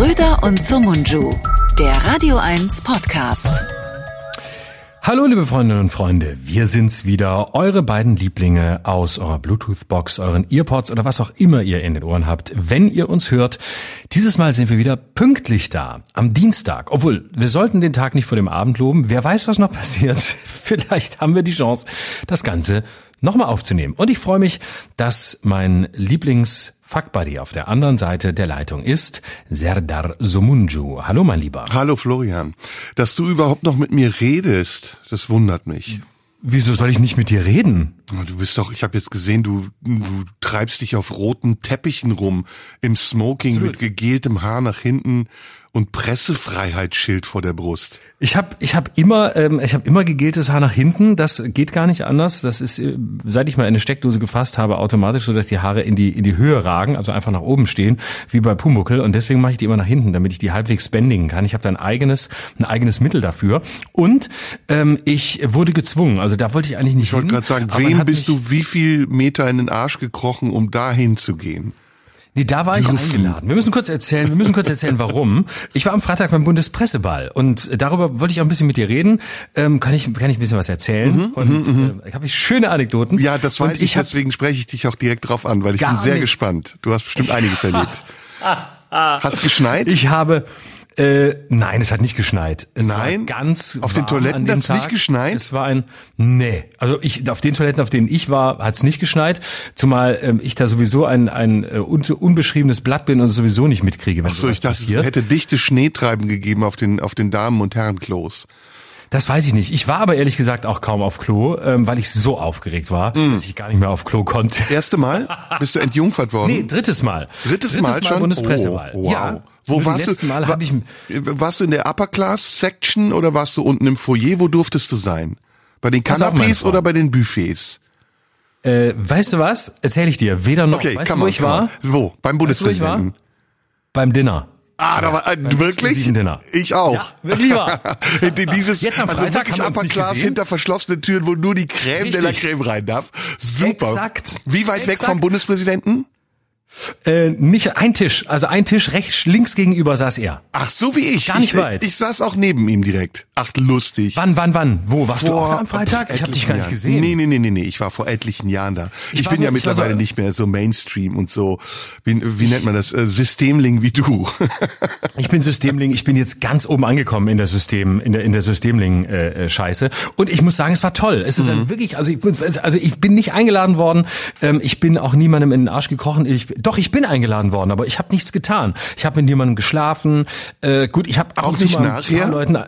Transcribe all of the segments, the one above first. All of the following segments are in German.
Schröder und Sumunju, der Radio 1 Podcast. Hallo liebe Freundinnen und Freunde, wir sind's wieder, eure beiden Lieblinge aus eurer Bluetooth-Box, euren Earpods oder was auch immer ihr in den Ohren habt, wenn ihr uns hört. Dieses Mal sind wir wieder pünktlich da, am Dienstag. Obwohl, wir sollten den Tag nicht vor dem Abend loben. Wer weiß, was noch passiert. Vielleicht haben wir die Chance, das Ganze nochmal aufzunehmen. Und ich freue mich, dass mein Lieblings Fuckbuddy auf der anderen Seite der Leitung ist Serdar Somunju. Hallo, mein Lieber. Hallo, Florian. Dass du überhaupt noch mit mir redest, das wundert mich. Wieso soll ich nicht mit dir reden? Du bist doch, ich habe jetzt gesehen, du, du treibst dich auf roten Teppichen rum, im Smoking Absolut. mit gegeltem Haar nach hinten und Pressefreiheitsschild vor der Brust. Ich habe ich hab immer ähm, ich habe immer gegeltes Haar nach hinten, das geht gar nicht anders. Das ist äh, seit ich mal eine Steckdose gefasst habe, automatisch so, dass die Haare in die in die Höhe ragen, also einfach nach oben stehen, wie bei Pumuckel und deswegen mache ich die immer nach hinten, damit ich die halbwegs bändigen kann. Ich habe da ein eigenes ein eigenes Mittel dafür und ähm, ich wurde gezwungen, also da wollte ich eigentlich nicht Ich wollte gerade sagen, wem bist du wie viel Meter in den Arsch gekrochen, um da hinzugehen? Nee, da war ich eingeladen. Wir müssen kurz erzählen, wir müssen kurz erzählen, warum. Ich war am Freitag beim Bundespresseball und darüber wollte ich auch ein bisschen mit dir reden. Ähm, kann ich kann ich ein bisschen was erzählen? Mhm, und mhm, äh, habe ich schöne Anekdoten. Ja, das weiß und ich, deswegen spreche ich dich auch direkt drauf an, weil ich bin sehr nichts. gespannt. Du hast bestimmt einiges erlebt. Hat's geschneit? Ich habe äh, nein, es hat nicht geschneit. Es nein, ganz auf den Toiletten hat es nicht geschneit. Es war ein nee, also ich auf den Toiletten, auf denen ich war, hat es nicht geschneit. Zumal ähm, ich da sowieso ein ein äh, un, unbeschriebenes Blatt bin und sowieso nicht mitkriege, Ach so, ich dachte, passiert. es hätte dichte Schneetreiben gegeben auf den auf den Damen und Herrenklos. Das weiß ich nicht. Ich war aber ehrlich gesagt auch kaum auf Klo, ähm, weil ich so aufgeregt war, mm. dass ich gar nicht mehr auf Klo konnte. Erste Mal? Bist du entjungfert worden? Nee, drittes Mal. Drittes, drittes Mal, Mal schon? Bundespressewahl. Oh, wow. Ja. Wo warst du? Mal war, ich, warst du in der Upper Class Section oder warst du unten im Foyer? Wo durftest du sein? Bei den Canapés oder bei den Buffets? Äh, weißt du was? Erzähle ich dir. Weder noch. Okay, weißt du, wo ich war? Wo? Beim Bundespräsidenten. Weißt du, Beim Dinner. Ah, da war äh, wirklich? Ich auch. Ja, wahr. Dieses Jetzt am Freitag also wirklich Upper Class hinter verschlossenen Türen, wo nur die Creme Richtig. de la Creme rein darf. Super. Exakt. Wie weit Exakt. weg vom Bundespräsidenten? Äh, nicht ein Tisch, also ein Tisch rechts, links gegenüber saß er. Ach, so wie ich. Gar nicht ich, weit. Ich saß auch neben ihm direkt. Ach, lustig. Wann, wann, wann? Wo? Warst vor, du auch am Freitag? Ich habe dich gar nicht gesehen. Nee, nee, nee, nee, nee. Ich war vor etlichen Jahren da. Ich, ich bin so, ja mittlerweile so, nicht mehr so Mainstream und so, wie, wie nennt man das? Äh, Systemling wie du. ich bin Systemling. Ich bin jetzt ganz oben angekommen in der System, in der, in der Systemling-Scheiße. Äh, und ich muss sagen, es war toll. Es ist mhm. wirklich, also ich, also ich bin nicht eingeladen worden. Ähm, ich bin auch niemandem in den Arsch gekrochen. Ich, doch, ich bin eingeladen worden, aber ich habe nichts getan. Ich habe mit niemandem geschlafen. Äh, gut, ich habe auch nicht nachher. Leuten,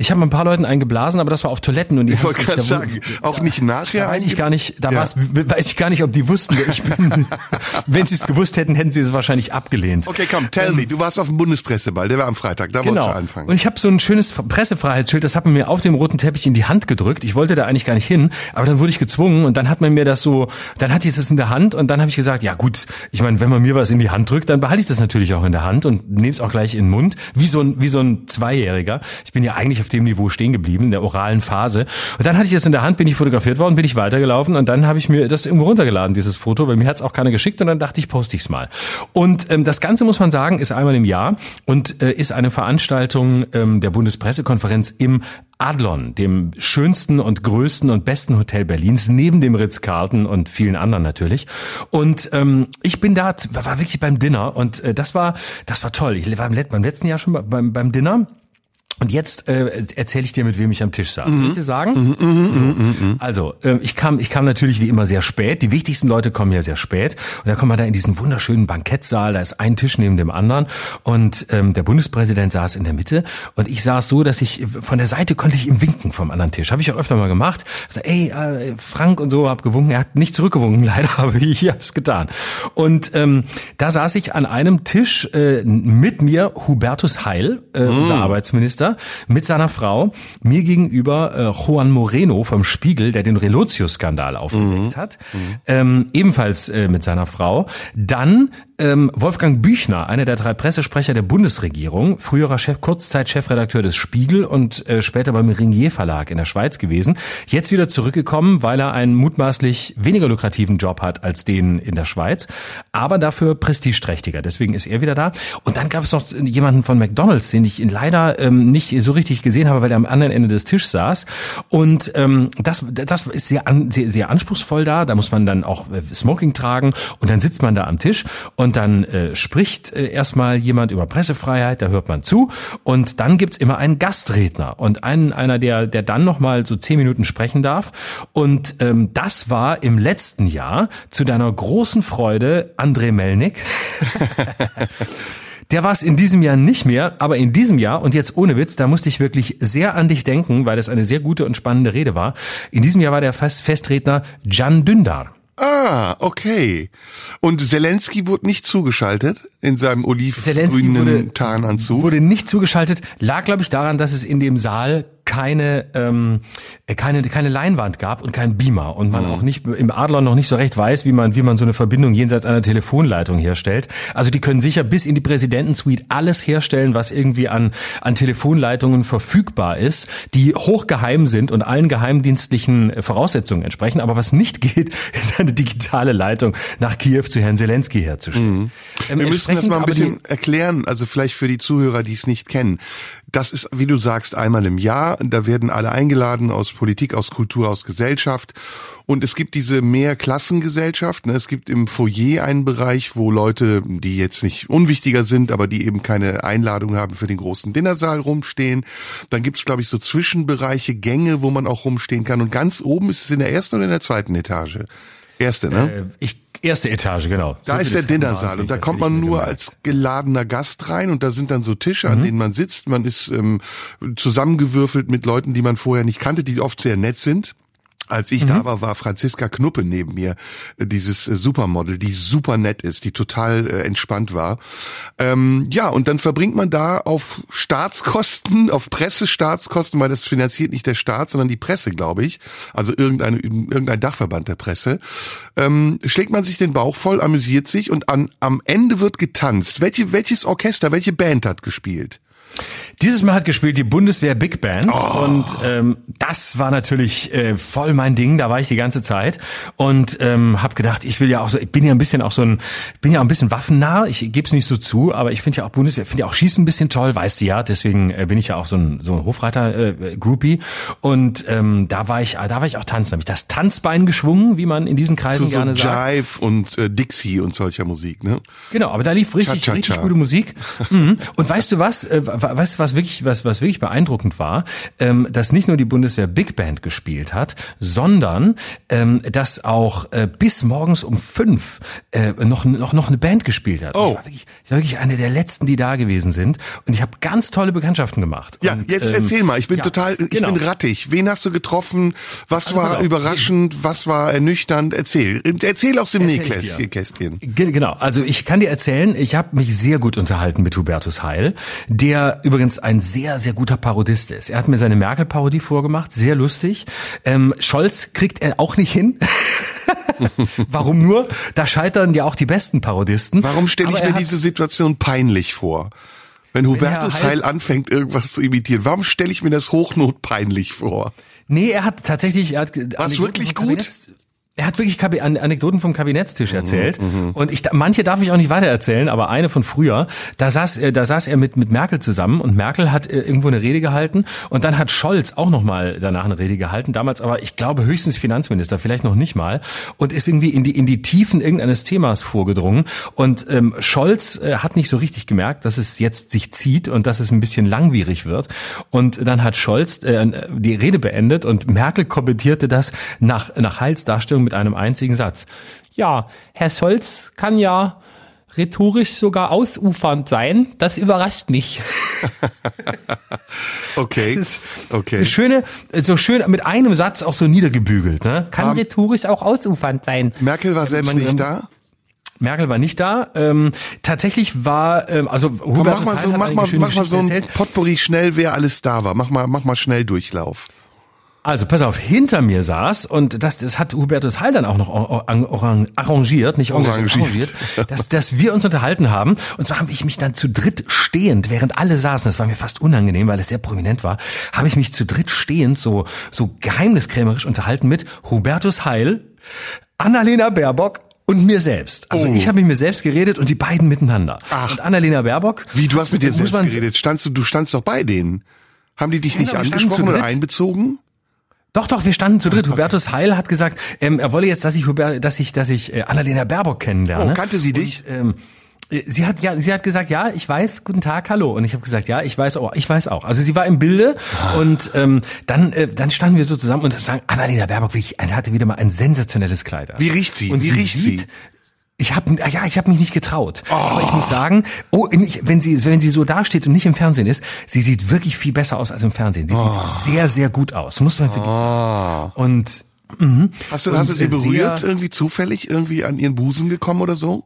ich habe ein paar Leuten eingeblasen, aber das war auf Toiletten und ich wollte gerade sagen, auch nicht nachher. Da weiß ich gar nicht, da ja. weiß ich gar nicht, ob die wussten, wer ich bin. Wenn sie es gewusst hätten, hätten sie es wahrscheinlich abgelehnt. Okay, komm, tell ähm, me, du warst auf dem Bundespresseball, der war am Freitag, da genau. wolltest du anfangen. Und ich habe so ein schönes Pressefreiheitsschild, das hat man mir auf dem roten Teppich in die Hand gedrückt. Ich wollte da eigentlich gar nicht hin, aber dann wurde ich gezwungen und dann hat man mir das so, dann hatte ich es in der Hand und dann habe ich gesagt, ja gut, ich meine, wenn man mir was in die Hand drückt, dann behalte ich das natürlich auch in der Hand und nehme es auch gleich in den Mund, wie so ein wie so ein Zweijähriger. Ich bin ja eigentlich auf dem Niveau stehen geblieben in der oralen Phase. Und dann hatte ich das in der Hand, bin ich fotografiert worden, bin ich weitergelaufen und dann habe ich mir das irgendwo runtergeladen, dieses Foto, weil mir hat's auch keiner geschickt und dann dachte ich, poste ich's mal. Und ähm, das Ganze muss man sagen, ist einmal im Jahr und äh, ist eine Veranstaltung ähm, der Bundespressekonferenz im Adlon, dem schönsten und größten und besten Hotel Berlins, neben dem Ritz-Carlton und vielen anderen natürlich. Und ähm, ich bin da, war wirklich beim Dinner und äh, das war, das war toll. Ich war beim letzten Jahr schon beim, beim Dinner und jetzt äh, erzähle ich dir, mit wem ich am Tisch saß. Mhm. Willst du sagen? Mhm, mh, so. Mhm, mhm. Also, äh, ich kam, ich kam natürlich wie immer sehr spät. Die wichtigsten Leute kommen ja sehr spät. Und da kommt man da in diesen wunderschönen Bankettsaal. Da ist ein Tisch neben dem anderen. Und ähm, der Bundespräsident saß in der Mitte. Und ich saß so, dass ich von der Seite konnte ich ihm winken vom anderen Tisch. Habe ich auch öfter mal gemacht. So, ey, äh, Frank und so, hab gewunken. Er hat nicht zurückgewunken, leider, aber ich habe es getan. Und ähm, da saß ich an einem Tisch äh, mit mir Hubertus Heil, äh, unser mhm. Arbeitsminister mit seiner Frau mir gegenüber äh, Juan Moreno vom Spiegel, der den Relotius-Skandal aufgedeckt mhm. hat, ähm, ebenfalls äh, mit seiner Frau. Dann ähm, Wolfgang Büchner, einer der drei Pressesprecher der Bundesregierung, früherer Chef, Kurzzeit-Chefredakteur des Spiegel und äh, später beim Ringier Verlag in der Schweiz gewesen. Jetzt wieder zurückgekommen, weil er einen mutmaßlich weniger lukrativen Job hat als den in der Schweiz, aber dafür prestigeträchtiger. Deswegen ist er wieder da. Und dann gab es noch jemanden von McDonalds, den ich leider ähm, nicht so richtig gesehen habe, weil er am anderen Ende des Tisches saß. Und ähm, das, das ist sehr, an, sehr, sehr anspruchsvoll da. Da muss man dann auch äh, Smoking tragen und dann sitzt man da am Tisch und dann äh, spricht äh, erstmal jemand über Pressefreiheit, da hört man zu und dann gibt's immer einen Gastredner und einen, einer, der, der dann nochmal so zehn Minuten sprechen darf. Und ähm, das war im letzten Jahr zu deiner großen Freude André Melnik. Der war es in diesem Jahr nicht mehr, aber in diesem Jahr, und jetzt ohne Witz, da musste ich wirklich sehr an dich denken, weil das eine sehr gute und spannende Rede war. In diesem Jahr war der Fest Festredner Can Dündar. Ah, okay. Und Zelensky wurde nicht zugeschaltet in seinem olivgrünen Tarnanzug? Wurde nicht zugeschaltet, lag glaube ich daran, dass es in dem Saal keine, ähm, keine, keine Leinwand gab und kein Beamer und man mhm. auch nicht im Adler noch nicht so recht weiß, wie man, wie man so eine Verbindung jenseits einer Telefonleitung herstellt. Also die können sicher bis in die Präsidentensuite alles herstellen, was irgendwie an, an Telefonleitungen verfügbar ist, die hochgeheim sind und allen geheimdienstlichen Voraussetzungen entsprechen. Aber was nicht geht, ist eine digitale Leitung nach Kiew zu Herrn Zelensky herzustellen. Mhm. Ähm, Wir müssen das mal ein bisschen erklären, also vielleicht für die Zuhörer, die es nicht kennen. Das ist, wie du sagst, einmal im Jahr. Da werden alle eingeladen aus Politik, aus Kultur, aus Gesellschaft. Und es gibt diese Mehrklassengesellschaft. Ne? Es gibt im Foyer einen Bereich, wo Leute, die jetzt nicht unwichtiger sind, aber die eben keine Einladung haben für den großen Dinnersaal rumstehen. Dann gibt es, glaube ich, so Zwischenbereiche, Gänge, wo man auch rumstehen kann. Und ganz oben ist es in der ersten oder in der zweiten Etage. Erste, ne? Äh, ich Erste Etage, genau. Da so ist der Dinnersaal und da kommt man nur als geladener Gast rein und da sind dann so Tische, mhm. an denen man sitzt. Man ist ähm, zusammengewürfelt mit Leuten, die man vorher nicht kannte, die oft sehr nett sind. Als ich mhm. da war, war Franziska Knuppe neben mir, äh, dieses äh, Supermodel, die super nett ist, die total äh, entspannt war. Ähm, ja, und dann verbringt man da auf Staatskosten, auf Pressestaatskosten, weil das finanziert nicht der Staat, sondern die Presse, glaube ich, also irgendeine, irgendein Dachverband der Presse, ähm, schlägt man sich den Bauch voll, amüsiert sich und an, am Ende wird getanzt. Welche, welches Orchester, welche Band hat gespielt? Dieses Mal hat gespielt die Bundeswehr Big Band oh. und ähm, das war natürlich äh, voll mein Ding. Da war ich die ganze Zeit und ähm, habe gedacht, ich will ja auch so, ich bin ja ein bisschen auch so ein, bin ja auch ein bisschen waffennah. Ich gebe es nicht so zu, aber ich finde ja auch Bundeswehr, finde ja auch Schießen ein bisschen toll, weißt du ja. Deswegen äh, bin ich ja auch so ein so ein Hofreiter-Groupie äh, und ähm, da war ich, da war ich auch tanzen. Habe ich das Tanzbein geschwungen, wie man in diesen Kreisen so, gerne so sagt. Jive und äh, Dixie und solcher Musik, ne? Genau, aber da lief richtig, Cha -cha -cha. richtig gute Musik. Mhm. Und weißt du was? Äh, weißt du was wirklich was was wirklich beeindruckend war, ähm, dass nicht nur die Bundeswehr Big Band gespielt hat, sondern ähm, dass auch äh, bis morgens um fünf äh, noch noch noch eine Band gespielt hat. Oh. Ich war, wirklich, ich war wirklich eine der letzten, die da gewesen sind und ich habe ganz tolle Bekanntschaften gemacht. Ja, und, jetzt ähm, erzähl mal. Ich bin ja, total, ich genau. bin rattig. Wen hast du getroffen? Was also, war überraschend? Was war ernüchternd? Erzähl, erzähl aus dem Nähkästchen. Genau. Also ich kann dir erzählen, ich habe mich sehr gut unterhalten mit Hubertus Heil, der übrigens ein sehr sehr guter Parodist ist. Er hat mir seine Merkel-Parodie vorgemacht, sehr lustig. Ähm, Scholz kriegt er auch nicht hin. Warum nur? Da scheitern ja auch die besten Parodisten. Warum stelle ich mir diese Situation peinlich vor? Wenn Hubertus Heil anfängt, irgendwas zu imitieren, warum stelle ich mir das hochnotpeinlich vor? Nee, er hat tatsächlich, er hat War wirklich gut? Er hat wirklich Anekdoten vom Kabinettstisch erzählt. mhm, mhm, und ich manche darf ich auch nicht weiter erzählen, aber eine von früher, da saß äh, da saß er mit mit Merkel zusammen und Merkel hat äh, irgendwo eine Rede gehalten und dann hat Scholz auch noch mal danach eine Rede gehalten, damals aber ich glaube höchstens Finanzminister, vielleicht noch nicht mal und ist irgendwie in die in die Tiefen irgendeines Themas vorgedrungen. Und ähm, Scholz äh, hat nicht so richtig gemerkt, dass es jetzt sich zieht und dass es ein bisschen langwierig wird. Und dann hat Scholz äh, die Rede beendet und Merkel kommentierte das nach nach Heils Darstellung mit einem einzigen Satz. Ja, Herr Scholz kann ja rhetorisch sogar ausufernd sein. Das überrascht mich. okay. Das ist okay. Das Schöne, so schön mit einem Satz auch so niedergebügelt. Ne? Kann um, rhetorisch auch ausufernd sein. Merkel war selbst Man, nicht da? Merkel war nicht da. Ähm, tatsächlich war, ähm, also Komm, mach mal so, mach mal, mach mal so ein. Potpourri schnell, wer alles da war. Mach mal, mach mal schnell Durchlauf. Also pass auf, hinter mir saß und das, das hat Hubertus Heil dann auch noch orang- orang- arrangiert, nicht arrangiert, Arrangiert. dass, dass wir uns unterhalten haben. Und zwar habe ich mich dann zu dritt stehend, während alle saßen, das war mir fast unangenehm, weil es sehr prominent war, habe ich mich zu dritt stehend so, so geheimniskrämerisch unterhalten mit Hubertus Heil, Annalena Baerbock und mir selbst. Also Oh. ich habe mit mir selbst geredet und die beiden miteinander. Ach. Und Annalena Baerbock. Wie, du hast mit dir selbst geredet. Standst du, du standst doch bei denen. Haben die dich nicht wir standen angesprochen oder einbezogen? Doch, doch, wir standen zu dritt. Hubertus Heil hat gesagt, ähm, er wolle jetzt, dass ich, Huber, dass ich, dass ich äh, Annalena Baerbock kennenlerne. Oh, kannte sie dich? Und, ähm, äh, Sie hat ja, sie hat gesagt, ja, ich weiß, guten Tag, hallo. Und ich habe gesagt, ja, ich weiß auch, ich weiß auch. Also sie war im Bilde Ah. und ähm, dann, äh, dann standen wir so zusammen und sagen, Annalena Baerbock wirklich, hatte wieder mal ein sensationelles Kleid. an. Wie riecht sie? Und Wie riecht sie? Ich habe ja, ich habe mich nicht getraut. Aber Oh. ich muss sagen, oh, nicht, wenn sie wenn sie so dasteht und nicht im Fernsehen ist, sie sieht wirklich viel besser aus als im Fernsehen. Sie Oh. sieht sehr sehr gut aus, muss man wirklich sagen. Und mhm. Hast du, Und, hast du sie berührt? irgendwie zufällig irgendwie an ihren Busen gekommen oder so?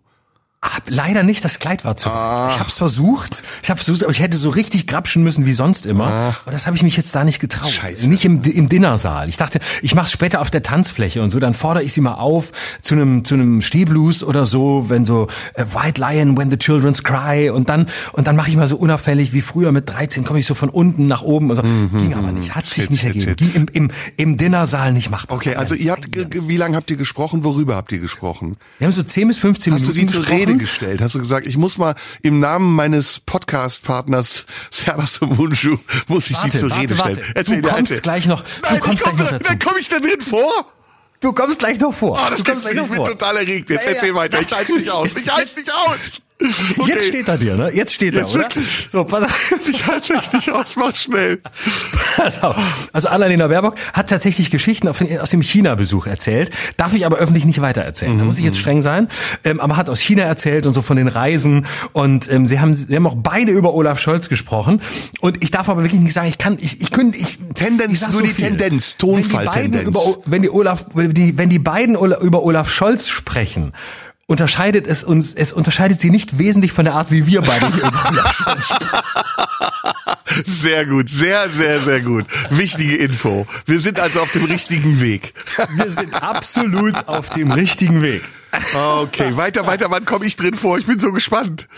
Hab leider nicht, das Kleid war zu weit. Ah. Ich habe es versucht, ich habe versucht, aber ich hätte so richtig grapschen müssen wie sonst immer. Und das habe ich mich jetzt da nicht getraut. Ah. Scheiße. Nicht im, im Dinnersaal. Ich dachte, ich mache später auf der Tanzfläche und so. Dann fordere ich sie mal auf zu einem zu einem Stehblues oder so, wenn so äh, White Lion, When the Children's Cry und dann und dann mache ich mal so unauffällig wie früher mit 13 komme ich so von unten nach oben. Und so. Ging aber nicht, hat sich Mhm. Shit, nicht shit, ergeben. shit. Ging im, im, im Dinnersaal nicht machbar. Okay, also ihr habt, wie lange habt ihr gesprochen? Worüber habt ihr gesprochen? Wir haben so 10 bis 15 Hast du Minuten sie zur gesprochen. Rede gestellt? Hast du gesagt, ich muss mal im Namen meines Podcast-Partners Serdar Somunju, muss ich Warte, sie zur warte, Rede warte. stellen? Du kommst erzähl. gleich noch- du Nein, kommst ich komm gleich noch da- dazu. Dann komme ich da drin vor? Du kommst gleich noch vor. Oh, das du kommst gibt's nicht. Ich bin vor. total erregt. Jetzt Ja, ja. erzähl weiter. Ich halte nicht aus. Ich halte nicht aus. Okay. Jetzt steht er dir, ne? Jetzt steht er, Jetzt oder? wirklich. So, pass auf. Ich halte echt nicht aus. Mach schnell. Pass auf. Also Annalena Baerbock hat tatsächlich Geschichten aus dem China-Besuch erzählt. Darf ich aber öffentlich nicht weiter erzählen. Da muss ich jetzt streng sein. Ähm, aber hat aus China erzählt und so von den Reisen. Und ähm, sie haben, sie haben auch beide über Olaf Scholz gesprochen. Und ich darf aber wirklich nicht sagen, ich kann, ich, ich könnte, ich Tendenz, ich sag nur so die viel. Tendenz, Wenn die beiden Tonfalltendenz. über, wenn die Olaf, wenn die, wenn die beiden über Olaf Scholz sprechen, unterscheidet es uns, es unterscheidet sie nicht wesentlich von der Art, wie wir beide hier. Sehr gut. Sehr, sehr, sehr gut. Wichtige Info. Wir sind also auf dem richtigen Weg. Wir sind absolut auf dem richtigen Weg. Okay, weiter, weiter. Wann komme ich drin vor? Ich bin so gespannt.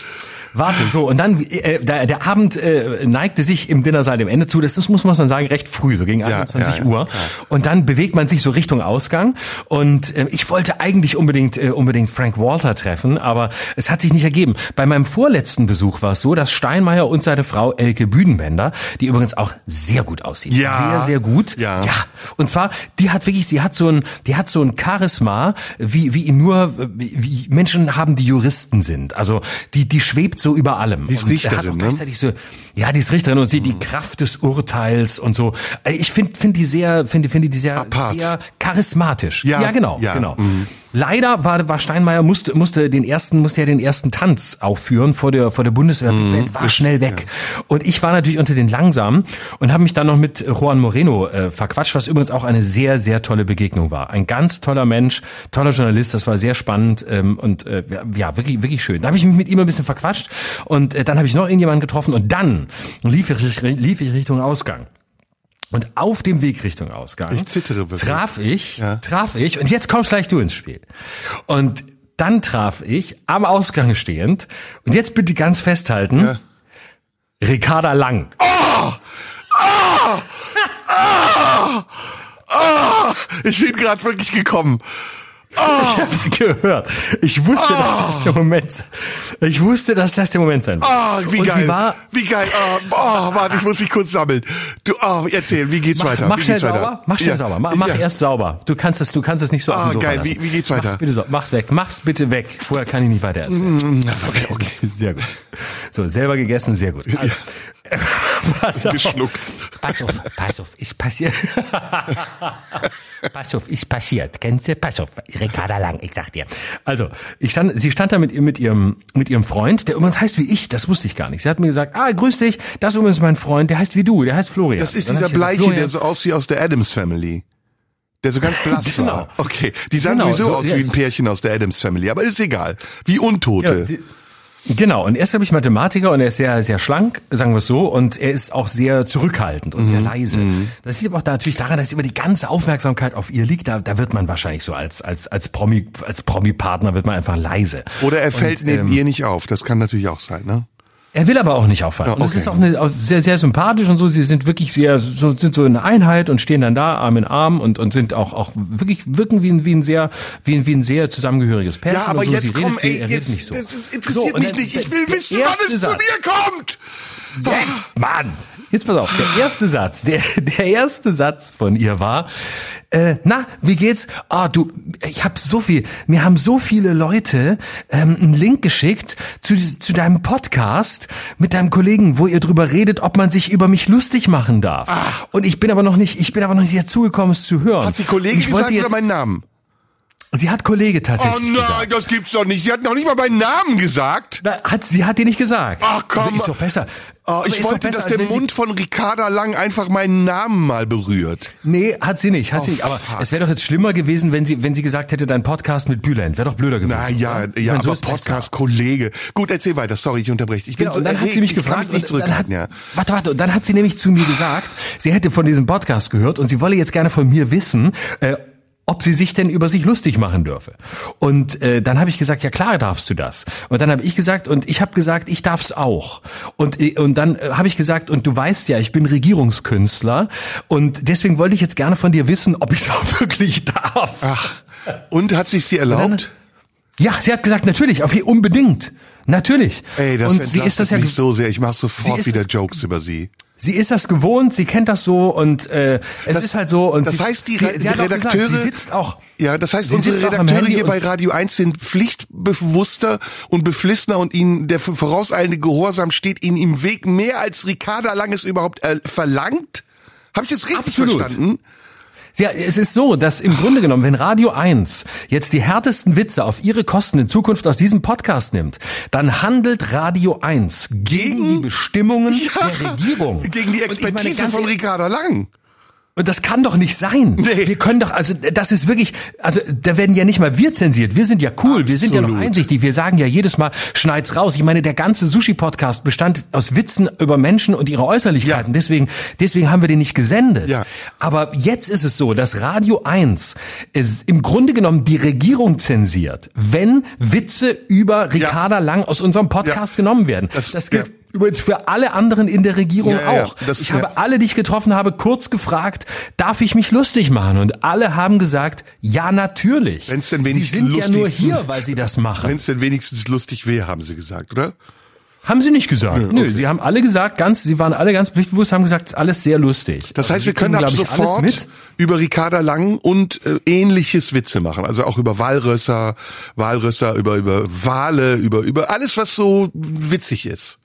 Warte, so, und dann, äh, der, der Abend äh, neigte sich im Dinnersaal dem Ende zu. Das ist, muss man dann sagen, recht früh, so gegen 21 ja, ja, Uhr. Und dann bewegt man sich so Richtung Ausgang. Und äh, ich wollte eigentlich unbedingt, äh, unbedingt Frank Walter treffen, aber es hat sich nicht ergeben. Bei meinem vorletzten Besuch war es so, dass Steinmeier und seine Frau Elke Büdenbender, die übrigens auch sehr gut aussieht, Ja. sehr, sehr gut. Ja. ja. Und zwar, die hat wirklich, sie hat so ein, die hat so ein Charisma, wie, wie nur, wie, wie Menschen haben, die Juristen sind. Also, die, die schwebt so über allem. Die ist und er hat Richterin, auch ne? gleichzeitig so, ja, die ist Richterin und sie die Kraft des Urteils und so. Äh, Ich finde, finde die sehr, finde, finde die sehr, Apart. sehr charismatisch. Ja, ja genau, ja, genau. mhm. Leider war, war Steinmeier musste, musste den ersten, musste ja den ersten Tanz aufführen vor der, vor der Bundeswehr. Mhm. war schnell weg. Und ich war natürlich unter den Langsamen und habe mich dann noch mit Juan Moreno äh, verquatscht, was übrigens auch eine sehr, sehr tolle Begegnung war. Ein ganz toller Mensch, toller Journalist, das war sehr spannend ähm, und äh, ja, wirklich, wirklich schön. Da habe ich mich mit ihm ein bisschen verquatscht und äh, dann habe ich noch irgendjemanden getroffen und dann lief ich, lief ich Richtung Ausgang. Und auf dem Weg Richtung Ausgang Ich zittere wirklich. traf ich, Ja. traf ich, und jetzt kommst gleich du ins Spiel. Und dann traf ich am Ausgang stehend, und jetzt bitte ganz festhalten, Ja. Ricarda Lang. Ich bin gerade wirklich gekommen. Ich hab's gehört. Ich wusste, dass das der Moment, ich wusste, dass das der Moment sein wird. Ah, wie und geil. sie war, wie geil. Oh, oh, warte, ich muss mich kurz sammeln. Du, oh, erzähl, wie geht's mach, weiter? mach wie schnell sauber, weiter? mach schnell Ja. sauber, mach, mach ja. erst sauber. Du kannst es, du kannst es nicht so Ah, auf dem Sofa geil. Wie- wie geht's weiter? Mach's bitte, so, mach's weg, mach's bitte weg. Vorher kann ich nicht weiter erzählen. Okay, okay. Sehr gut. So, selber gegessen, sehr gut. Also, pass auf. Geschluckt. Pass auf, pass auf, ist passiert. pass auf, ist passiert. Kennst du? Pass auf, Ricarda Lang, ich sag dir. Also, ich stand, sie stand da mit, ihr- mit ihrem, mit ihrem Freund, der übrigens heißt wie ich, das wusste ich gar nicht. Sie hat mir gesagt, ah, grüß dich, das ist übrigens mein Freund, der heißt wie du, der heißt Florian. Das ist dieser ich gesagt, Bleiche, Florian, der so aussieht aus der Adams Family. Der so ganz blass Genau. war. Okay. Die sahen Genau, sowieso so- aus wie ein Pärchen aus der Adams Family, aber ist egal. Wie Untote. Ja, sie, genau, und er ist nämlich Mathematiker und er ist sehr, sehr schlank, sagen wir es so, und er ist auch sehr zurückhaltend und Mhm. sehr leise. Das liegt aber auch da natürlich daran, dass immer die ganze Aufmerksamkeit auf ihr liegt. Da, da wird man wahrscheinlich so als, als, als Promi, als Promi-Partner wird man einfach leise. Oder er fällt Und, neben ähm, ihr nicht auf. Das kann natürlich auch sein, ne? Er will aber auch nicht auffallen. Ja, Und es okay. ist auch, eine, sehr, sehr sympathisch und so. Sie sind wirklich sehr, so, sind so in Einheit und stehen dann da Arm in Arm und, und sind auch, auch wirklich, wirken wie ein, wie ein sehr, wie ein, wie ein sehr zusammengehöriges Pärchen. Ja, aber so. jetzt Sie redet komm, viel, ey, er redet jetzt, nicht so. das So, interessiert und mich dann- nicht. Ich will wissen, wann es zu Satz. mir kommt. Jetzt, Mann! Jetzt pass auf, der erste Satz, der, der erste Satz von ihr war, äh, na, wie geht's? Ah, du, ich hab so viel, mir haben so viele Leute ähm, einen Link geschickt zu, zu deinem Podcast mit deinem Kollegen, wo ihr drüber redet, ob man sich über mich lustig machen darf. Und ich bin aber noch nicht, ich bin aber noch nicht dazugekommen, es zu hören. Hat sie Kollege Und ich wollte gesagt oder jetzt, meinen Namen? Sie hat Kollege Oh tatsächlich nein, gesagt. das gibt's doch nicht. Sie hat noch nicht mal meinen Namen gesagt. Na, Hat, sie hat dir nicht gesagt. Ach komm. Also ist doch besser. Oh, ich wollte, besser, dass der sie- Mund von Ricarda Lang einfach meinen Namen mal berührt. Nee, hat sie nicht, hat sie Oh, nicht. Aber fuck. es wäre doch jetzt schlimmer gewesen, wenn sie, wenn sie gesagt hätte, dein Podcast mit Bülent. Wäre doch blöder gewesen. Na ja, oder? Ja, so aber. Podcast-Kollege. Gut, erzähl weiter. Sorry, ich unterbreche. Ich bin Genau, so und dann hat erregt, sie mich ich gefragt, mich nicht und dann hat, ja. warte, warte, und dann hat sie nämlich zu mir gesagt, sie hätte von diesem Podcast gehört und sie wolle jetzt gerne von mir wissen, äh, ob sie sich denn über sich lustig machen dürfe. Und äh, dann habe ich gesagt, ja klar darfst du das. Und dann habe ich gesagt, und ich habe gesagt, ich darf's auch. Und, äh, und dann äh, habe ich gesagt, und du weißt ja, ich bin Regierungskünstler und deswegen wollte ich jetzt gerne von dir wissen, ob ich es auch wirklich darf. Ach, und hat sich sie erlaubt? Ja, sie hat gesagt, natürlich, auf ihr unbedingt. Natürlich. Ey, das und sie ist das ja mich so sehr. Ich mache sofort wieder es- Jokes über sie. Sie ist das gewohnt, sie kennt das so und äh, es Das- ist halt so. Und das sie, heißt, die sie, Re- sie auch gesagt, Redakteure- sie sitzt auch. Ja, das heißt, unsere Redakteure hier bei Radio 1 sind pflichtbewusster und beflissener und ihnen der vorauseilende Gehorsam steht ihnen im Weg mehr als Ricarda Lang es überhaupt äh, verlangt. Habe ich jetzt richtig Absolut. verstanden? Ja, es ist so, dass im Grunde genommen, wenn Radio 1 jetzt die härtesten Witze auf ihre Kosten in Zukunft aus diesem Podcast nimmt, dann handelt Radio 1 gegen, Gegen- die Bestimmungen Ja, der Regierung. Gegen die meine, Expertise ganz von Ricarda Lang. Und das kann doch nicht sein. Nee. Wir können doch, also das ist wirklich, also da werden ja nicht mal wir zensiert. Wir sind ja cool, wir sind ja noch Absolut. einsichtig. Wir sagen ja jedes Mal, schneid's raus. Ich meine, der ganze Sushi-Podcast bestand aus Witzen über Menschen und ihre Äußerlichkeiten. Ja. Deswegen, deswegen haben wir den nicht gesendet. Ja. Aber jetzt ist es so, dass Radio 1 ist im Grunde genommen die Regierung zensiert, wenn Witze über Ricarda Lang aus unserem Podcast Ja. genommen werden. Das- Das, gilt ja. Übrigens für alle anderen in der Regierung Ja, ja, ja. auch. Das- ich ja. habe alle, die ich getroffen habe, kurz gefragt, darf ich mich lustig machen? Und alle haben gesagt, ja, natürlich. Wenn's denn sie wenigstens sind ja nur hier, weil sie das machen. Wenn es denn wenigstens lustig wäre, haben sie gesagt, oder? haben sie nicht gesagt. Nö, sie haben alle gesagt, ganz, sie waren alle ganz pflichtbewusst, haben gesagt, es ist alles sehr lustig. Das Also heißt, wir können kriegen, ab sofort mit. über Ricarda Lang und äh, ähnliches Witze machen. Also auch über Walrösser, Walrösser, über, über Wale, über, über alles, was so witzig ist.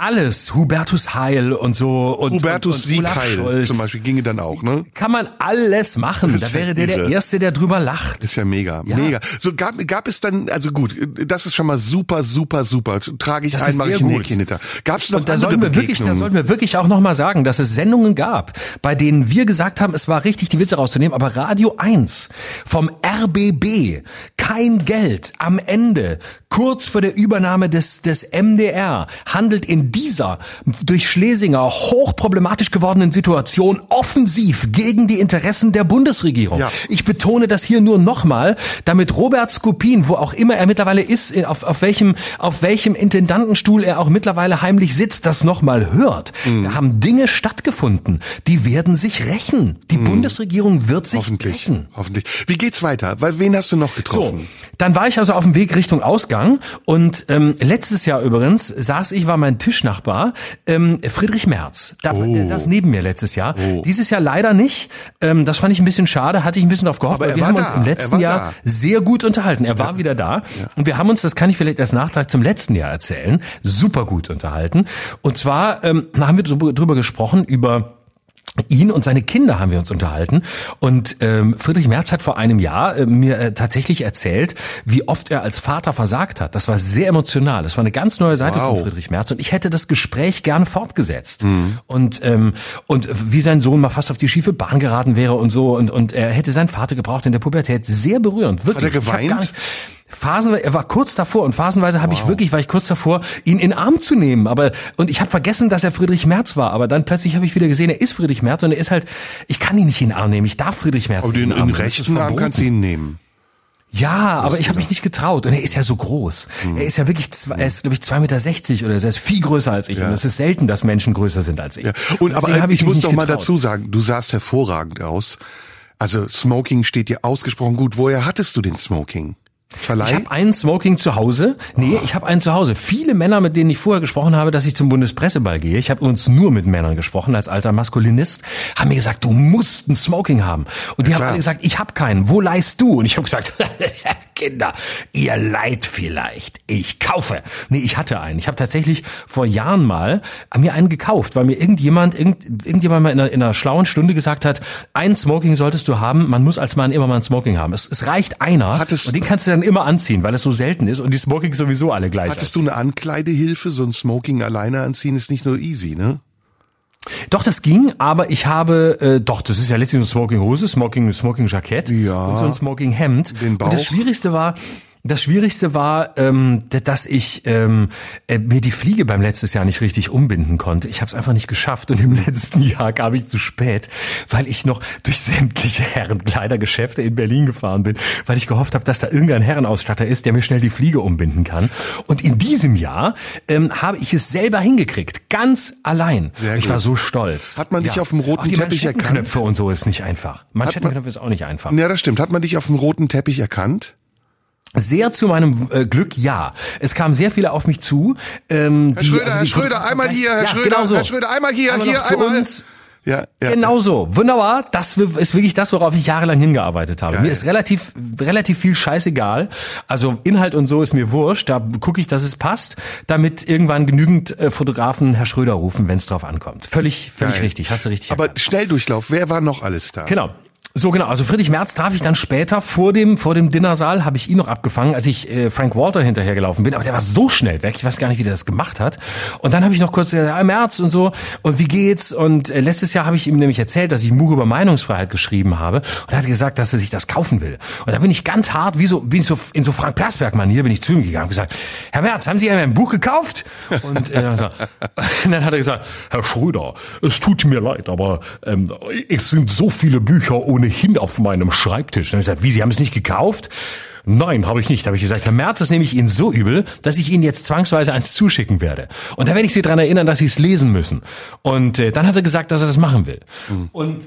Alles, Hubertus Heil und so und Hubertus und, und Siegheil Scholz. zum Beispiel ginge dann auch, ne? Kann man alles machen. Da wäre der der. Erste, der drüber lacht. Ist ja mega, Ja. mega. So gab, gab es dann, also gut, das ist schon mal super, super, super. Trage ich Das ein, ist mache sehr ich ein. Häkchen hinter. Gab es noch Und da sollten wir wirklich, da sollten wir wirklich auch noch mal sagen, dass es Sendungen gab, bei denen wir gesagt haben, es war richtig, die Witze rauszunehmen, aber Radio 1 vom RBB, kein Geld am Ende, kurz vor der Übernahme des, des MDR, handelt in dieser durch Schlesinger hochproblematisch gewordenen Situation offensiv gegen die Interessen der Bundesregierung. Ja. Ich betone das hier nur nochmal, damit Robert Skopin, wo auch immer er mittlerweile ist, in- auf, auf welchem, auf welchem Intendantenstuhl er auch mittlerweile heimlich sitzt, das nochmal hört. Mhm. Da haben Dinge stattgefunden, die werden sich rächen. Die Bundesregierung wird sich Mhm. Hoffentlich, rächen. hoffentlich. Wie geht's weiter? Weil wen hast du noch So, getroffen? dann war ich also auf dem Weg Richtung Ausgang und ähm, letztes Jahr übrigens saß ich, war mein Tischnachbar, ähm, Friedrich Merz. Da, Oh. Der saß neben mir letztes Jahr. Dieses Jahr leider nicht. Ähm, das fand ich ein bisschen schade, hatte ich ein bisschen drauf gehofft, Aber er wir haben uns da. im Er letzten Jahr da. sehr gut unterhalten. Er war wieder da und wir haben uns, das kann ich vielleicht als Nachtrag zum letzten Jahr erzählen, super gut unterhalten. Und zwar ähm, haben wir drüber gesprochen, über ihn und seine Kinder haben wir uns unterhalten. Und ähm, Friedrich Merz hat vor einem Jahr äh, mir äh, tatsächlich erzählt, wie oft er als Vater versagt hat. Das war sehr emotional. Das war eine ganz neue Seite wow. von Friedrich Merz. Und ich hätte das Gespräch gerne fortgesetzt. Mhm. Und, ähm, und wie sein Sohn mal fast auf die schiefe Bahn geraten wäre und so. Und, und er hätte seinen Vater gebraucht in der Pubertät. Sehr berührend. Wirklich. Hat er geweint? Phasenweise, er war kurz davor und phasenweise habe wow. ich wirklich, war ich kurz davor, ihn in Arm zu nehmen. Aber und ich habe vergessen, dass er Friedrich Merz war. Aber dann plötzlich habe ich wieder gesehen, er ist Friedrich Merz und er ist halt, ich kann ihn nicht in den Arm nehmen. Ich darf Friedrich Merz aber nicht in den Arm. rechten Arm kannst du ihn nehmen. Ja, aber ich habe mich nicht getraut. Und er ist ja so groß. Hm. Er ist ja wirklich, zwei, er ist glaube ich zwei Meter sechzig oder so. Er ist viel größer als ich. Ja. Und es ist selten, dass Menschen größer sind als ich. Ja. Und aber ich, ich muss doch mal dazu sagen, du sahst hervorragend aus. Also Smoking steht dir ausgesprochen gut. Woher hattest du den Smoking? Verleih? Ich habe einen Smoking zu Hause. Nee, oh. ich habe einen zu Hause. Viele Männer, mit denen ich vorher gesprochen habe, dass ich zum Bundespresseball gehe, ich habe uns nur mit Männern gesprochen als alter Maskulinist, haben mir gesagt, du musst einen Smoking haben. Und die ja, haben alle gesagt, ich habe keinen. Wo leist du? Und ich habe gesagt, Kinder, ihr leid vielleicht. Ich kaufe. Nee, ich hatte einen. Ich habe tatsächlich vor Jahren mal mir einen gekauft, weil mir irgendjemand, irgend, irgendjemand mal in einer, in einer schlauen Stunde gesagt hat, ein Smoking solltest du haben. Man muss als Mann immer mal ein Smoking haben. Es, es reicht einer Hattest, und den kannst du dann immer anziehen, weil es so selten ist und die Smokings sowieso alle gleich Hattest aussehen. du eine Ankleidehilfe? So ein Smoking alleine anziehen ist nicht nur easy, ne? Doch, das ging, aber ich habe, äh, doch, das ist ja letztlich so Smoking Hose, Smoking, Smoking Jackett ja, und so ein Smoking Hemd. Den Bauch. Und das Schwierigste war, das Schwierigste war, ähm, dass ich ähm, äh, mir die Fliege beim letztes Jahr nicht richtig umbinden konnte. Ich habe es einfach nicht geschafft und im letzten Jahr kam ich zu spät, weil ich noch durch sämtliche Herrenkleidergeschäfte in Berlin gefahren bin, weil ich gehofft habe, dass da irgendein Herrenausstatter ist, der mir schnell die Fliege umbinden kann. Und in diesem Jahr ähm, habe ich es selber hingekriegt, ganz allein. Ich war so stolz. Hat man dich ja. auf dem roten auch die Teppich erkannt? Knöpfe und so ist nicht einfach. Manschettenknöpfe ist auch nicht einfach. Ja, das stimmt. Hat man dich auf dem roten Teppich erkannt? Sehr zu meinem äh, Glück, ja. Es kamen sehr viele auf mich zu. Ähm, Herr die, Schröder, also Herr Schröder, einmal hier, Herr ja, Schröder, genau so. Herr Schröder, einmal hier, einmal hier, einmal. Uns. Ja, ja. Genau so. Wunderbar. Das ist wirklich das, worauf ich jahrelang hingearbeitet habe. Geil. Mir ist relativ, relativ viel scheißegal. Also Inhalt und so ist mir wurscht. Da gucke ich, dass es passt, damit irgendwann genügend äh, Fotografen Herr Schröder rufen, wenn es drauf ankommt. Völlig, völlig Geil. richtig. Hast du richtig. Aber erkannt. Schnelldurchlauf. Wer war noch alles da? Genau. So genau, also Friedrich Merz traf ich dann später vor dem vor dem Dinnersaal, habe ich ihn noch abgefangen, als ich äh, Frank Walter hinterhergelaufen bin, aber der war so schnell weg, ich weiß gar nicht, wie der das gemacht hat. Und dann habe ich noch kurz gesagt, ja, Merz und so und wie geht's? Und äh, letztes Jahr habe ich ihm nämlich erzählt, dass ich ein Buch über Meinungsfreiheit geschrieben habe und er hat gesagt, dass er sich das kaufen will. Und da bin ich ganz hart, wie so bin ich so in so Frank Plasberg Manier bin ich zu ihm gegangen und gesagt, Herr Merz, haben Sie ein Buch gekauft? Und, äh, und dann hat er gesagt, Herr Schröder, es tut mir leid, aber ähm, es sind so viele Bücher ohne ohnehin auf meinem Schreibtisch. Dann habe ich gesagt, wie, Sie haben es nicht gekauft? Nein, habe ich nicht. Habe ich gesagt, Herr Merz ist nämlich Ihnen so übel, dass ich Ihnen jetzt zwangsweise eins zuschicken werde. Und da werde ich Sie daran erinnern, dass Sie es lesen müssen. Und äh, dann hat er gesagt, dass er das machen will. Mhm. Und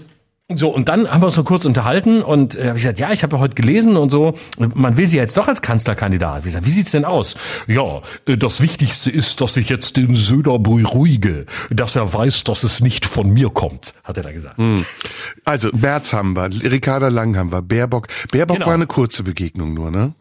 so, und dann haben wir uns so kurz unterhalten und äh, habe ich gesagt, ja, ich habe ja heute gelesen und so, man will sie jetzt doch als Kanzlerkandidat. Wie, gesagt, wie sieht's denn aus? Ja, äh, das Wichtigste ist, dass ich jetzt den Söder beruhige, dass er weiß, dass es nicht von mir kommt, hat er da gesagt. Hm. Also, Merz haben wir, Ricarda Lang haben wir, Baerbock. Baerbock genau. war eine kurze Begegnung nur, ne?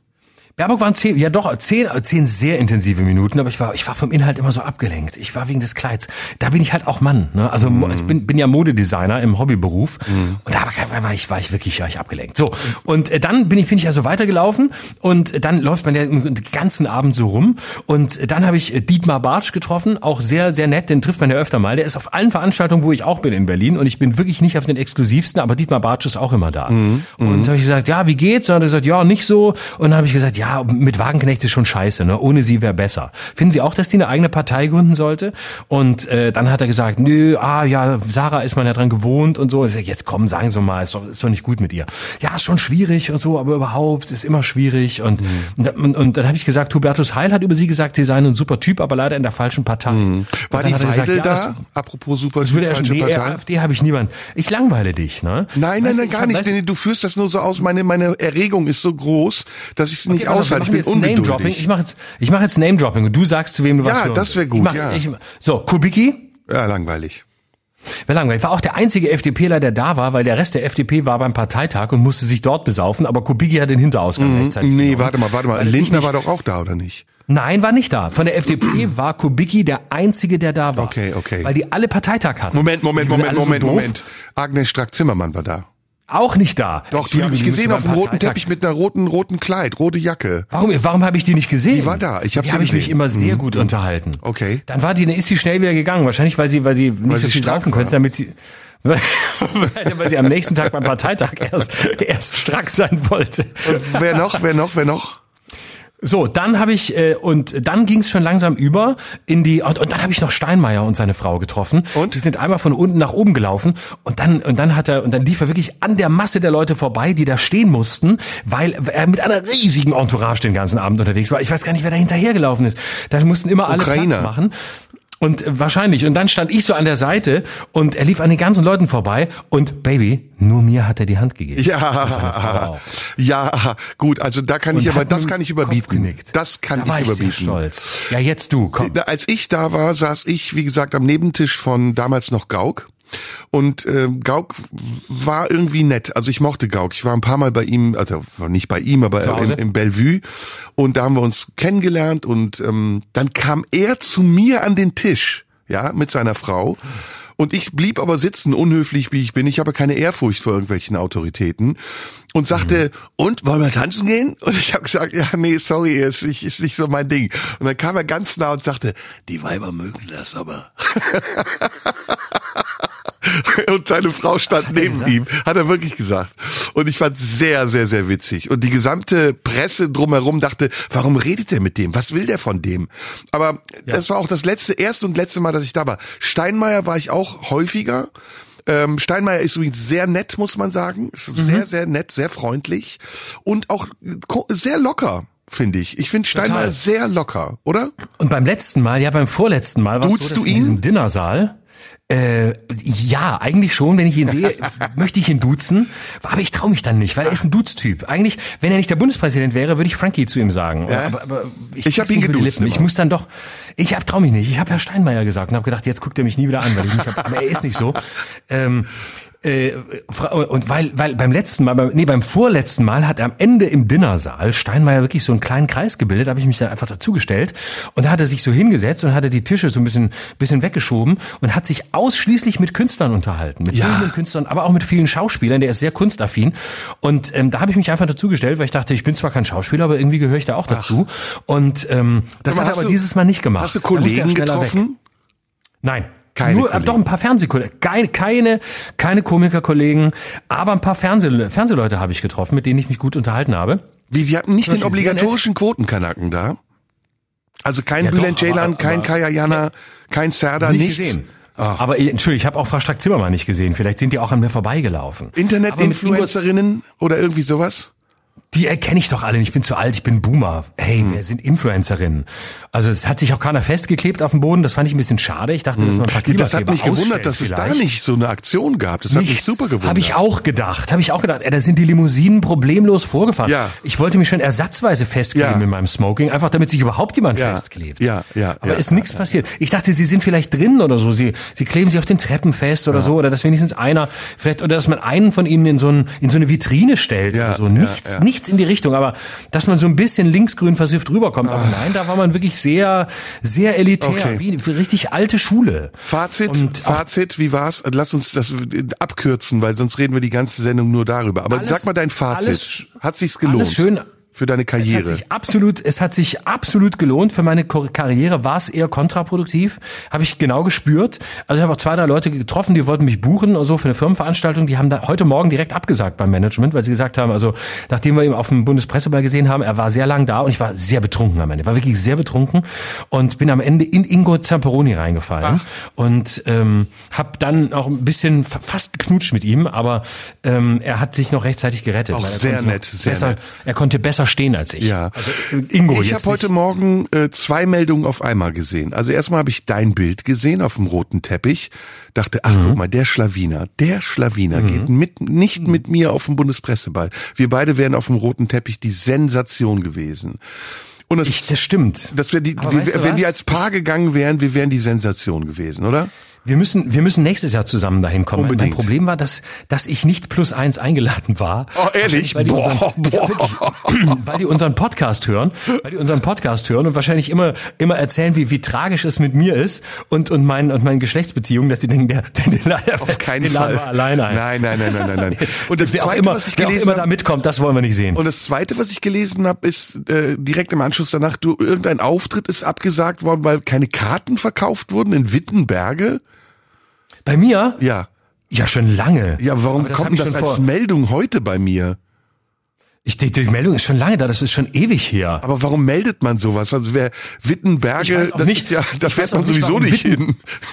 Baerbock waren zehn, ja doch, zehn, zehn sehr intensive Minuten, aber ich war, ich war vom Inhalt immer so abgelenkt. Ich war wegen des Kleids. Da bin ich halt auch Mann. Ne? Also mhm. ich bin, bin ja Modedesigner im Hobbyberuf mhm. und da war ich, war ich wirklich, war ich abgelenkt. So und äh, dann bin ich, bin ich also weitergelaufen und dann läuft man ja den ganzen Abend so rum und dann habe ich äh, Dietmar Bartsch getroffen, auch sehr, sehr nett. Den trifft man ja öfter mal. Der ist auf allen Veranstaltungen, wo ich auch bin in Berlin und ich bin wirklich nicht auf den exklusivsten, aber Dietmar Bartsch ist auch immer da. Mhm. Und mhm. habe ich gesagt, ja, wie geht's? Und er hat gesagt, ja, nicht so. Und dann habe ich gesagt, ja mit Wagenknecht ist schon scheiße, ne? Ohne sie wäre besser. Finden Sie auch, dass die eine eigene Partei gründen sollte? Und äh, dann hat er gesagt, nö, ah ja, Sarah ist man ja dran gewohnt und so. Und ich sag, jetzt komm, sagen Sie mal, ist doch, ist doch nicht gut mit ihr. Ja, ist schon schwierig und so, aber überhaupt ist immer schwierig. Und, mhm. und, und, dann habe ich gesagt, Hubertus Heil hat über sie gesagt, sie seien ein super Typ, aber leider in der falschen Partei. Mhm. War die Weidel gesagt, ja, da? Das, Apropos super Typ, falsche nee, Partei? AfD habe ich niemand. Ich langweile dich, ne? Nein, nein, nein, gar nicht. Weißt, du führst das nur so aus. Meine, meine Erregung ist so groß, dass ich es nicht okay, aushalte. Ich bin ungeduldig. Ich mache jetzt, ich mache jetzt Name Dropping und du sagst, zu wem du ja, was Ja, das wäre gut. Mach, ja. Ich, so, Kubicki? Ja, langweilig. Wäre langweilig. War auch der einzige FDPler, der da war, weil der Rest der FDP war beim Parteitag und musste sich dort besaufen, aber Kubicki hat den Hinterausgang mhm. rechtzeitig. Nee, genommen. warte mal, warte mal. Lindner war doch auch da, oder nicht? Nein, war nicht da. Von der FDP war Kubicki der Einzige, der da war. Okay, okay. Weil die alle Parteitag hatten. Moment, Moment, Moment, so Moment, doof. Moment. Agnes Strack-Zimmermann war da. Auch nicht da. Doch, die habe ich gesehen auf dem roten Parteitag- Teppich mit einer roten, roten Kleid, rote Jacke. Warum, warum habe ich die nicht gesehen? Die war da, ich hab habe ich mich. Mhm. immer sehr gut unterhalten. Okay. Dann war die, dann ist sie schnell wieder gegangen. Wahrscheinlich, weil sie, weil sie nicht so viel saufen konnte, damit sie, weil, weil sie am nächsten Tag beim Parteitag erst, erst strack sein wollte. Wer noch, wer noch, wer noch? So, dann habe ich äh, und dann ging es schon langsam über in die und, und dann habe ich noch Steinmeier und seine Frau getroffen. Und? die sind einmal von unten nach oben gelaufen und dann und dann hat er und dann lief er wirklich an der Masse der Leute vorbei, die da stehen mussten, weil er mit einer riesigen Entourage den ganzen Abend unterwegs war. Ich weiß gar nicht, wer da hinterhergelaufen ist. Da mussten immer alle Ukrainer. Platz machen. Und wahrscheinlich. Und dann stand ich so an der Seite und er lief an den ganzen Leuten vorbei und Baby, nur mir hat er die Hand gegeben. Ja, ja, gut, also da kann ich Und aber, hat das kann ich überbieten. Das kann da ich ich überbieten. stolz. Ja, jetzt du, komm. Als ich da war, saß ich, wie gesagt, am Nebentisch von damals noch Gauk. Und ähm, Gauk war irgendwie nett. Also ich mochte Gauk. Ich war ein paar Mal bei ihm, also nicht bei ihm, aber äh, im, im Bellevue. Und da haben wir uns kennengelernt und ähm, dann kam er zu mir an den Tisch, ja, mit seiner Frau. Und ich blieb aber sitzen, unhöflich wie ich bin. Ich habe keine Ehrfurcht vor irgendwelchen Autoritäten. Und sagte, und, wollen wir tanzen gehen? Und ich habe gesagt, ja, nee, sorry, ist nicht, ist nicht so mein Ding. Und dann kam er ganz nah und sagte, die Weiber mögen das aber. Und seine Frau stand neben ihm, hat er wirklich gesagt. Und ich fand sehr, sehr, sehr witzig. Und die gesamte Presse drumherum dachte, warum redet der mit dem? Was will der von dem? Aber das war auch das letzte, erste und letzte Mal, dass ich da war. Steinmeier war ich auch häufiger. Ähm, Steinmeier ist übrigens sehr nett, muss man sagen. Ist sehr, sehr nett, sehr freundlich und auch sehr locker, finde ich. Ich finde Steinmeier Total. sehr locker, oder? Und beim letzten Mal, ja, beim vorletzten Mal war es so, du in diesem Dinnersaal äh, ja, eigentlich schon, wenn ich ihn sehe, möchte ich ihn duzen, aber ich traue mich dann nicht, weil er ist ein Duztyp. Eigentlich, wenn er nicht der Bundespräsident wäre, würde ich Frankie zu ihm sagen. Ja. Aber, aber Ich krieg's hab ihn geduzt Lippen. Ich muss dann doch, ich hab, trau mich nicht. Ich habe Herr Steinmeier gesagt und habe gedacht, jetzt guckt er mich nie wieder an, weil ich nicht hab, aber er ist nicht so. Ähm, äh, und weil, weil beim letzten Mal, beim, nee, beim vorletzten Mal hat er am Ende im Dinnersaal Steinmeier wirklich so einen kleinen Kreis gebildet, habe ich mich dann einfach dazugestellt und da hat er sich so hingesetzt und hat er die Tische so ein bisschen, bisschen weggeschoben und hat sich ausschließlich mit Künstlern unterhalten, mit Ja. vielen Künstlern, aber auch mit vielen Schauspielern. Der ist sehr kunstaffin und ähm, da habe ich mich einfach dazugestellt, weil ich dachte, ich bin zwar kein Schauspieler, aber irgendwie gehöre ich da auch dazu. Und ähm, das mal, hat er aber du- dieses Mal nicht gemacht. Hast du Kollegen schneller weg. getroffen? Nein. Keine Nur, Kollegen. doch ein paar Fernsehkollegen, keine, keine, keine Komikerkollegen, aber ein paar Fernseh, Fernsehleute habe ich getroffen, mit denen ich mich gut unterhalten habe. Wie, die hatten nicht den obligatorischen Quotenkanaken da? Also kein Ja, Bülent Ceylan, kein Kaya Jana, kein Serda, Nicht nichts. gesehen. Aber ich- Entschuldigung, ich habe auch Frau Strack-Zimmermann nicht gesehen. Vielleicht sind die auch an mir vorbeigelaufen. Internet-Influencerinnen oder irgendwie sowas? Die erkenne ich doch alle. nicht. Ich bin zu alt, ich bin Boomer. Hey, Hm. wer sind Influencerinnen? Also es hat sich auch keiner festgeklebt auf dem Boden. Das fand ich ein bisschen schade. Ich dachte, dass man ein paar Hm. Das hat Klimakleber mich gewundert, dass es da vielleicht. nicht so eine Aktion gab. Das hat mich super gewundert. Habe ich auch gedacht. Habe ich auch gedacht. Ey, da sind die Limousinen problemlos vorgefahren. Ja. Ich wollte mich schon ersatzweise festkleben Ja. in meinem Smoking, einfach damit sich überhaupt jemand Ja. festklebt. Ja, ja, Aber ja, ist ja, nichts passiert. Ich dachte, sie sind vielleicht drin oder so. Sie, sie kleben sich auf den Treppen fest oder so. Oder dass wenigstens einer, vielleicht, oder dass man einen von ihnen in so, ein, in so eine Vitrine stellt Ja, oder so. ja, Nichts, ja. Nichts in die Richtung. Aber dass man so ein bisschen linksgrün versifft rüberkommt. Aber nein, da war man wirklich sehr, sehr elitär. Okay. Wie richtig alte Schule. Fazit, Und Fazit, wie war's? Lass uns das abkürzen, weil sonst reden wir die ganze Sendung nur darüber. Aber Alles- sag mal dein Fazit. alles- hat sich's gelohnt? Alles schön. Für deine Es Karriere. hat sich absolut, es hat sich absolut gelohnt. Für meine Karriere war es eher kontraproduktiv. Habe ich genau gespürt. Also ich habe auch zwei, drei Leute getroffen, die wollten mich buchen oder so für eine Firmenveranstaltung. Die haben da heute Morgen direkt abgesagt beim Management, weil sie gesagt haben, also nachdem wir ihn auf dem Bundespresseball gesehen haben, er war sehr lang da und ich war sehr betrunken am Ende. War wirklich sehr betrunken und bin am Ende in Ingo Zamperoni reingefallen und ähm, habe dann auch ein bisschen fa- fast geknutscht mit ihm, aber ähm, er hat sich noch rechtzeitig gerettet. Auch er sehr nett, sehr besser, nett. Er konnte besser stehen als ich. Ja. Also, Ingo ich habe heute. Morgen äh, zwei Meldungen auf einmal gesehen. Also erstmal habe ich dein Bild gesehen auf dem roten Teppich. Dachte, ach Mhm. guck mal, der Schlawiner, der Schlawiner geht mit, nicht mit mir auf den Bundespresseball. Wir beide wären auf dem roten Teppich die Sensation gewesen. Und das, Ich, das stimmt. das wär die, wir, wenn wir was? als Paar gegangen wären, wir wären die Sensation gewesen, oder? Wir müssen, wir müssen nächstes Jahr zusammen dahin kommen. Unbedingt. Mein Problem war, dass, dass ich nicht plus eins eingeladen war. Oh, ehrlich? Weil die, unseren, Boah, Ja, wirklich, weil die unseren Podcast hören, weil die unseren Podcast hören und wahrscheinlich immer, immer erzählen, wie, wie tragisch es mit mir ist und, und mein, und meinen Geschlechtsbeziehungen, dass die denken, der, der, der, Auf keinen den laden Fall. wir alleine ein. Nein, nein, nein, nein, nein, nein. Und das wer auch zweite, immer, was ich auch gelesen immer da habe, mitkommt, das wollen wir nicht sehen. und das zweite, was ich gelesen habe, ist äh, direkt im Anschluss danach, du irgendein Auftritt ist abgesagt worden, weil keine Karten verkauft wurden in Wittenberge. Bei mir? Ja. Ja, schon lange. Ja, warum das kommt das schon als vor- Meldung heute bei mir? Ich, die, die Meldung ist schon lange da, das ist schon ewig her. Aber warum meldet man sowas? Also wer Wittenberge, das nicht. ist ja, da Ich fährt man nicht, sowieso nicht Witten-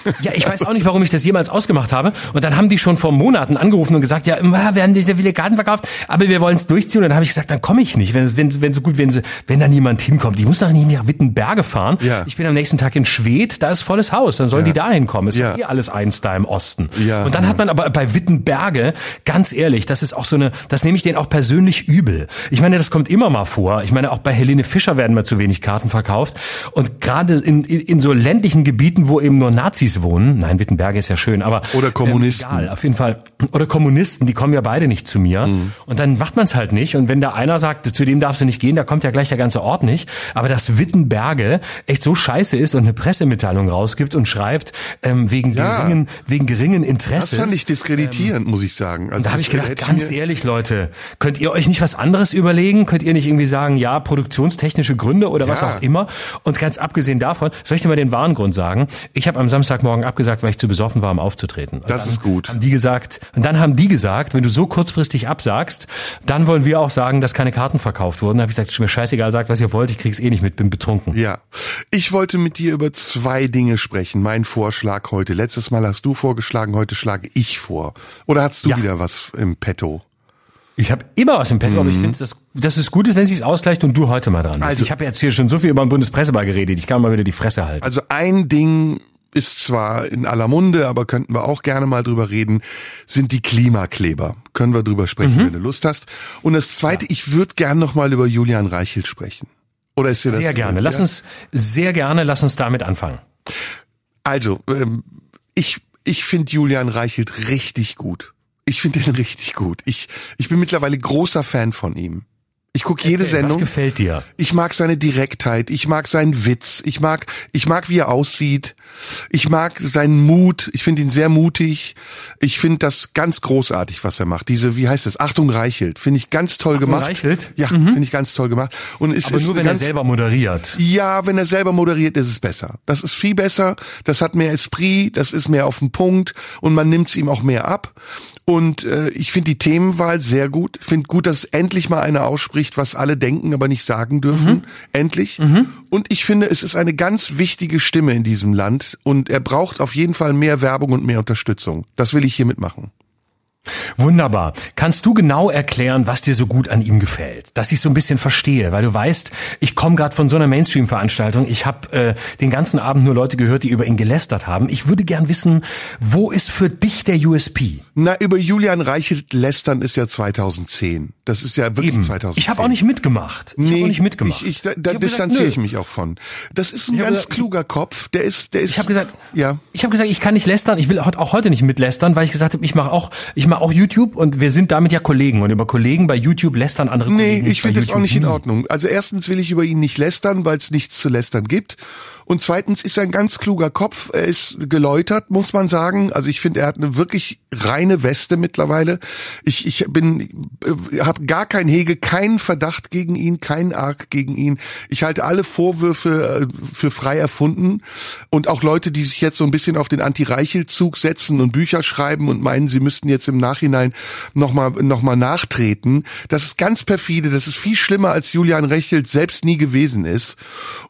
hin. Ja, ich weiß auch nicht, warum ich das jemals ausgemacht habe. Und dann haben die schon vor Monaten angerufen und gesagt, ja, wir haben diese viele Karten verkauft, aber wir wollen es durchziehen. Und dann habe ich gesagt, dann komme ich nicht, wenn, wenn, wenn so gut, wenn, wenn da niemand hinkommt. Ich muss doch nicht nach Wittenberge fahren. Ja. Ich bin am nächsten Tag in Schwedt, da ist volles Haus, dann sollen die da hinkommen. Ist Ja. ja eh alles eins da im Osten. Ja. Und dann hat man aber bei Wittenberge, ganz ehrlich, das ist auch so eine, das nehme ich denen auch persönlich übel. Ich meine, das kommt immer mal vor. Ich meine, auch bei Helene Fischer werden mal zu wenig Karten verkauft. Und gerade in, in, in so ländlichen Gebieten, wo eben nur Nazis wohnen, nein, Wittenberge ist ja schön, aber Oder Kommunisten. Ähm, egal, auf jeden Fall. Oder Kommunisten, die kommen ja beide nicht zu mir. Mhm. Und dann macht man es halt nicht. Und wenn da einer sagt, zu dem darfst du nicht gehen, da kommt ja gleich der ganze Ort nicht. Aber dass Wittenberge echt so scheiße ist und eine Pressemitteilung rausgibt und schreibt, ähm, wegen, Ja. geringen, wegen geringen Das Interesses. fand ich diskreditierend, muss ich sagen. Also Da habe das ich gedacht, ganz ehrlich, Leute, könnt ihr euch nicht was anderes überlegen? Könnt ihr nicht irgendwie sagen, ja, produktionstechnische Gründe oder was Ja. auch immer? Und ganz abgesehen davon, soll ich dir mal den wahren Grund sagen? Ich habe am Samstagmorgen abgesagt, weil ich zu besoffen war, um aufzutreten. Und Das dann ist gut. Haben die gesagt, und dann haben die gesagt, wenn du so kurzfristig absagst, dann wollen wir auch sagen, dass keine Karten verkauft wurden. Da habe ich gesagt, ist mir scheißegal, sagt, was ihr wollt, ich krieg's eh nicht mit, bin betrunken. Ja, ich wollte mit dir über zwei Dinge sprechen. Mein Vorschlag heute. Letztes Mal hast du vorgeschlagen, heute schlage ich vor. Oder hast du Ja. wieder was im Petto? Ich habe immer was im Petto, aber ich finde, dass, dass es gut ist, wenn es sich ausgleicht und du heute mal dran bist. Also- ich habe jetzt hier schon so viel über den Bundespresseball geredet, ich kann mal wieder die Fresse halten. Also ein Ding ist zwar in aller Munde, aber könnten wir auch gerne mal drüber reden, sind die Klimakleber. Können wir drüber sprechen, wenn du Lust hast. Und das zweite, ich würde gern noch mal über Julian Reichelt sprechen. Oder ist dir das Sehr gerne. ja? Lass uns sehr gerne, lass uns damit anfangen. Also, ähm, ich, ich finde Julian Reichelt richtig gut. Ich finde ihn richtig gut. Ich, ich bin mittlerweile großer Fan von ihm. Ich gucke jede Erzähl, Sendung. Was gefällt dir? Ich mag seine Direktheit, ich mag seinen Witz, ich mag, ich mag, wie er aussieht, ich mag seinen Mut, ich finde ihn sehr mutig, ich finde das ganz großartig, was er macht. Diese, wie heißt das? Achtung Reichelt, finde ich ganz toll gemacht. Reichelt? Ja, finde ich ganz toll gemacht. Und es Aber ist nur wenn er ganz, selber moderiert. ja, wenn er selber moderiert, ist es besser. Das ist viel besser, das hat mehr Esprit, das ist mehr auf den Punkt und man nimmt es ihm auch mehr ab. Und äh, ich finde die Themenwahl sehr gut. Ich finde gut, dass endlich mal einer ausspricht, was alle denken, aber nicht sagen dürfen. Endlich. Und ich finde, es ist eine ganz wichtige Stimme in diesem Land und er braucht auf jeden Fall mehr Werbung und mehr Unterstützung. Das will ich hier mitmachen. Wunderbar. Kannst du genau erklären, was dir so gut an ihm gefällt? Dass ich so ein bisschen verstehe, weil du weißt, ich komme gerade von so einer Mainstream-Veranstaltung. Ich habe äh, den ganzen Abend nur Leute gehört, die über ihn gelästert haben. Ich würde gern wissen, wo ist für dich der USP? Na, über Julian Reichelt lästern ist ja 2010. Das ist ja wirklich 2010. Ich habe auch nicht mitgemacht. Ich habe auch nicht mitgemacht. Ich, ich, da da Ich distanziere gesagt, ich mich auch von. Das ist ein ganz gesagt- kluger Kopf. Der ist, der ist. Ich habe gesagt, ja. ich habe gesagt, ich kann nicht lästern. Ich will auch heute nicht mitlästern, weil ich gesagt habe, ich mache auch, ich mache auch YouTube und wir sind damit ja Kollegen und über Kollegen bei YouTube lästern andere Nee, Kollegen. ich finde das auch nicht in nie. Ordnung. Also erstens will ich über ihn nicht lästern, weil es nichts zu lästern gibt. Und zweitens ist er ein ganz kluger Kopf. Er ist geläutert, muss man sagen. Also ich finde, er hat eine wirklich reine Weste mittlerweile. Ich, ich bin, äh, habe gar kein Hege, keinen Verdacht gegen ihn, keinen Arg gegen ihn. Ich halte alle Vorwürfe äh, für frei erfunden. Und auch Leute, die sich jetzt so ein bisschen auf den Anti-Reichel-Zug setzen und Bücher schreiben und meinen, sie müssten jetzt im Nachhinein nochmal noch mal nachtreten. Das ist ganz perfide. Das ist viel schlimmer, als Julian Reichelt selbst nie gewesen ist.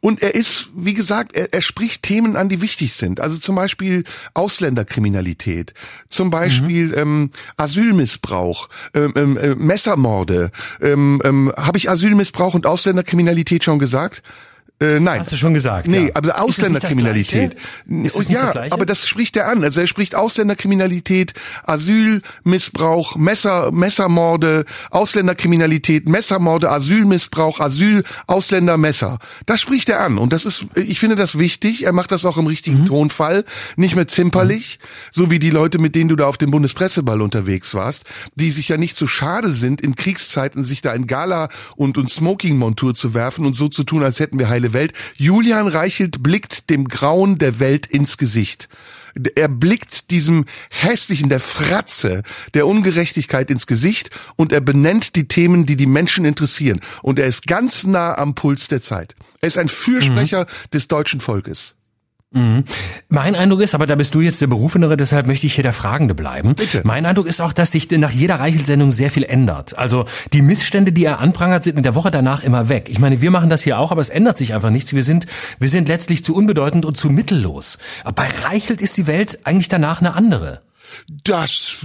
Und er ist, wie gesagt, er, er spricht Themen an, die wichtig sind. Also zum Beispiel Ausländerkriminalität, zum Beispiel ähm, Asylmissbrauch, ähm, ähm, äh, Messermorde. Ähm, ähm, Habe ich Asylmissbrauch und Ausländerkriminalität schon gesagt? Äh, nein. Hast du schon gesagt. Nee, ja. aber Ausländerkriminalität. Ja, das aber das spricht er an. Also er spricht Ausländerkriminalität, Asylmissbrauch, Messer, Messermorde, Ausländerkriminalität, Messermorde, Asylmissbrauch, Asyl, Ausländer, Messer. Das spricht er an. Und das ist, ich finde das wichtig. Er macht das auch im richtigen Mhm. Tonfall. Nicht mehr zimperlich, so wie die Leute, mit denen du da auf dem Bundespresseball unterwegs warst, die sich ja nicht so schade sind, in Kriegszeiten sich da in Gala und, und Smoking-Montur zu werfen und so zu tun, als hätten wir heile Welt. Julian Reichelt blickt dem Grauen der Welt ins Gesicht. Er blickt diesem hässlichen, der Fratze, der Ungerechtigkeit ins Gesicht und er benennt die Themen, die die Menschen interessieren. Und er ist ganz nah am Puls der Zeit. Er ist ein Fürsprecher des deutschen Volkes. Mein Eindruck ist, aber da bist du jetzt der Berufenere, deshalb möchte ich hier der Fragende bleiben. Bitte. Mein Eindruck ist auch, dass sich nach jeder Reichelt-Sendung sehr viel ändert. Also die Missstände, die er anprangert, sind in der Woche danach immer weg. Ich meine, wir machen das hier auch, aber es ändert sich einfach nichts. Wir sind, wir sind letztlich zu unbedeutend und zu mittellos. Aber bei Reichelt ist die Welt eigentlich danach eine andere. Das,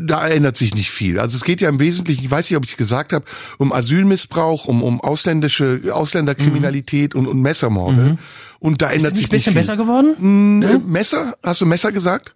da ändert sich nicht viel. Also es geht ja im Wesentlichen, ich weiß nicht, ob ich es gesagt habe, um Asylmissbrauch, um, um ausländische, Ausländerkriminalität und, und Messermorde. Und da Ist ändert es sich nicht ein bisschen viel. besser geworden? Äh, Messer? Hast du Messer gesagt?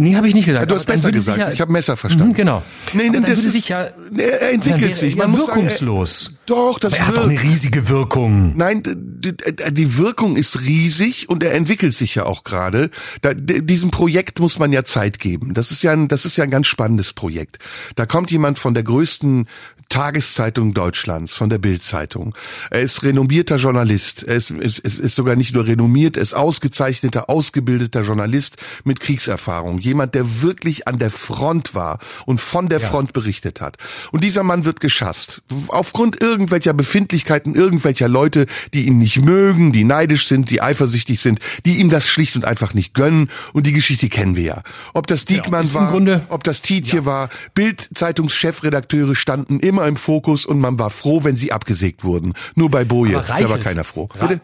Nee, habe ich nicht gesagt. Ja, du hast sich gesagt. Ja, ich habe Messer verstanden. Mhm, genau. Nee, nee, das sich ja, er entwickelt sich. Man muss sagen, wirkungslos. er, doch, das Aber er hat doch wirkt. eine riesige Wirkung. Nein, d- d- die Wirkung ist riesig und er entwickelt sich ja auch gerade. Diesem Projekt muss man ja Zeit geben. Das ist ja ein, das ist ja ein ganz spannendes Projekt. Da kommt jemand von der größten Tageszeitung Deutschlands, von der Bild-Zeitung. Er ist renommierter Journalist. Er ist, ist, ist, sogar nicht nur renommiert, er ist ausgezeichneter, ausgebildeter Journalist mit Kriegserfahrung. Jemand, der wirklich an der Front war und von der Front berichtet hat. Und dieser Mann wird geschasst. Aufgrund irgendwelcher Befindlichkeiten, irgendwelcher Leute, die ihn nicht mögen, die neidisch sind, die eifersüchtig sind, die ihm das schlicht und einfach nicht gönnen. Und die Geschichte kennen wir ja. Ob das Diekmann ist im war, Grunde- ob das Tietje war, Bild-Zeitungschefredakteure standen immer im Fokus und man war froh, wenn sie abgesägt wurden. Nur bei Boje, da war keiner froh. Re- Bitte?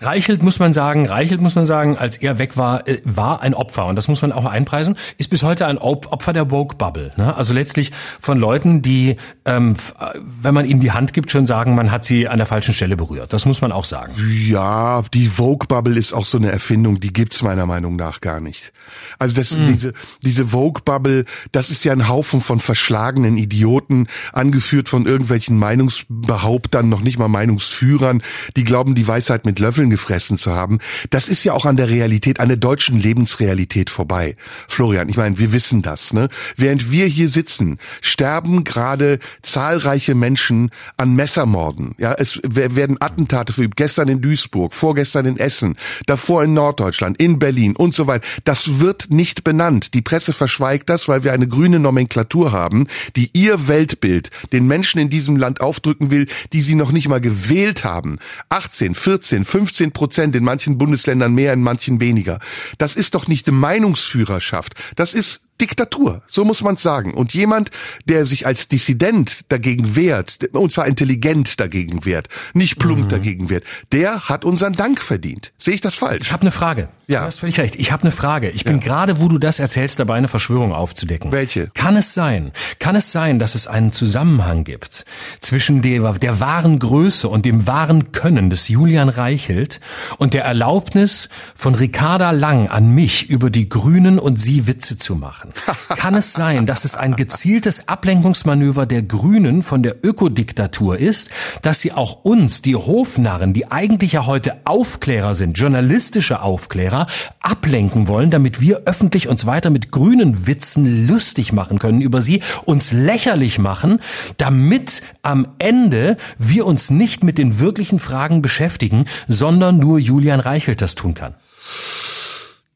Reichelt muss man sagen, Reichelt muss man sagen, als er weg war, äh, war ein Opfer und das muss man auch einpreisen, ist bis heute ein Op Opfer der Woke Bubble. Ne? Also letztlich von Leuten, die, ähm, äh, wenn man ihnen die Hand gibt, schon sagen, man hat sie an der falschen Stelle berührt. Das muss man auch sagen. Ja, die Vogue-Bubble ist auch so eine Erfindung, die gibt's meiner Meinung nach gar nicht. Also das, Hm. diese, diese Vogue-Bubble, das ist ja ein Haufen von verschlagenen Idioten, angeführt von irgendwelchen Meinungsbehauptern, noch nicht mal Meinungsführern, die glauben, die Weisheit mit Löffeln gefressen zu haben. Das ist ja auch an der Realität, an der deutschen Lebensrealität vorbei. Florian, ich meine, wir wissen das, ne? Während wir hier sitzen, sterben gerade zahlreiche Menschen an Messermorden. Ja, es wer- werden Attentate verübt. Gestern in Duisburg, vorgestern in Essen, davor in Norddeutschland, in Berlin und so weiter. Das wird nicht benannt. Die Presse verschweigt das, weil wir eine grüne Nomenklatur haben, die ihr Weltbild den Menschen in diesem Land aufdrücken will, die sie noch nicht mal gewählt haben. 18, 14, 15 Prozent in manchen Bundesländern mehr, in manchen weniger. Das ist doch nicht eine Meinungsführerschaft. Das ist Diktatur, so muss man sagen. Und jemand, der sich als Dissident dagegen wehrt, und zwar intelligent dagegen wehrt, nicht plump dagegen wehrt, der hat unseren Dank verdient. Sehe ich das falsch? Ich habe eine Frage. Ja. Du hast völlig recht. Ich habe eine Frage. Ich bin gerade, wo du das erzählst, dabei eine Verschwörung aufzudecken. Welche? Kann es sein? Kann es sein, dass es einen Zusammenhang gibt zwischen der, der wahren Größe und dem wahren Können des Julian Reichelt und der Erlaubnis von Ricarda Lang an mich über die Grünen und sie Witze zu machen? Kann es sein, dass es ein gezieltes Ablenkungsmanöver der Grünen von der Ökodiktatur ist, dass sie auch uns, die Hofnarren, die eigentlich ja heute Aufklärer sind, journalistische Aufklärer, ablenken wollen, damit wir öffentlich uns weiter mit grünen Witzen lustig machen können über sie, uns lächerlich machen, damit am Ende wir uns nicht mit den wirklichen Fragen beschäftigen, sondern nur Julian Reichelt das tun kann.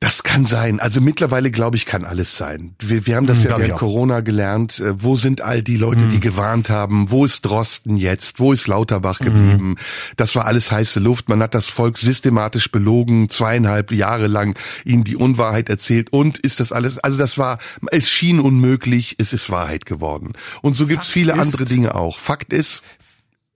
Das kann sein. Also mittlerweile, glaube ich, kann alles sein. Wir, wir haben das Hm, ja während. Hm. Corona gelernt. Äh, Wo sind all die Leute, die gewarnt haben? Wo ist Drosten jetzt? Wo ist Lauterbach Hm. geblieben? Das war alles heiße Luft. Man hat das Volk systematisch belogen, zweieinhalb Jahre lang ihnen die Unwahrheit erzählt. Und ist das alles, also das war, es schien unmöglich, es ist Wahrheit geworden. Und so gibt's viele ist- andere Dinge auch. Fakt ist,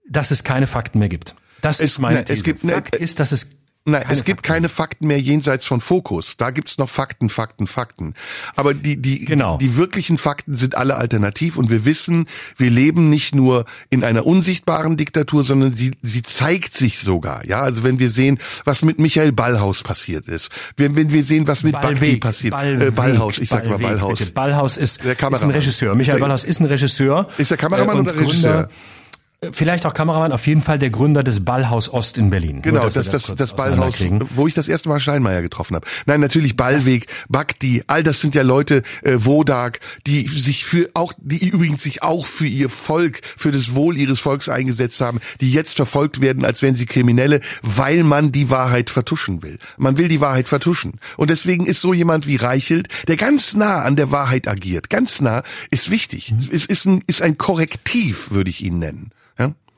Dass es keine Fakten mehr gibt. Das Es- ist meine ne, es These. gibt- ne, Fakt ist, dass es Nein, keine es gibt Fakten. keine Fakten mehr jenseits von Fokus. Da gibt's noch Fakten, Fakten, Fakten. Aber die, die, genau. die wirklichen Fakten sind alle alternativ und wir wissen, wir leben nicht nur in einer unsichtbaren Diktatur, sondern sie, sie zeigt sich sogar. Ja, also wenn wir sehen, was mit Michael Ballhaus passiert ist, wenn, wenn wir sehen, was mit Ballweg, Bakti passiert, Ballweg, äh, Ballhaus, ich sag mal Ballhaus. Bitte. Ballhaus ist, der ist ein Regisseur. Michael Ballhaus ist ein Regisseur. Ist der Kameramann äh, oder Regisseur? Vielleicht auch Kameramann, auf jeden Fall der Gründer des Ballhaus Ost in Berlin. Genau, Nur, das, das, das, das Ballhaus, wo ich das erste Mal Scheinmeier getroffen habe. Nein, natürlich Ballweg, Bakti, all das sind ja Leute, äh, Wodak, die sich für auch, die übrigens sich auch für ihr Volk, für das Wohl ihres Volks eingesetzt haben, die jetzt verfolgt werden, als wären sie Kriminelle, weil man die Wahrheit vertuschen will. Man will die Wahrheit vertuschen. Und deswegen ist so jemand wie Reichelt, der ganz nah an der Wahrheit agiert, ganz nah, ist wichtig. Mhm. Es ist ein, ist ein Korrektiv, würde ich ihn nennen.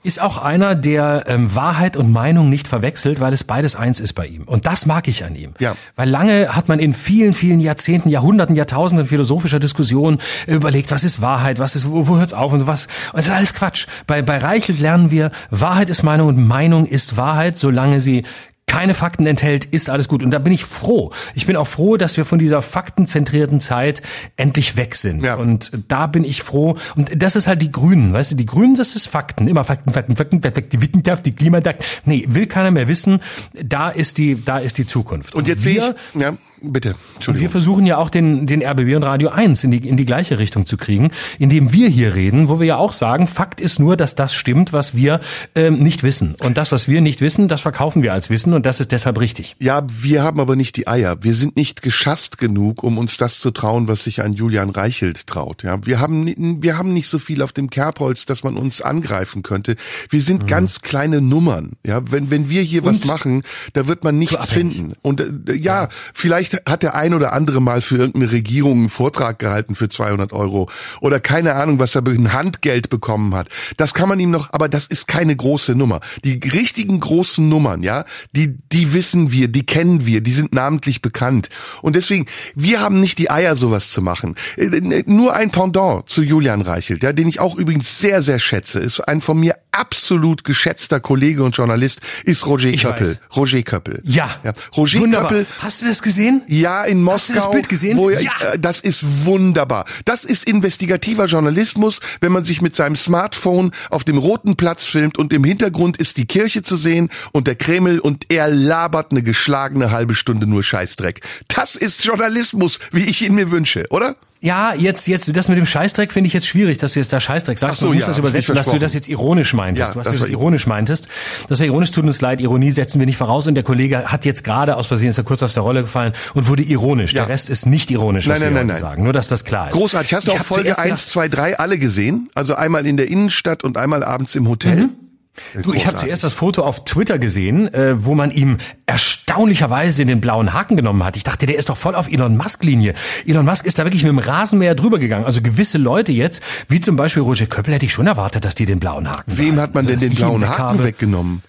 Ist auch einer, der ähm, Wahrheit und Meinung nicht verwechselt, weil es beides eins ist bei ihm. Und das mag ich an ihm. Ja. Weil lange hat man in vielen, vielen Jahrzehnten, Jahrhunderten, Jahrtausenden philosophischer Diskussionen überlegt, was ist Wahrheit, was ist, wo, wo hört's auf und sowas. Und es ist alles Quatsch. Bei, bei Reichelt lernen wir, Wahrheit ist Meinung und Meinung ist Wahrheit, solange sie keine Fakten enthält, ist alles gut. Und da bin ich froh. Ich bin auch froh, dass wir von dieser faktenzentrierten Zeit endlich weg sind. Ja. Und da bin ich froh. Und das ist halt die Grünen, weißt du, die Grünen, das ist Fakten. Immer Fakten, Fakten, Fakten, die Wissenschaft, die Klimaakt. Nee, will keiner mehr wissen. Da ist die, da ist die Zukunft. Und, und jetzt sehe ich, ja. Bitte, Entschuldigung. Wir versuchen ja auch den, den RBB und Radio 1 in die, in die gleiche Richtung zu kriegen, indem wir hier reden, wo wir ja auch sagen, Fakt ist nur, dass das stimmt, was wir ähm, nicht wissen. Und das, was wir nicht wissen, das verkaufen wir als Wissen und das ist deshalb richtig. Ja, wir haben aber nicht die Eier. Wir sind nicht geschasst genug, um uns das zu trauen, was sich ein Julian Reichelt traut. Ja, wir haben, wir haben nicht so viel auf dem Kerbholz, dass man uns angreifen könnte. Wir sind mhm. ganz kleine Nummern. Ja, wenn, wenn wir hier und was machen, da wird man nichts finden. Und äh, ja, ja, vielleicht Vielleicht hat der ein oder andere mal für irgendeine Regierung einen Vortrag gehalten für 200 Euro oder keine Ahnung, was er ein Handgeld bekommen hat. Das kann man ihm noch, aber das ist keine große Nummer. Die richtigen großen Nummern, ja, die, die wissen wir, die kennen wir, die sind namentlich bekannt. Und deswegen, wir haben nicht die Eier, sowas zu machen. Äh, nur ein Pendant zu Julian Reichelt, ja, den ich auch übrigens sehr, sehr schätze, ist ein von mir absolut geschätzter Kollege und Journalist, ist Roger ich Köppel. Weiß. Roger Köppel. Ja. ja. Roger Wunderbar. Köppel. Hast du das gesehen? Ja, in Moskau. Hast du das Bild gesehen? Wo er, ja. Äh, das ist wunderbar. Das ist investigativer Journalismus, wenn man sich mit seinem Smartphone auf dem Roten Platz filmt und im Hintergrund ist die Kirche zu sehen und der Kreml und er labert eine geschlagene halbe Stunde nur Scheißdreck. Das ist Journalismus, wie ich ihn mir wünsche, oder? Ja, jetzt, jetzt, das mit dem Scheißdreck finde ich jetzt schwierig, dass du jetzt da Scheißdreck sagst. So, du musst ja, das übersetzen, dass du das jetzt ironisch meintest. Ja, du hast das, das ironisch meintest. Das war ironisch, tut uns leid. Ironie setzen wir nicht voraus. Und der Kollege hat jetzt gerade aus Versehen, ist er kurz aus der Rolle gefallen und wurde ironisch. Ja. Der Rest ist nicht ironisch, was nein, wir nein, nein. sagen. Nur, dass das klar ist. Großartig. Hast du auch Folge 1, 2, 3 alle gesehen? Also einmal in der Innenstadt und einmal abends im Hotel? Mhm. Du, ich habe zuerst das Foto auf Twitter gesehen, äh, wo man ihm erstaunlicherweise den blauen Haken genommen hat. Ich dachte, der ist doch voll auf Elon Musk-Linie. Elon Musk ist da wirklich mit dem Rasenmäher drüber gegangen. Also gewisse Leute jetzt, wie zum Beispiel Roger Köppel, hätte ich schon erwartet, dass die den blauen Haken Wem hat man also, denn den blauen Haken weggenommen?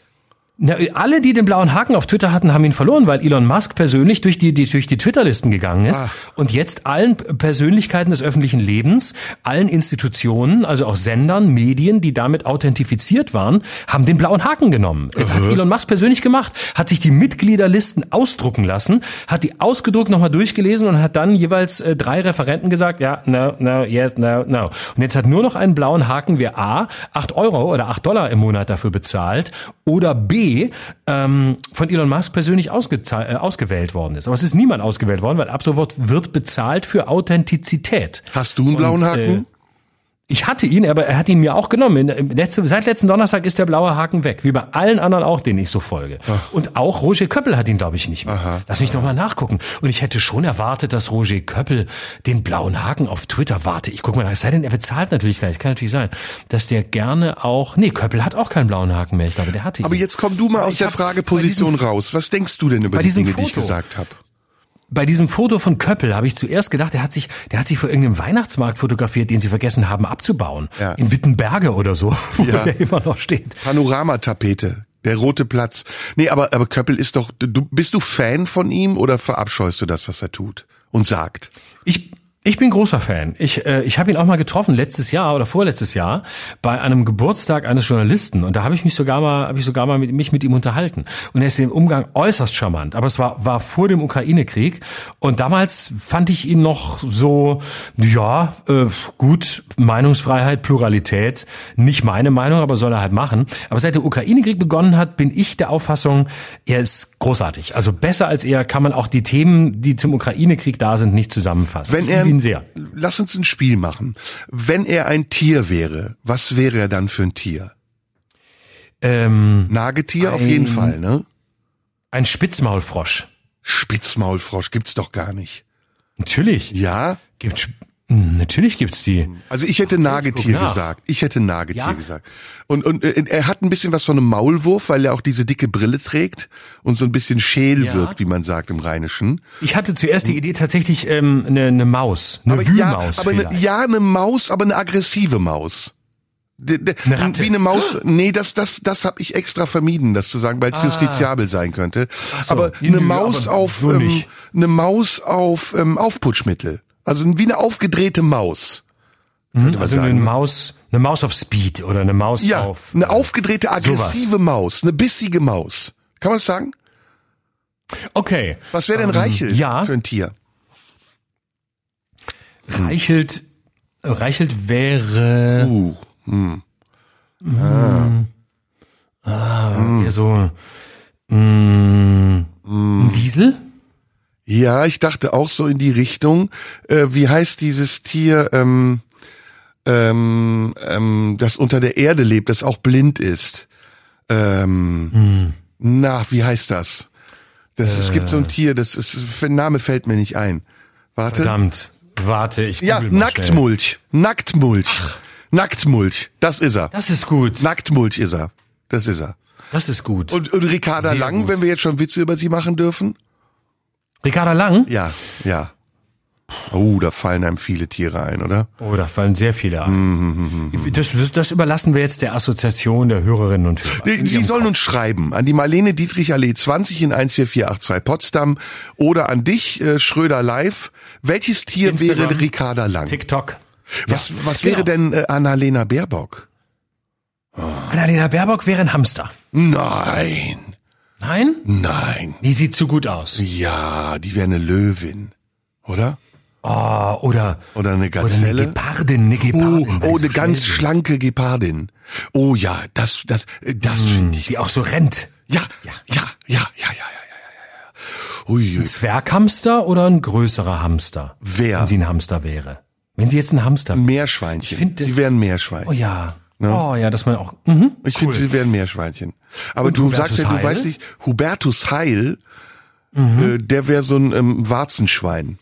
Na, alle, die den blauen Haken auf Twitter hatten, haben ihn verloren, weil Elon Musk persönlich durch die, die durch die Twitter-Listen gegangen ist Ach. und jetzt allen Persönlichkeiten des öffentlichen Lebens, allen Institutionen, also auch Sendern, Medien, die damit authentifiziert waren, haben den blauen Haken genommen. Uh -huh. Hat Elon Musk persönlich gemacht, hat sich die Mitgliederlisten ausdrucken lassen, hat die ausgedruckt nochmal durchgelesen und hat dann jeweils äh, drei Referenten gesagt, ja, no, no, yes, no, no. Und jetzt hat nur noch einen blauen Haken, wer A, acht Euro oder acht Dollar im Monat dafür bezahlt oder B, ähm, von Elon Musk persönlich äh, ausgewählt worden ist. Aber es ist niemand ausgewählt worden, weil ab sofort wird bezahlt für Authentizität. Hast du einen blauen Und, Haken? Ich hatte ihn, aber er hat ihn mir auch genommen. Letzte, seit letzten Donnerstag ist der blaue Haken weg, wie bei allen anderen auch, denen ich so folge. Ach. Und auch Roger Köppel hat ihn, glaube ich, nicht mehr. Aha. Lass mich nochmal nachgucken. Und ich hätte schon erwartet, dass Roger Köppel den blauen Haken auf Twitter warte. Ich guck mal, es sei denn, er bezahlt natürlich gleich. Kann natürlich sein, dass der gerne auch. Nee, Köppel hat auch keinen blauen Haken mehr. Ich glaube, der hatte ihn. Aber jetzt komm du mal aus der Frageposition raus. Was denkst du denn über die Dinge, Foto, die ich gesagt habe? Bei diesem Foto von Köppel habe ich zuerst gedacht, der hat sich, der hat sich vor irgendeinem Weihnachtsmarkt fotografiert, den sie vergessen haben abzubauen. Ja. In Wittenberge oder so, wo ja. der immer noch steht. Panoramatapete. Der rote Platz. Nee, aber, aber Köppel ist doch, du, bist du Fan von ihm oder verabscheust du das, was er tut und sagt? Ich, Ich bin großer Fan. Ich, äh, ich habe ihn auch mal getroffen letztes Jahr oder vorletztes Jahr bei einem Geburtstag eines Journalisten und da habe ich mich sogar mal habe ich sogar mal mit, mich mit ihm unterhalten und er ist im Umgang äußerst charmant. Aber es war war vor dem Ukraine-Krieg und damals fand ich ihn noch so ja äh, gut Meinungsfreiheit Pluralität nicht meine Meinung, aber soll er halt machen. Aber seit der Ukraine-Krieg begonnen hat, bin ich der Auffassung, er ist großartig. Also besser als er kann man auch die Themen, die zum Ukraine-Krieg da sind, nicht zusammenfassen. Wenn er ihn sehr. Lass uns ein Spiel machen. Wenn er ein Tier wäre, was wäre er dann für ein Tier? Ähm, Nagetier ein, auf jeden Fall, ne? Ein Spitzmaulfrosch. Spitzmaulfrosch gibt's doch gar nicht. Natürlich. Ja? Gibt Natürlich gibt's die. Also ich hätte Nagetier gesagt. Ich hätte Nagetier ja? gesagt. Und, und äh, er hat ein bisschen was von einem Maulwurf, weil er auch diese dicke Brille trägt und so ein bisschen schäl ja. wirkt, wie man sagt im Rheinischen. Ich hatte zuerst die Idee tatsächlich ähm, eine, eine Maus, eine aber Wühlmaus. Ja, aber eine, ja, eine Maus, aber eine aggressive Maus. De, de, eine wie eine Maus. Nee, das das das habe ich extra vermieden, das zu sagen, weil es ah. justiziabel sein könnte. So, aber eine Maus auf ähm, eine Maus auf ähm, Aufputschmittel. Also wie eine aufgedrehte Maus. Mhm, also sagen. eine Maus, eine Maus auf Speed oder eine Maus ja, auf. Eine aufgedrehte, aggressive sowas. Maus, eine bissige Maus. Kann man das sagen? Okay. Was wäre denn ähm, Reichelt ja. für ein Tier? Reichelt, Reichelt wäre. Uh, hm. Ah. Ah, hm. eher so. Mh, hm. Ein Wiesel? Ja, ich dachte auch so in die Richtung. Äh, wie heißt dieses Tier, ähm, ähm, ähm, das unter der Erde lebt, das auch blind ist? Ähm, hm. Na, wie heißt das? Das, äh. Es gibt so ein Tier, das ist, ein Name fällt mir nicht ein. Warte. Verdammt. Warte, ich Ja, Nacktmulch. Schnell. Nacktmulch. Ach. Nacktmulch. Das ist er. Das ist gut. Nacktmulch ist er. Das ist er. Das ist gut. Und, und Ricarda Sehr Lang, gut. wenn wir jetzt schon Witze über sie machen dürfen? Ricarda Lang? Ja, ja. Oh, da fallen einem viele Tiere ein, oder? Oh, da fallen sehr viele ein. Mm -hmm. das, das, überlassen wir jetzt der Assoziation der Hörerinnen und Hörer. Sie sollen Kopf. uns schreiben an die Marlene Dietrich Allee 20 in 14482 Potsdam oder an dich, äh, Schröder Live. Welches Tier Instagram, wäre Ricarda Lang? TikTok. Was, ja, was genau. wäre denn äh, Annalena Baerbock? Oh. Annalena Baerbock wäre ein Hamster. Nein. Nein? Nein. Die sieht zu gut aus. Ja, die wäre eine Löwin, oder? Oh, oder oder eine Gazelle, oder eine Gepardin, eine Gepardin. Oh, oh eine so ganz schlanke Gepardin. Oh ja, das das das mm, finde ich. Die auch so rennt. Ja, ja, ja, ja, ja, ja, ja, ja, ja. Ui, ui. Ein Zwerghamster oder ein größerer Hamster? Wer? Wenn sie ein Hamster wäre. Wenn sie jetzt ein Hamster. Ein Meerschweinchen. Ich finde, die wären Meerschweinchen. Oh ja. Ne? Oh ja, dass man auch. Mhm, ich cool. finde, sie wären Meerschweinchen. Aber Und du Hubertus sagst ja, du Heil? weißt nicht, Hubertus Heil, mhm. äh, der wäre so ein ähm, Warzenschwein.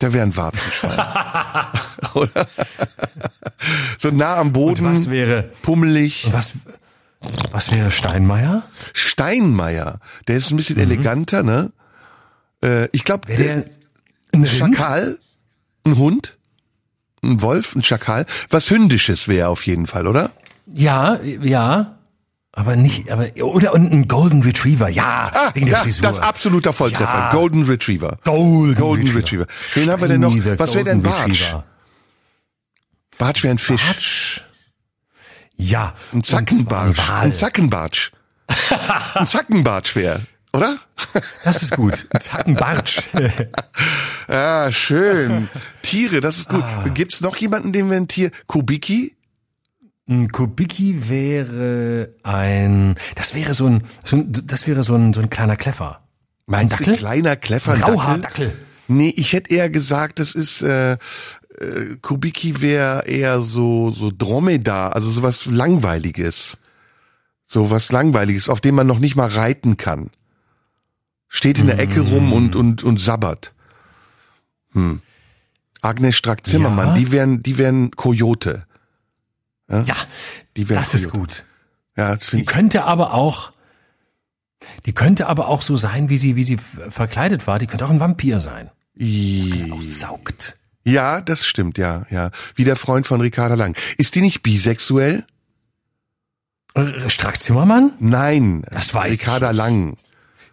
Der wäre ein Warzenschwein. Oder? so nah am Boden. Und was wäre pummelig. Was was wäre Steinmeier? Steinmeier, der ist ein bisschen mhm. eleganter, ne? Äh, ich glaube, der ein Schakal, ein Hund ein Wolf, ein Schakal, was Hündisches wäre auf jeden Fall, oder? Ja, ja. Aber nicht, aber, oder und ein Golden Retriever, ja, ah, wegen der ja, Frisur. Das absoluter Volltreffer. Ja. Golden Retriever. Golden, Golden Retriever. Retriever. Wen haben wir denn noch? Was wäre denn Bartsch? Bartsch wäre ein Fisch. Bartsch. Ja. Ein Zackenbartsch. Ein Zackenbartsch. ein Zackenbartsch wäre oder? Das ist gut. Zackenbartsch. ja, schön. Tiere, das ist gut. Ah. Gibt's noch jemanden, den wir ein Tier? Kubiki? Ein Kubiki wäre ein, das wäre so ein, so ein das wäre so ein, so ein kleiner Kleffer. Meinst ein Dackel? du kleiner Kleffer? Grauhaardackel. Nee, ich hätte eher gesagt, das ist, äh, äh, Kubiki wäre eher so, so Dromedar, also sowas Langweiliges. So was Langweiliges, auf dem man noch nicht mal reiten kann. Steht in der Ecke rum und, mm. und, und sabbert. Hm. Agnes Strack-Zimmermann, ja. die wären, die wären Coyote. Ja, ja die wären das Coyote. ist gut. Ja, das die könnte aber auch, die könnte aber auch so sein, wie sie, wie sie verkleidet war. Die könnte auch ein Vampir sein. I auch saugt. Ja, das stimmt, ja, ja. Wie der Freund von Ricarda Lang. Ist die nicht bisexuell? Strack Zimmermann? Nein. Das weiß Ricarda ich. Lang.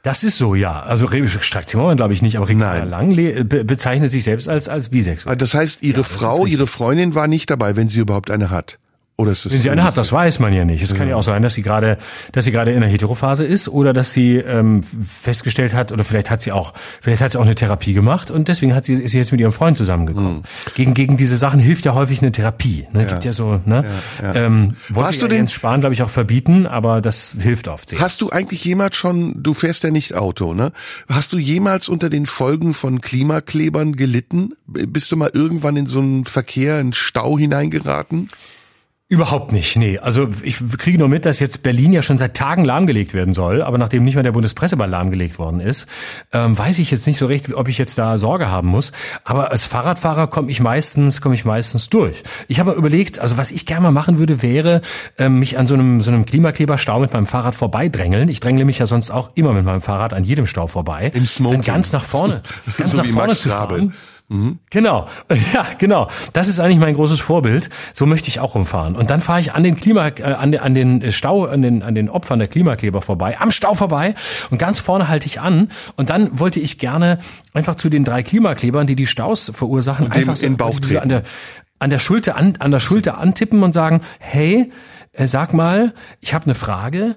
Das ist so, ja. Also Strack Zimmermann glaube ich nicht, aber Ricarda Lang be bezeichnet sich selbst als als bisexuell. Das heißt, ihre ja, Frau, ihre Freundin war nicht dabei, wenn sie überhaupt eine hat. Oder ist es Wenn sie eine hat, das weiß man ja nicht. Es ja. kann ja auch sein, dass sie gerade, dass sie gerade in der Heterophase ist oder dass sie ähm, festgestellt hat oder vielleicht hat sie auch, vielleicht hat sie auch eine Therapie gemacht und deswegen hat sie ist sie jetzt mit ihrem Freund zusammengekommen. Mhm. Gegen gegen diese Sachen hilft ja häufig eine Therapie. Ne? Ja. Gibt ja so, ne? Ja, ja. Ähm, wollte Hast du den Sparen, glaube ich, auch verbieten, aber das hilft oft sehr. Hast du eigentlich jemals schon, du fährst ja nicht Auto, ne? Hast du jemals unter den Folgen von Klimaklebern gelitten? Bist du mal irgendwann in so einen Verkehr, in Stau hineingeraten? Überhaupt nicht, nee. Also ich kriege nur mit, dass jetzt Berlin ja schon seit Tagen lahmgelegt werden soll, aber nachdem nicht mehr der Bundespresseball lahmgelegt worden ist, ähm, weiß ich jetzt nicht so recht, ob ich jetzt da Sorge haben muss. Aber als Fahrradfahrer komme ich meistens, komme ich meistens durch. Ich habe überlegt, also was ich gerne mal machen würde, wäre ähm, mich an so einem so einem Klimakleberstau mit meinem Fahrrad vorbeidrängeln. Ich drängle mich ja sonst auch immer mit meinem Fahrrad an jedem Stau vorbei. Im Smoking. Dann ganz nach vorne, ganz so nach vorne zu fahren. Mhm. Genau, ja, genau. Das ist eigentlich mein großes Vorbild. So möchte ich auch rumfahren. Und dann fahre ich an den Klima, äh, an, den, an den Stau, an den, an den Opfern der Klimakleber vorbei, am Stau vorbei und ganz vorne halte ich an. Und dann wollte ich gerne einfach zu den drei Klimaklebern, die die Staus verursachen, einfach in den Bauch an der an der Schulter an, an der Schulter antippen und sagen, hey, äh, sag mal, ich habe eine Frage.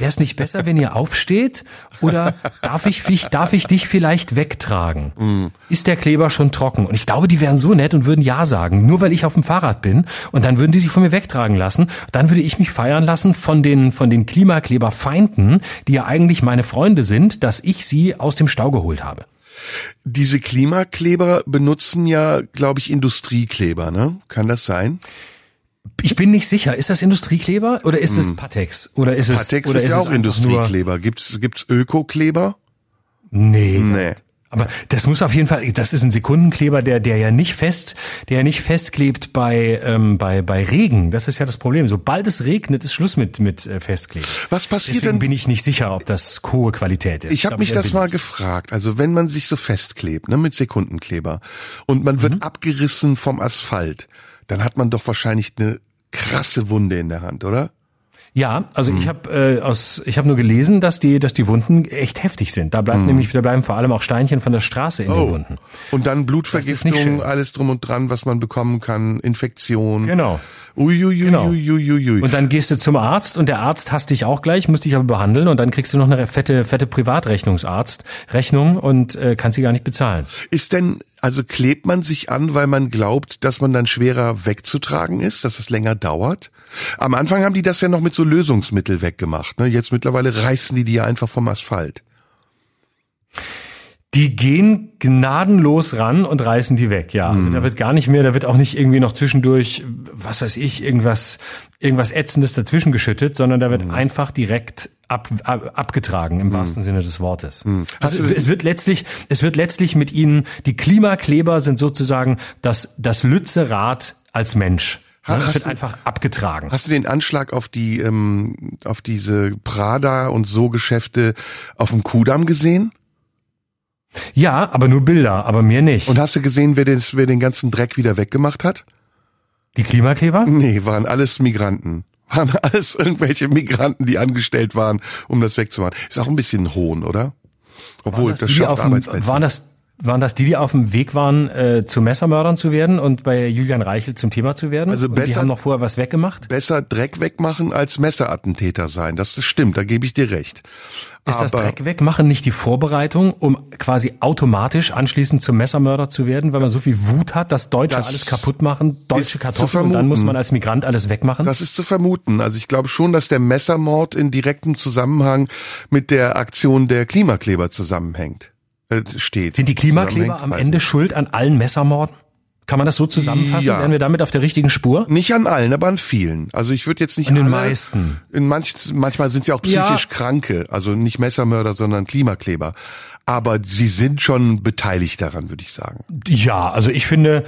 Wäre es nicht besser, wenn ihr aufsteht? Oder darf ich, darf ich dich vielleicht wegtragen? Mm. Ist der Kleber schon trocken? Und ich glaube, die wären so nett und würden Ja sagen, nur weil ich auf dem Fahrrad bin. Und dann würden die sich von mir wegtragen lassen. Dann würde ich mich feiern lassen von den, von den Klimakleberfeinden, die ja eigentlich meine Freunde sind, dass ich sie aus dem Stau geholt habe. Diese Klimakleber benutzen ja, glaube ich, Industriekleber, ne? Kann das sein? Ich bin nicht sicher. Ist das Industriekleber oder ist es hm. Patex? Oder ist es Patex oder ist, ist ja auch Industriekleber. Gibt's gibt's Ökokleber? Nee. Nee. Aber das muss auf jeden Fall, das ist ein Sekundenkleber, der, der ja nicht fest, der ja nicht festklebt bei, ähm, bei, bei Regen. Das ist ja das Problem. Sobald es regnet, ist Schluss mit, mit äh, Festkleben. Was passiert Deswegen denn? bin ich nicht sicher, ob das hohe Qualität ist. Ich habe mich das mal gefragt. Also wenn man sich so festklebt, ne, mit Sekundenkleber und man wird mhm. abgerissen vom Asphalt, dann hat man doch wahrscheinlich eine krasse Wunde in der Hand, oder? Ja, also hm. ich habe äh, aus ich habe nur gelesen, dass die dass die Wunden echt heftig sind. Da bleibt hm. nämlich da bleiben vor allem auch Steinchen von der Straße in oh. den Wunden. Und dann Blutvergiftung, alles drum und dran, was man bekommen kann, Infektion. Genau. Uiuiui, genau. Uiuiui. Und dann gehst du zum Arzt und der Arzt hasst dich auch gleich, muss dich aber behandeln und dann kriegst du noch eine fette fette Privatrechnungsarzt Rechnung und äh, kannst sie gar nicht bezahlen. Ist denn also klebt man sich an, weil man glaubt, dass man dann schwerer wegzutragen ist, dass es länger dauert? Am Anfang haben die das ja noch mit so Lösungsmittel weggemacht. Ne? Jetzt mittlerweile reißen die die ja einfach vom Asphalt. Die gehen gnadenlos ran und reißen die weg, ja. Also mhm. da wird gar nicht mehr, da wird auch nicht irgendwie noch zwischendurch, was weiß ich, irgendwas, irgendwas Ätzendes dazwischen geschüttet, sondern da wird mhm. einfach direkt ab, ab, abgetragen im mhm. wahrsten Sinne des Wortes. Mhm. Also es wird letztlich, es wird letztlich mit ihnen, die Klimakleber sind sozusagen das, das Lützerath als Mensch. Ja, es wird du, einfach abgetragen. Hast du den Anschlag auf die, ähm, auf diese Prada und so Geschäfte auf dem Kudamm gesehen? Ja, aber nur Bilder, aber mehr nicht. Und hast du gesehen, wer den, wer den ganzen Dreck wieder weggemacht hat? Die Klimakleber? Nee, waren alles Migranten. Waren alles irgendwelche Migranten, die angestellt waren, um das wegzumachen. Ist auch ein bisschen Hohn, oder? Obwohl, das, das schafft dem, Arbeitsplätze. Waren das, waren das die, die auf dem Weg waren, äh, zu Messermördern zu werden und bei Julian Reichel zum Thema zu werden? Also besser, und die haben noch vorher was weggemacht? Besser Dreck wegmachen als Messerattentäter sein. Das, stimmt, da gebe ich dir recht. Ist Aber das Dreck wegmachen nicht die Vorbereitung, um quasi automatisch anschließend zum Messermörder zu werden, weil man so viel Wut hat, dass Deutsche das alles kaputt machen, deutsche Kartoffeln und dann muss man als Migrant alles wegmachen? Das ist zu vermuten. Also ich glaube schon, dass der Messermord in direktem Zusammenhang mit der Aktion der Klimakleber zusammenhängt. Äh, steht. Sind die Klimakleber am Ende schuld an allen Messermorden? Kann man das so zusammenfassen? Ja. Wären wir damit auf der richtigen Spur? Nicht an allen, aber an vielen. Also ich würde jetzt nicht an den alle, meisten. In manch, manchmal sind sie auch psychisch ja. Kranke, also nicht Messermörder, sondern Klimakleber aber sie sind schon beteiligt daran, würde ich sagen. Ja, also ich finde,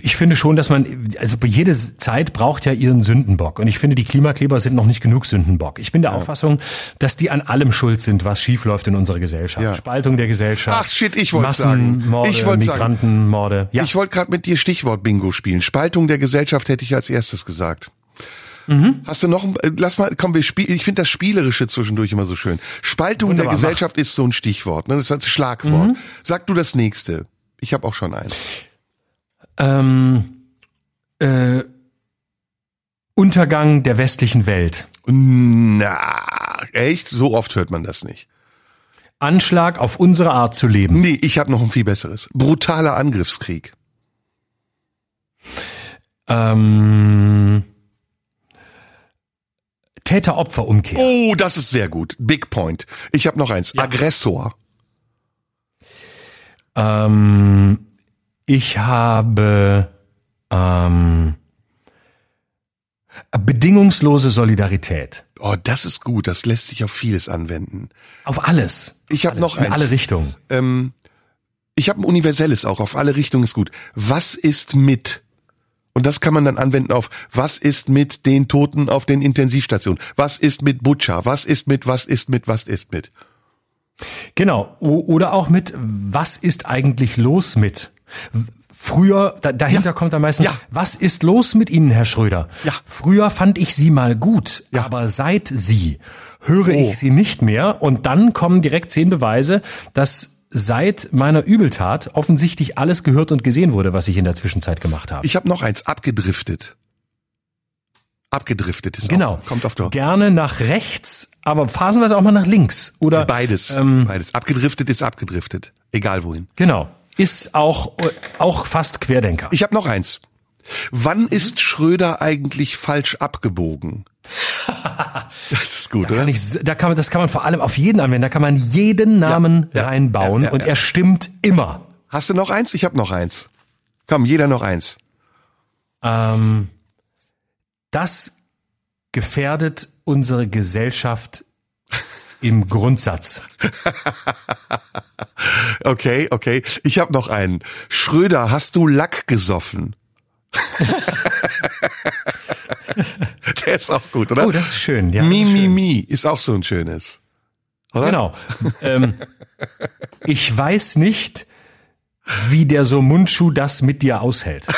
ich finde schon, dass man, also jede Zeit braucht ja ihren Sündenbock. Und ich finde, die Klimakleber sind noch nicht genug Sündenbock. Ich bin der ja. Auffassung, dass die an allem schuld sind, was schiefläuft in unserer Gesellschaft. Ja. Spaltung der Gesellschaft. Ach shit, ich wollte sagen. Ich wollte Migrantenmorde. Ja. Ich wollte gerade mit dir Stichwort Bingo spielen. Spaltung der Gesellschaft hätte ich als erstes gesagt. Mhm. Hast du noch, ein, äh, lass mal, komm, wir spielen, ich finde das Spielerische zwischendurch immer so schön. Spaltung Wunderbar, der Gesellschaft mach. ist so ein Stichwort, ne? das ist ein Schlagwort. Mhm. Sag du das nächste. Ich habe auch schon eins. Ähm, äh, Untergang der westlichen Welt. Na, echt? So oft hört man das nicht. Anschlag auf unsere Art zu leben. Nee, ich habe noch ein viel besseres. Brutaler Angriffskrieg. Ähm, Täter-Opfer-Umkehr. Oh, das ist sehr gut. Big Point. Ich habe noch eins. Ja. Aggressor. Ähm, ich habe ähm, bedingungslose Solidarität. Oh, das ist gut. Das lässt sich auf vieles anwenden. Auf alles. Ich habe noch eins. In alle Richtungen. Ähm, ich habe ein universelles auch. Auf alle Richtungen ist gut. Was ist mit? Und das kann man dann anwenden auf, was ist mit den Toten auf den Intensivstationen? Was ist mit Butcher? Was ist mit, was ist mit, was ist mit? Genau. Oder auch mit, was ist eigentlich los mit? Früher, da, dahinter ja. kommt am meisten, ja. was ist los mit Ihnen, Herr Schröder? Ja. Früher fand ich Sie mal gut, ja. aber seit Sie höre oh. ich Sie nicht mehr. Und dann kommen direkt zehn Beweise, dass seit meiner Übeltat offensichtlich alles gehört und gesehen wurde, was ich in der Zwischenzeit gemacht habe. Ich habe noch eins, abgedriftet. Abgedriftet ist genau. Auch, kommt auf der Gerne nach rechts, aber phasenweise auch mal nach links. Oder beides. Ähm, beides. Abgedriftet ist abgedriftet. Egal wohin. Genau. Ist auch, auch fast Querdenker. Ich habe noch eins. Wann ist Schröder eigentlich falsch abgebogen? das ist gut, da oder? Kann ich, da kann man, das kann man vor allem auf jeden anwenden. Da kann man jeden Namen ja, reinbauen ja, ja, und er stimmt immer. Hast du noch eins? Ich habe noch eins. Komm, jeder noch eins. Ähm, das gefährdet unsere Gesellschaft im Grundsatz. okay, okay. Ich habe noch einen. Schröder, hast du Lack gesoffen? Der ist auch gut, oder? Oh, das ist schön. Ja, mi, mi, mi ist auch so ein schönes. Oder? Genau. ähm, ich weiß nicht, wie der so Mundschuh das mit dir aushält.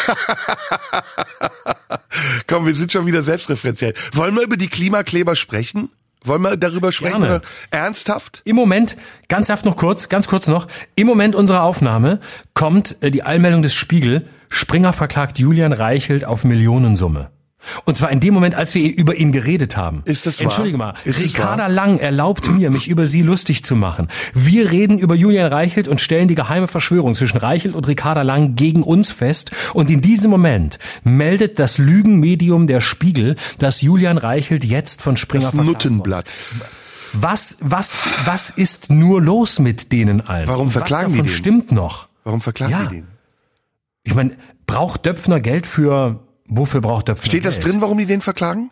Komm, wir sind schon wieder selbstreferenziell. Wollen wir über die Klimakleber sprechen? Wollen wir darüber sprechen? Gerne. Ernsthaft? Im Moment, ganz haft noch kurz, ganz kurz noch, im Moment unserer Aufnahme kommt äh, die Allmeldung des Spiegel, Springer verklagt Julian Reichelt auf Millionensumme. Und zwar in dem Moment, als wir über ihn geredet haben. Ist das wahr? Entschuldige mal. Ist Ricarda Lang erlaubt mir, mich über sie lustig zu machen. Wir reden über Julian Reichelt und stellen die geheime Verschwörung zwischen Reichelt und Ricarda Lang gegen uns fest. Und in diesem Moment meldet das Lügenmedium der Spiegel, dass Julian Reichelt jetzt von Springer das Nuttenblatt. Was, was, was ist nur los mit denen allen? Warum verklagen was davon die den? stimmt noch? Warum verklagen ja. die den? Ich meine, braucht Döpfner Geld für Wofür braucht Döpfner Steht das Geld? drin, warum die den verklagen?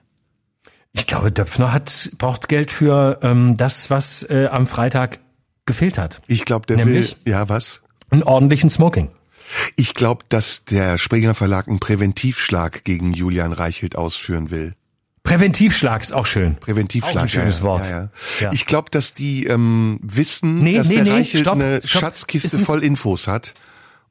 Ich glaube, Döpfner hat braucht Geld für ähm, das, was äh, am Freitag gefehlt hat. Ich glaube, der Nämlich will ja was? Einen ordentlichen Smoking. Ich glaube, dass der Springer Verlag einen Präventivschlag gegen Julian Reichelt ausführen will. Präventivschlag ist auch schön. Präventivschlag, auch ein schönes ja, Wort. Ja, ja. Ich glaube, dass die ähm, wissen, nee, dass nee, der nee, Reichelt stopp, eine stopp. Schatzkiste voll Infos hat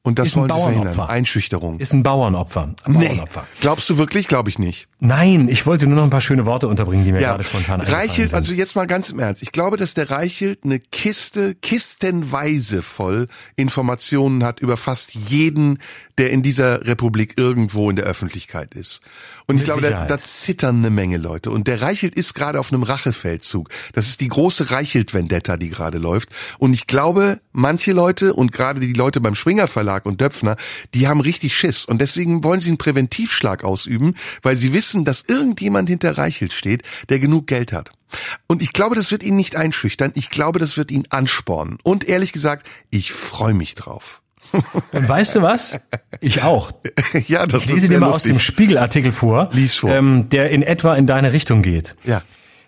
und das ist ein wollen sie Bauernopfer. verhindern. Einschüchterung. Ist ein Bauernopfer. Ein nee. Bauernopfer. Glaubst du wirklich? Glaube ich nicht. Nein, ich wollte nur noch ein paar schöne Worte unterbringen, die mir ja. gerade spontan Reichelt, sind. also jetzt mal ganz im Ernst. Ich glaube, dass der Reichelt eine Kiste, kistenweise voll Informationen hat über fast jeden, der in dieser Republik irgendwo in der Öffentlichkeit ist. Und ich glaube, da, da zittern eine Menge Leute. Und der Reichelt ist gerade auf einem Rachefeldzug. Das ist die große Reichelt-Vendetta, die gerade läuft. Und ich glaube, manche Leute und gerade die Leute beim Springer Verlag und Döpfner, die haben richtig Schiss. Und deswegen wollen sie einen Präventivschlag ausüben, weil sie wissen, dass irgendjemand hinter Reichelt steht, der genug Geld hat. Und ich glaube, das wird ihn nicht einschüchtern. Ich glaube, das wird ihn anspornen. Und ehrlich gesagt, ich freue mich drauf. Und weißt du was? Ich auch. ja, das ich lese dir mal lustig. aus dem Spiegelartikel vor, Lies vor. Ähm, der in etwa in deine Richtung geht. Ja.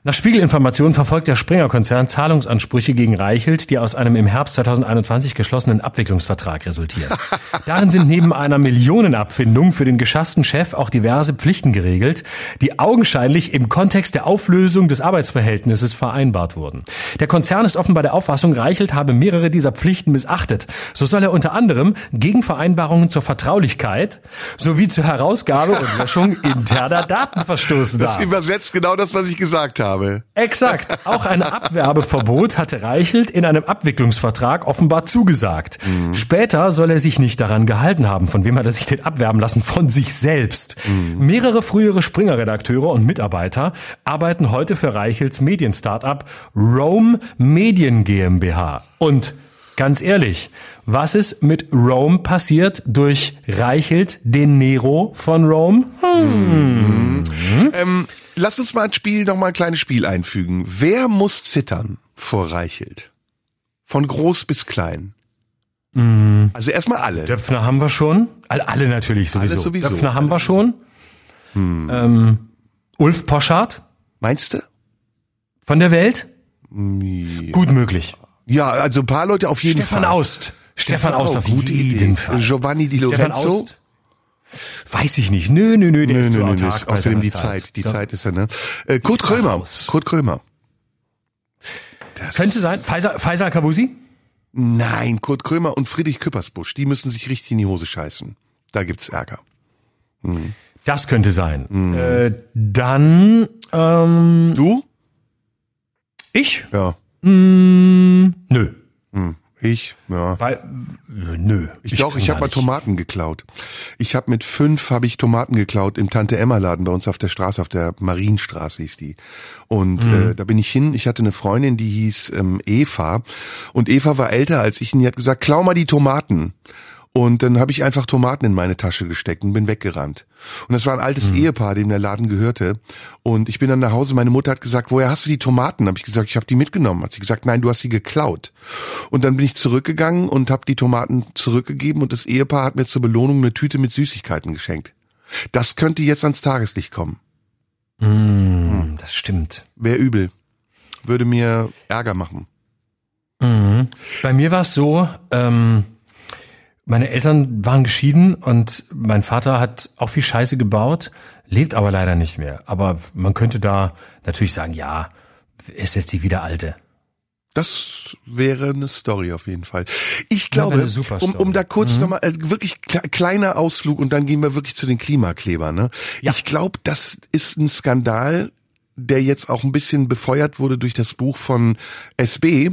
Nach Spiegelinformationen verfolgt der Springer-Konzern Zahlungsansprüche gegen Reichelt, die aus einem im Herbst 2021 geschlossenen Abwicklungsvertrag resultieren. Darin sind neben einer Millionenabfindung für den geschassten Chef auch diverse Pflichten geregelt, die augenscheinlich im Kontext der Auflösung des Arbeitsverhältnisses vereinbart wurden. Der Konzern ist offenbar der Auffassung, Reichelt habe mehrere dieser Pflichten missachtet. So soll er unter anderem gegen Vereinbarungen zur Vertraulichkeit sowie zur Herausgabe und Löschung interner Daten verstoßen Das übersetzt genau das, was ich gesagt habe habe. Exakt. Auch ein Abwerbeverbot hatte Reichelt in einem Abwicklungsvertrag offenbar zugesagt. Mhm. Später soll er sich nicht daran gehalten haben. Von wem hat er sich denn abwerben lassen? Von sich selbst. Mhm. Mehrere frühere Springer-Redakteure und Mitarbeiter arbeiten heute für Reichels Medien-Startup Rome Medien GmbH. Und Ganz ehrlich, was ist mit Rome passiert durch Reichelt, den Nero von Rome? Hm. Mhm. Ähm, lass uns mal ein Spiel, noch mal ein kleines Spiel einfügen. Wer muss zittern vor Reichelt? Von groß bis klein. Mhm. Also erstmal alle. Döpfner haben wir schon. Alle, natürlich sowieso. Alle sowieso. Döpfner haben wir schon. Hm. Ähm, Ulf Poschardt. Meinst du? Von der Welt? Ja. Gut möglich. Ja, also ein paar Leute auf jeden Stefan Fall. Aust. Stefan Aust auch, auf jeden Idee. Fall. Giovanni Di Stefan Lorenzo. Aust? Weiß ich nicht. Nö, nö, nö, der Nö, ist nö, nö, nö, außerdem die Zeit. Die Da- Zeit ist ja, ne? Äh, Kurt Krömer. raus. Kurt Krömer. Das Könnte sein. Faisal, Faisal Kavusi? Nein, Kurt Krömer und Friedrich Küppersbusch, die müssen sich richtig in die Hose scheißen. Da gibt's Ärger. Das könnte sein. Mhm. Äh, dann, ähm, Du? ich? Ja. Mm, nö. Ich? Ja. Weil, nö. Ich, doch, kann ich habe mal. Tomaten geklaut. Ich habe mit fünf habe ich Tomaten geklaut im Tante Emma Laden bei uns auf der Straße, auf der Marienstraße hieß die. Und Mhm. äh, da bin ich hin. Ich hatte eine Freundin, die hieß ähm, Eva und Eva war älter als ich und die hat gesagt, klau mal die Tomaten. Und dann habe ich einfach Tomaten in meine Tasche gesteckt und bin weggerannt. Und das war ein altes Mhm. Ehepaar, dem der Laden gehörte. Und ich bin dann nach Hause. Meine Mutter hat gesagt, woher hast du die Tomaten? Habe ich gesagt, ich habe die mitgenommen. Hat sie gesagt, nein, du hast sie geklaut. Und dann bin ich zurückgegangen und habe die Tomaten zurückgegeben und das Ehepaar hat mir zur Belohnung eine Tüte mit Süßigkeiten geschenkt. Das könnte jetzt ans Tageslicht kommen. Mm, das stimmt. Wäre übel. Würde mir Ärger machen. Mhm. Bei mir war es so, ähm, meine Eltern waren geschieden und mein Vater hat auch viel Scheiße gebaut, lebt aber leider nicht mehr. Aber man könnte da natürlich sagen, ja, ist jetzt die wieder alte. Das wäre eine Story auf jeden Fall. Ich glaube, um, um da kurz Mhm. nochmal, äh, wirklich kle kleiner Ausflug und dann gehen wir wirklich zu den Klimaklebern. Ne? Ja. Ich glaube, das ist ein Skandal, der jetzt auch ein bisschen befeuert wurde durch das Buch von SB.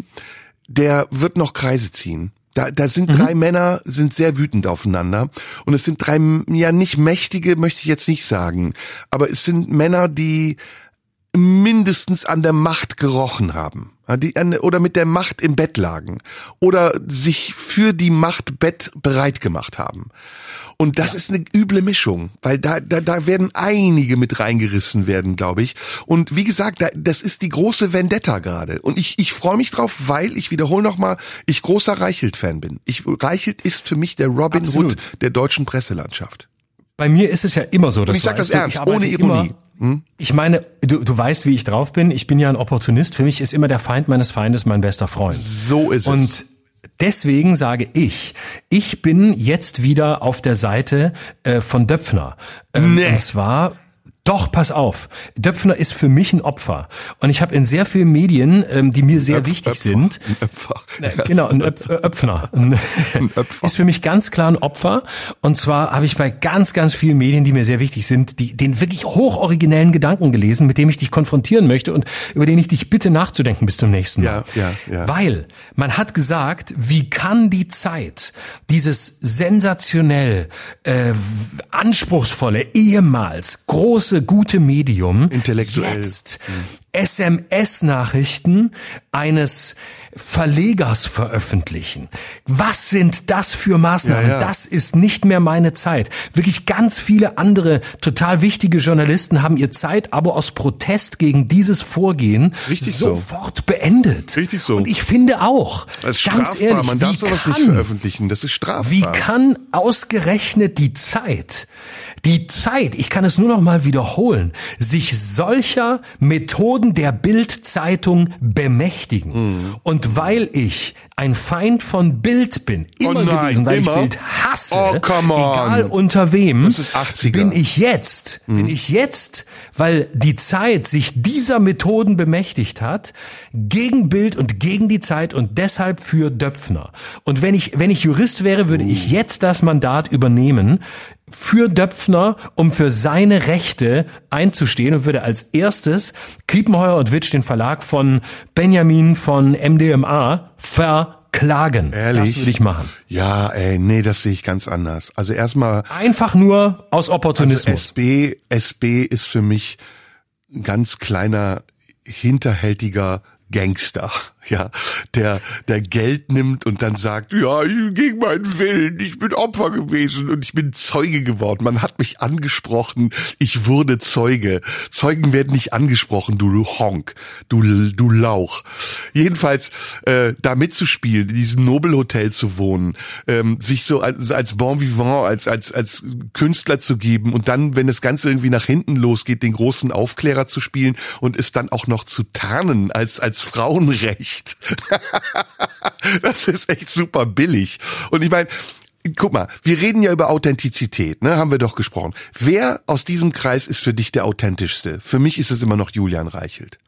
Der wird noch Kreise ziehen. Da, da sind Mhm. drei Männer, sind sehr wütend aufeinander. Und es sind drei, ja nicht mächtige, möchte ich jetzt nicht sagen. Aber es sind Männer, die mindestens an der Macht gerochen haben. Ja, Die oder mit der Macht im Bett lagen. Oder sich für die Macht Bett bereit gemacht haben. Und das ist eine üble Mischung, weil da, da, da werden einige mit reingerissen werden, glaube ich. Und wie gesagt, da, das ist die große Vendetta gerade. Und ich, ich freue mich drauf, weil, ich wiederhole nochmal, ich großer Reichelt-Fan bin. Ich, Reichelt ist für mich der Robin Absolut. Hood der deutschen Presselandschaft. Bei mir ist es ja immer so, dass Und ich sag weißt das ernst, ohne Ironie. Immer, ich meine, du, du weißt, wie ich drauf bin. Ich bin ja ein Opportunist. Für mich ist immer der Feind meines Feindes mein bester Freund. So ist es. Und deswegen sage ich, ich bin jetzt wieder auf der Seite äh, von Döpfner. Ähm, Nee. Und zwar doch, pass auf. Döpfner ist für mich ein Opfer. Und ich habe in sehr vielen Medien, ähm, die mir sehr Öpf- wichtig Öpfer. sind, Ein Öpfer. äh, Genau, ein Öpf äh, Öpfner. Ein Öpfer. Ist für mich ganz klar ein Opfer. Und zwar habe ich bei ganz, ganz vielen Medien, die mir sehr wichtig sind, die, den wirklich hochoriginellen Gedanken gelesen, mit dem ich dich konfrontieren möchte und über den ich dich bitte nachzudenken bis zum nächsten Mal. Ja, ja, ja. Weil man hat gesagt, wie kann die Zeit dieses sensationell äh, anspruchsvolle, ehemals große, gute Medium Intellektuell. jetzt SMS-Nachrichten eines Verlegers veröffentlichen. Was sind das für Maßnahmen? Ja, ja. Das ist nicht mehr meine Zeit. Wirklich ganz viele andere total wichtige Journalisten haben ihr Zeitabo aus Protest gegen dieses Vorgehen Richtig so. sofort beendet. Richtig so. Und ich finde auch, ganz strafbar. ehrlich, Man darf sowas kann, nicht veröffentlichen. Das ist strafbar. wie kann ausgerechnet die Zeit die Zeit, ich kann es nur noch mal wiederholen, sich solcher Methoden der Bildzeitung bemächtigen. Mhm. Und weil ich ein Feind von Bild bin, immer oh nein, gewesen, weil immer? ich Bild hasse, oh, egal unter wem, bin ich jetzt, mhm. bin ich jetzt, weil die Zeit sich dieser Methoden bemächtigt hat, gegen Bild und gegen die Zeit und deshalb für Döpfner. Und wenn ich, wenn ich Jurist wäre, würde uh. ich jetzt das Mandat übernehmen, für Döpfner, um für seine Rechte einzustehen und würde als erstes Kiepenheuer und Witsch den Verlag von Benjamin von MDMA verklagen. Ehrlich? Das würde ich machen. Ja, ey, nee, das sehe ich ganz anders. Also erstmal. Einfach nur aus Opportunismus. Also SB, SB ist für mich ein ganz kleiner, hinterhältiger Gangster ja, der, der Geld nimmt und dann sagt, ja, gegen meinen Willen, ich bin Opfer gewesen und ich bin Zeuge geworden. Man hat mich angesprochen, ich wurde Zeuge. Zeugen werden nicht angesprochen, du, Honk, du, du Lauch. Jedenfalls, äh, da mitzuspielen, in diesem Nobelhotel zu wohnen, ähm, sich so als, als Bon Vivant, als, als, als Künstler zu geben und dann, wenn das Ganze irgendwie nach hinten losgeht, den großen Aufklärer zu spielen und es dann auch noch zu tarnen als, als Frauenrecht nicht. das ist echt super billig. Und ich meine, guck mal, wir reden ja über Authentizität, ne, haben wir doch gesprochen. Wer aus diesem Kreis ist für dich der authentischste? Für mich ist es immer noch Julian Reichelt.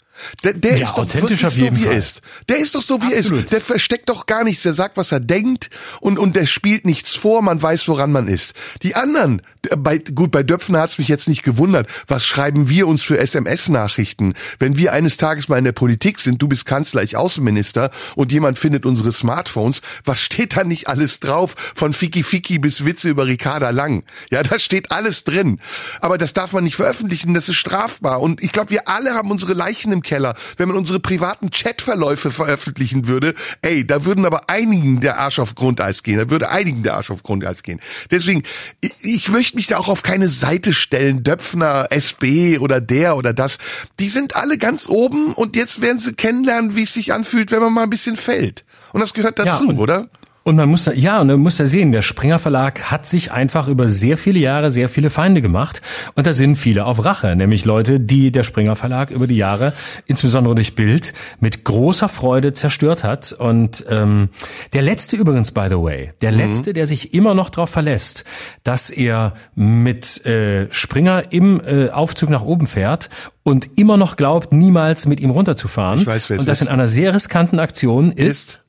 Der, der ja, ist doch wirklich so, wie er ist. Der ist doch so, wie Absolut. er ist. Der versteckt doch gar nichts. Der sagt, was er denkt und, und der spielt nichts vor. Man weiß, woran man ist. Die anderen, bei, gut, bei Döpfner hat's mich jetzt nicht gewundert. Was schreiben wir uns für SMS-Nachrichten? Wenn wir eines Tages mal in der Politik sind, du bist Kanzler, ich Außenminister und jemand findet unsere Smartphones, was steht da nicht alles drauf? Von Fiki Fiki bis Witze über Ricarda Lang. Ja, da steht alles drin. Aber das darf man nicht veröffentlichen, das ist strafbar. Und ich glaube, wir alle haben unsere Leichen im Keller. Wenn man unsere privaten Chatverläufe veröffentlichen würde, ey, da würden aber einigen der Arsch auf Grundeis gehen. Da würde einigen der Arsch auf Grundeis gehen. Deswegen, ich, ich möchte mich da auch auf keine Seite stellen. Döpfner, SB oder der oder das. Die sind alle ganz oben und jetzt werden sie kennenlernen, wie es sich anfühlt, wenn man mal ein bisschen fällt. Und das gehört dazu, ja, oder? Und man muss da, ja, und man muss da sehen, der Springer Verlag hat sich einfach über sehr viele Jahre sehr viele Feinde gemacht. Und da sind viele auf Rache, nämlich Leute, die der Springer Verlag über die Jahre, insbesondere durch Bild, mit großer Freude zerstört hat. Und ähm, der letzte übrigens, by the way, der mhm. letzte, der sich immer noch darauf verlässt, dass er mit äh, Springer im äh, Aufzug nach oben fährt und immer noch glaubt, niemals mit ihm runterzufahren. Ich weiß, wer und das ist. in einer sehr riskanten Aktion ist, ist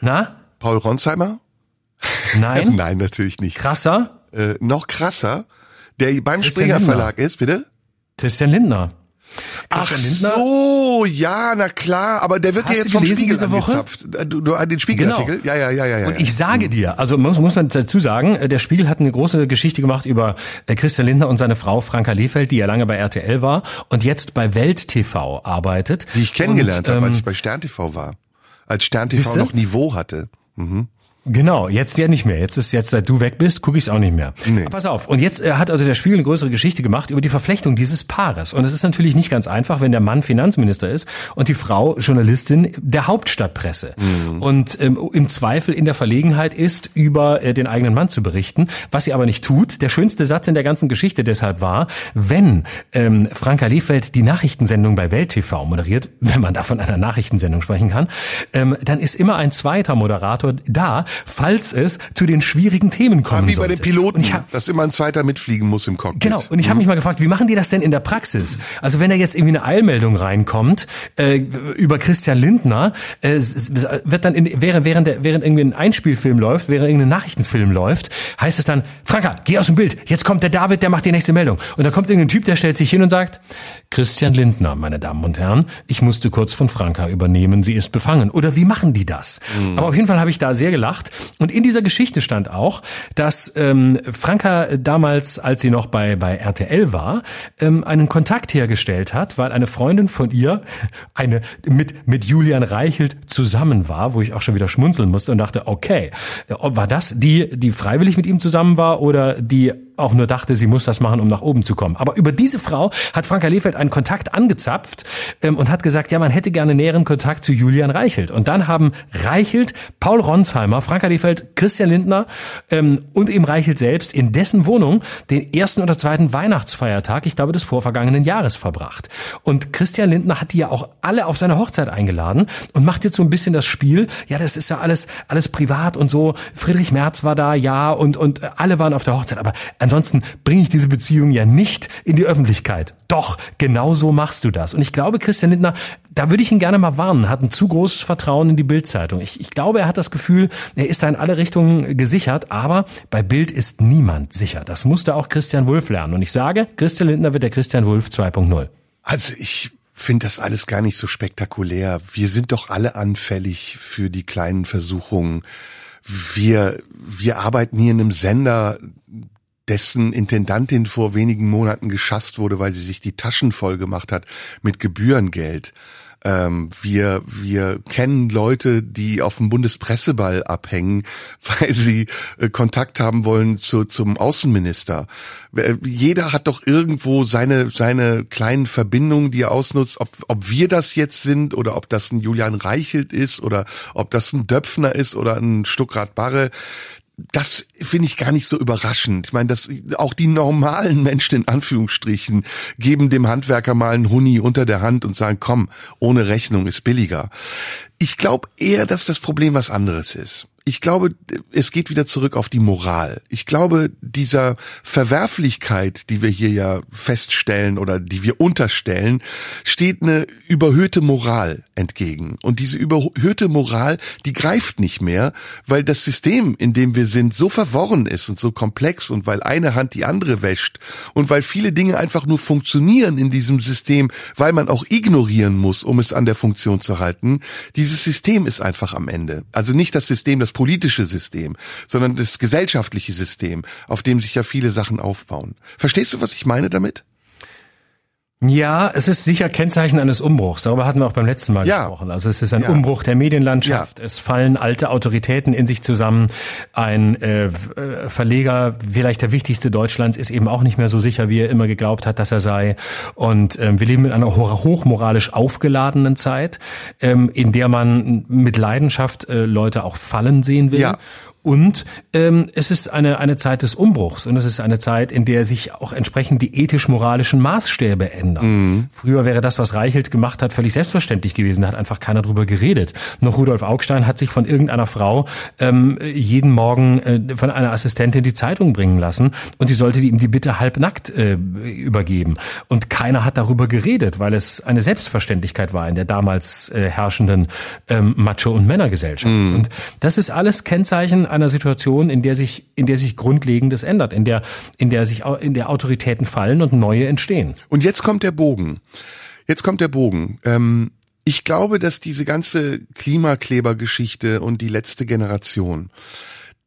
na? Paul Ronsheimer? Nein. Nein, natürlich nicht. Krasser? Äh, noch krasser, der beim Christian Springer Lindner. Verlag ist, bitte? Christian Lindner. Ach so, ja, na klar, aber der wird ja jetzt vom Spiegel diese Woche? Äh, du, du, den Spiegelartikel? Genau. Ja, ja, ja, ja, ja. Und ich sage dir, also muss, muss man dazu sagen, äh, der Spiegel hat eine große Geschichte gemacht über äh, Christian Lindner und seine Frau Franka Lehfeld, die ja lange bei RTL war und jetzt bei Welt TV arbeitet. Die ich kennengelernt habe, als ähm, ich bei Stern TV war. Als Stern TV noch Niveau hatte. Mhm. Genau, jetzt ja nicht mehr. Jetzt ist jetzt, seit du weg bist, gucke ich es auch nicht mehr. Nee. Aber pass auf. Und jetzt äh, hat also der Spiegel eine größere Geschichte gemacht über die Verflechtung dieses Paares. Und es ist natürlich nicht ganz einfach, wenn der Mann Finanzminister ist und die Frau Journalistin der Hauptstadtpresse. Mhm. Und ähm, im Zweifel in der Verlegenheit ist, über äh, den eigenen Mann zu berichten, was sie aber nicht tut. Der schönste Satz in der ganzen Geschichte deshalb war, wenn ähm, Franka Lehfeld die Nachrichtensendung bei Welt TV moderiert, wenn man da von einer Nachrichtensendung sprechen kann, ähm, dann ist immer ein zweiter Moderator da, falls es zu den schwierigen Themen kommen ja, wie sollte. bei den Piloten, hab, dass immer ein zweiter mitfliegen muss im Cockpit. Genau, und ich mhm. habe mich mal gefragt, wie machen die das denn in der Praxis? Also wenn da jetzt irgendwie eine Eilmeldung reinkommt äh, über Christian Lindner, äh, wird dann in, während, während, der, während irgendwie ein Einspielfilm läuft, während irgendein Nachrichtenfilm läuft, heißt es dann, Franka, geh aus dem Bild, jetzt kommt der David, der macht die nächste Meldung. Und da kommt irgendein Typ, der stellt sich hin und sagt, Christian Lindner, meine Damen und Herren, ich musste kurz von Franka übernehmen, sie ist befangen. Oder wie machen die das? Mhm. Aber auf jeden Fall habe ich da sehr gelacht und in dieser Geschichte stand auch, dass ähm, Franka damals, als sie noch bei, bei RTL war, ähm, einen Kontakt hergestellt hat, weil eine Freundin von ihr eine mit, mit Julian Reichelt zusammen war, wo ich auch schon wieder schmunzeln musste und dachte, okay, war das die, die freiwillig mit ihm zusammen war oder die auch nur dachte, sie muss das machen, um nach oben zu kommen. Aber über diese Frau hat Franka Lefeld einen Kontakt angezapft ähm, und hat gesagt, ja, man hätte gerne näheren Kontakt zu Julian Reichelt. Und dann haben Reichelt, Paul Ronsheimer, Franka Lefeld, Christian Lindner ähm, und eben Reichelt selbst in dessen Wohnung den ersten oder zweiten Weihnachtsfeiertag, ich glaube des vorvergangenen Jahres, verbracht. Und Christian Lindner hat die ja auch alle auf seine Hochzeit eingeladen und macht jetzt so ein bisschen das Spiel, ja, das ist ja alles, alles privat und so. Friedrich Merz war da, ja, und, und alle waren auf der Hochzeit. Aber ansonsten bringe ich diese Beziehung ja nicht in die Öffentlichkeit. Doch, genau so machst du das. Und ich glaube, Christian Lindner, da würde ich ihn gerne mal warnen, hat ein zu großes Vertrauen in die Bildzeitung. Ich, ich glaube, er hat das Gefühl, er ist da in alle Richtungen gesichert, aber bei Bild ist niemand sicher. Das musste auch Christian Wulff lernen. Und ich sage, Christian Lindner wird der Christian Wulff 2.0. Also ich finde das alles gar nicht so spektakulär. Wir sind doch alle anfällig für die kleinen Versuchungen. Wir, wir arbeiten hier in einem Sender, dessen Intendantin vor wenigen Monaten geschasst wurde, weil sie sich die Taschen voll gemacht hat mit Gebührengeld. Ähm, wir, wir kennen Leute, die auf dem Bundespresseball abhängen, weil sie äh, Kontakt haben wollen zu, zum Außenminister. Äh, jeder hat doch irgendwo seine, seine kleinen Verbindungen, die er ausnutzt, ob, ob wir das jetzt sind oder ob das ein Julian Reichelt ist oder ob das ein Döpfner ist oder ein Stuckrad Barre das finde ich gar nicht so überraschend. Ich meine, dass auch die normalen Menschen in Anführungsstrichen geben dem Handwerker mal einen Huni unter der Hand und sagen, komm, ohne Rechnung ist billiger. Ich glaube eher, dass das Problem was anderes ist ich glaube, es geht wieder zurück auf die Moral. Ich glaube, dieser Verwerflichkeit, die wir hier ja feststellen oder die wir unterstellen, steht eine überhöhte Moral entgegen. Und diese überhöhte Moral, die greift nicht mehr, weil das System, in dem wir sind, so verworren ist und so komplex und weil eine Hand die andere wäscht und weil viele Dinge einfach nur funktionieren in diesem System, weil man auch ignorieren muss, um es an der Funktion zu halten. Dieses System ist einfach am Ende. Also nicht das System, das politische System, sondern das gesellschaftliche System, auf dem sich ja viele Sachen aufbauen. Verstehst du, was ich meine damit? Ja, es ist sicher Kennzeichen eines Umbruchs. Darüber hatten wir auch beim letzten Mal ja. gesprochen. Also es ist ein ja. Umbruch der Medienlandschaft. Ja. Es fallen alte Autoritäten in sich zusammen. Ein äh, Verleger, vielleicht der wichtigste Deutschlands, ist eben auch nicht mehr so sicher, wie er immer geglaubt hat, dass er sei. Und ähm, wir leben in einer hochmoralisch aufgeladenen Zeit, ähm, in der man mit Leidenschaft äh, Leute auch fallen sehen will. Ja. Und ähm, es ist eine, eine Zeit des Umbruchs und es ist eine Zeit, in der sich auch entsprechend die ethisch-moralischen Maßstäbe ändern. Mhm. Früher wäre das, was Reichelt gemacht hat, völlig selbstverständlich gewesen. Da hat einfach keiner drüber geredet. Noch Rudolf Augstein hat sich von irgendeiner Frau ähm, jeden Morgen äh, von einer Assistentin die Zeitung bringen lassen und die sollte ihm die Bitte halbnackt äh, übergeben. Und keiner hat darüber geredet, weil es eine Selbstverständlichkeit war in der damals äh, herrschenden ähm, Macho- und Männergesellschaft. Mhm. Und das ist alles Kennzeichen einer Situation, in der sich, in der sich Grundlegendes ändert, in der, in der sich, in der Autoritäten fallen und neue entstehen. Und jetzt kommt der Bogen. Jetzt kommt der Bogen. Ähm, ich glaube, dass diese ganze Klimaklebergeschichte und die letzte Generation,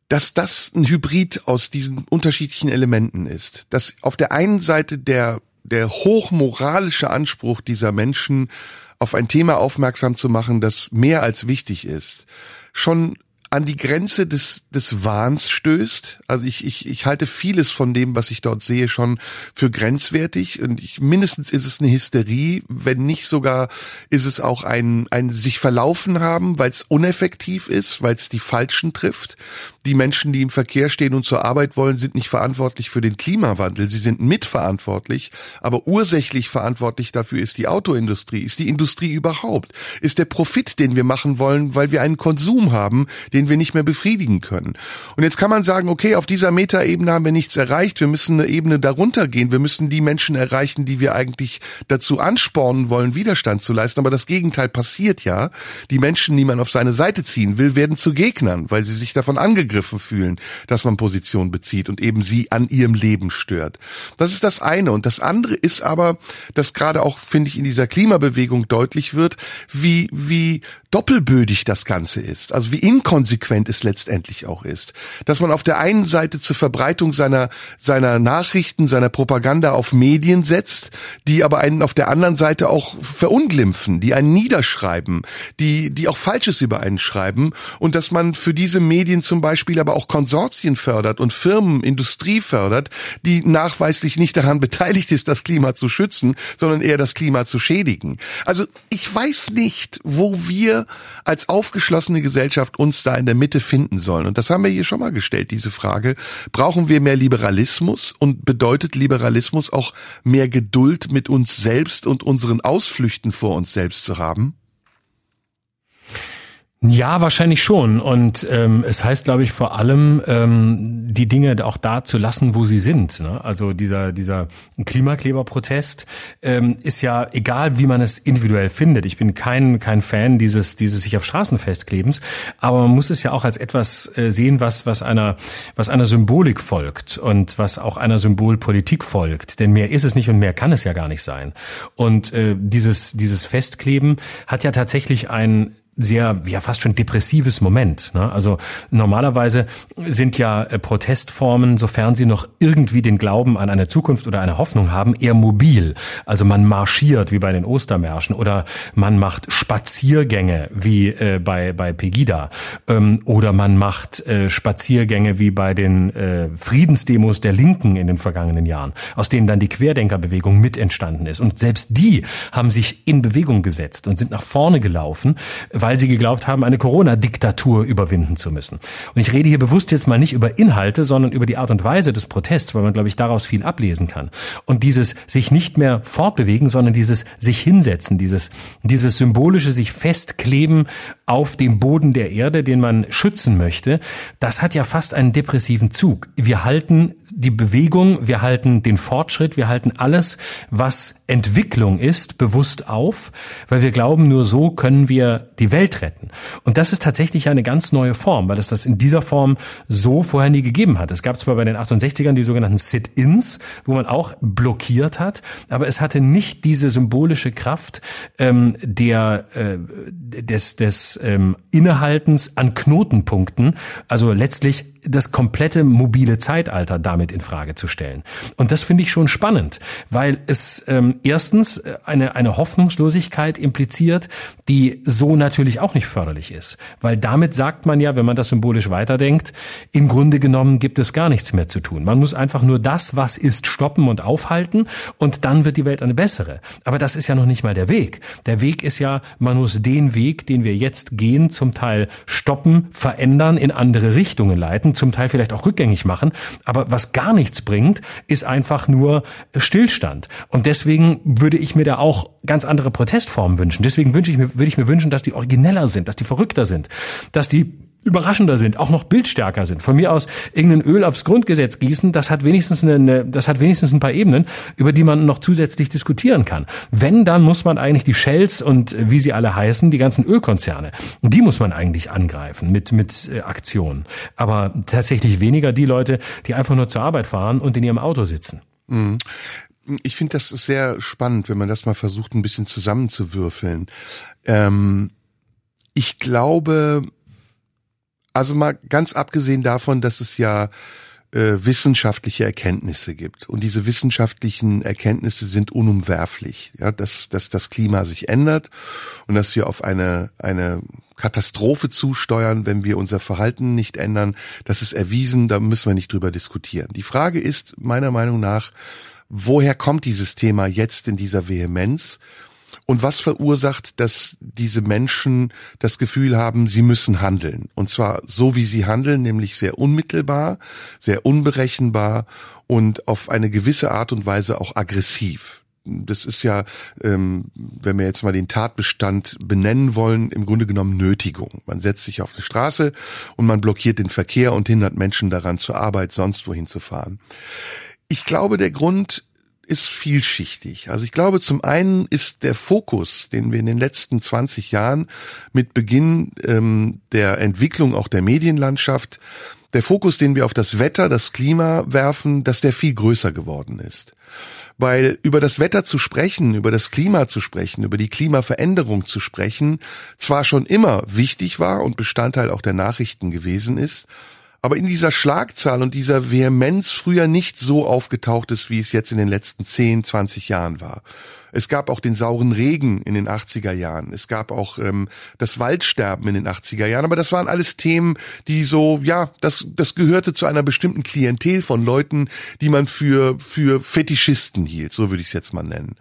dass das ein Hybrid aus diesen unterschiedlichen Elementen ist. Dass auf der einen Seite der, der hochmoralische Anspruch dieser Menschen auf ein Thema aufmerksam zu machen, das mehr als wichtig ist, schon an die Grenze des, des Wahns stößt. Also ich, ich, ich halte vieles von dem, was ich dort sehe, schon für grenzwertig. Und ich, mindestens ist es eine Hysterie, wenn nicht sogar ist es auch ein, ein sich verlaufen haben, weil es uneffektiv ist, weil es die Falschen trifft. Die Menschen, die im Verkehr stehen und zur Arbeit wollen, sind nicht verantwortlich für den Klimawandel. Sie sind mitverantwortlich, aber ursächlich verantwortlich dafür ist die Autoindustrie, ist die Industrie überhaupt, ist der Profit, den wir machen wollen, weil wir einen Konsum haben, den wir nicht mehr befriedigen können. Und jetzt kann man sagen, okay, auf dieser Metaebene haben wir nichts erreicht, wir müssen eine Ebene darunter gehen, wir müssen die Menschen erreichen, die wir eigentlich dazu anspornen wollen, Widerstand zu leisten. Aber das Gegenteil passiert ja. Die Menschen, die man auf seine Seite ziehen will, werden zu Gegnern, weil sie sich davon angegriffen fühlen, dass man Position bezieht und eben sie an ihrem Leben stört. Das ist das eine. Und das andere ist aber, dass gerade auch, finde ich, in dieser Klimabewegung deutlich wird, wie, wie doppelbödig das Ganze ist, also wie inkonsequent es letztendlich auch ist, dass man auf der einen Seite zur Verbreitung seiner seiner Nachrichten, seiner Propaganda auf Medien setzt, die aber einen auf der anderen Seite auch verunglimpfen, die einen niederschreiben, die die auch Falsches über einen schreiben und dass man für diese Medien zum Beispiel aber auch Konsortien fördert und Firmen, Industrie fördert, die nachweislich nicht daran beteiligt ist, das Klima zu schützen, sondern eher das Klima zu schädigen. Also ich weiß nicht, wo wir als aufgeschlossene Gesellschaft uns da in der Mitte finden sollen. Und das haben wir hier schon mal gestellt, diese Frage. Brauchen wir mehr Liberalismus und bedeutet Liberalismus auch mehr Geduld mit uns selbst und unseren Ausflüchten vor uns selbst zu haben? Ja, wahrscheinlich schon. Und ähm, es heißt, glaube ich, vor allem ähm, die Dinge auch da zu lassen, wo sie sind. Ne? Also dieser dieser Klimakleberprotest ähm, ist ja egal, wie man es individuell findet. Ich bin kein kein Fan dieses dieses sich auf Straßen festklebens, aber man muss es ja auch als etwas äh, sehen, was was einer was einer Symbolik folgt und was auch einer Symbolpolitik folgt. Denn mehr ist es nicht und mehr kann es ja gar nicht sein. Und äh, dieses dieses Festkleben hat ja tatsächlich ein sehr, ja fast schon depressives Moment. Ne? Also normalerweise sind ja äh, Protestformen, sofern sie noch irgendwie den Glauben an eine Zukunft oder eine Hoffnung haben, eher mobil. Also man marschiert wie bei den Ostermärschen oder man macht Spaziergänge wie äh, bei, bei Pegida ähm, oder man macht äh, Spaziergänge wie bei den äh, Friedensdemos der Linken in den vergangenen Jahren, aus denen dann die Querdenkerbewegung mit entstanden ist. Und selbst die haben sich in Bewegung gesetzt und sind nach vorne gelaufen, weil weil sie geglaubt haben, eine Corona-Diktatur überwinden zu müssen. Und ich rede hier bewusst jetzt mal nicht über Inhalte, sondern über die Art und Weise des Protests, weil man, glaube ich, daraus viel ablesen kann. Und dieses sich nicht mehr fortbewegen, sondern dieses sich hinsetzen, dieses, dieses symbolische sich festkleben auf dem Boden der Erde, den man schützen möchte, das hat ja fast einen depressiven Zug. Wir halten die Bewegung, wir halten den Fortschritt, wir halten alles, was Entwicklung ist, bewusst auf, weil wir glauben, nur so können wir die Welt retten. Und das ist tatsächlich eine ganz neue Form, weil es das in dieser Form so vorher nie gegeben hat. Es gab zwar bei den 68ern die sogenannten Sit-ins, wo man auch blockiert hat, aber es hatte nicht diese symbolische Kraft ähm, der äh, des des ähm, Innehaltens an Knotenpunkten, also letztlich das komplette mobile Zeitalter damit in Frage zu stellen. Und das finde ich schon spannend, weil es ähm, erstens äh, eine, eine Hoffnungslosigkeit impliziert, die so natürlich auch nicht förderlich ist. Weil damit sagt man ja, wenn man das symbolisch weiterdenkt, im Grunde genommen gibt es gar nichts mehr zu tun. Man muss einfach nur das, was ist, stoppen und aufhalten und dann wird die Welt eine bessere. Aber das ist ja noch nicht mal der Weg. Der Weg ist ja, man muss den Weg, den wir jetzt gehen, zum Teil stoppen, verändern, in andere Richtungen leiten Projekten zum Teil vielleicht auch rückgängig machen. Aber was gar nichts bringt, ist einfach nur Stillstand. Und deswegen würde ich mir da auch ganz andere Protestformen wünschen. Deswegen wünsche ich mir, würde ich mir wünschen, dass die origineller sind, dass die verrückter sind, dass die überraschender sind, auch noch bildstärker sind. Von mir aus irgendein Öl aufs Grundgesetz gießen, das hat wenigstens eine, das hat wenigstens ein paar Ebenen, über die man noch zusätzlich diskutieren kann. Wenn, dann muss man eigentlich die Shells und äh, wie sie alle heißen, die ganzen Ölkonzerne, die muss man eigentlich angreifen mit, mit äh, Aktionen. Aber tatsächlich weniger die Leute, die einfach nur zur Arbeit fahren und in ihrem Auto sitzen. Mhm. Ich finde das sehr spannend, wenn man das mal versucht, ein bisschen zusammenzuwürfeln. Ähm, ich glaube, also mal ganz abgesehen davon, dass es ja äh, wissenschaftliche Erkenntnisse gibt. Und diese wissenschaftlichen Erkenntnisse sind unumwerflich, ja, dass, dass das Klima sich ändert und dass wir auf eine, eine Katastrophe zusteuern, wenn wir unser Verhalten nicht ändern. Das ist erwiesen, da müssen wir nicht drüber diskutieren. Die Frage ist meiner Meinung nach, woher kommt dieses Thema jetzt in dieser Vehemenz? Und was verursacht, dass diese Menschen das Gefühl haben, sie müssen handeln? Und zwar so, wie sie handeln, nämlich sehr unmittelbar, sehr unberechenbar und auf eine gewisse Art und Weise auch aggressiv. Das ist ja, ähm, wenn wir jetzt mal den Tatbestand benennen wollen, im Grunde genommen Nötigung. Man setzt sich auf die Straße und man blockiert den Verkehr und hindert Menschen daran, zur Arbeit sonst wohin zu fahren. Ich glaube, der Grund ist vielschichtig. Also ich glaube, zum einen ist der Fokus, den wir in den letzten 20 Jahren mit Beginn ähm, der Entwicklung auch der Medienlandschaft der Fokus, den wir auf das Wetter, das Klima werfen, dass der viel größer geworden ist. Weil über das Wetter zu sprechen, über das Klima zu sprechen, über die Klimaveränderung zu sprechen, zwar schon immer wichtig war und Bestandteil auch der Nachrichten gewesen ist, aber in dieser Schlagzahl und dieser Vehemenz früher nicht so aufgetaucht ist, wie es jetzt in den letzten 10, 20 Jahren war. Es gab auch den sauren Regen in den 80er Jahren. Es gab auch ähm, das Waldsterben in den 80er Jahren. Aber das waren alles Themen, die so, ja, das, das gehörte zu einer bestimmten Klientel von Leuten, die man für, für Fetischisten hielt. So würde ich es jetzt mal nennen.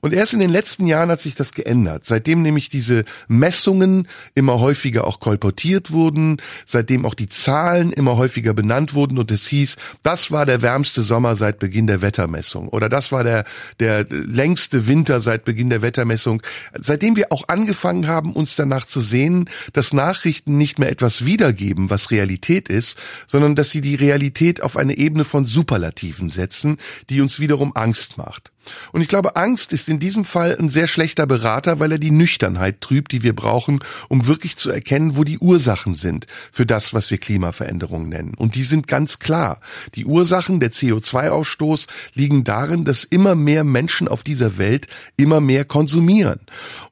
Und erst in den letzten Jahren hat sich das geändert. Seitdem nämlich diese Messungen immer häufiger auch kolportiert wurden, seitdem auch die Zahlen immer häufiger benannt wurden und es hieß, das war der wärmste Sommer seit Beginn der Wettermessung oder das war der, der längste Winter seit Beginn der Wettermessung. Seitdem wir auch angefangen haben, uns danach zu sehen, dass Nachrichten nicht mehr etwas wiedergeben, was Realität ist, sondern dass sie die Realität auf eine Ebene von Superlativen setzen, die uns wiederum Angst macht. Und ich glaube, Angst ist in diesem Fall ein sehr schlechter Berater, weil er die Nüchternheit trübt, die wir brauchen, um wirklich zu erkennen, wo die Ursachen sind für das, was wir Klimaveränderung nennen. Und die sind ganz klar. Die Ursachen der CO2-Ausstoß liegen darin, dass immer mehr Menschen auf dieser Welt immer mehr konsumieren.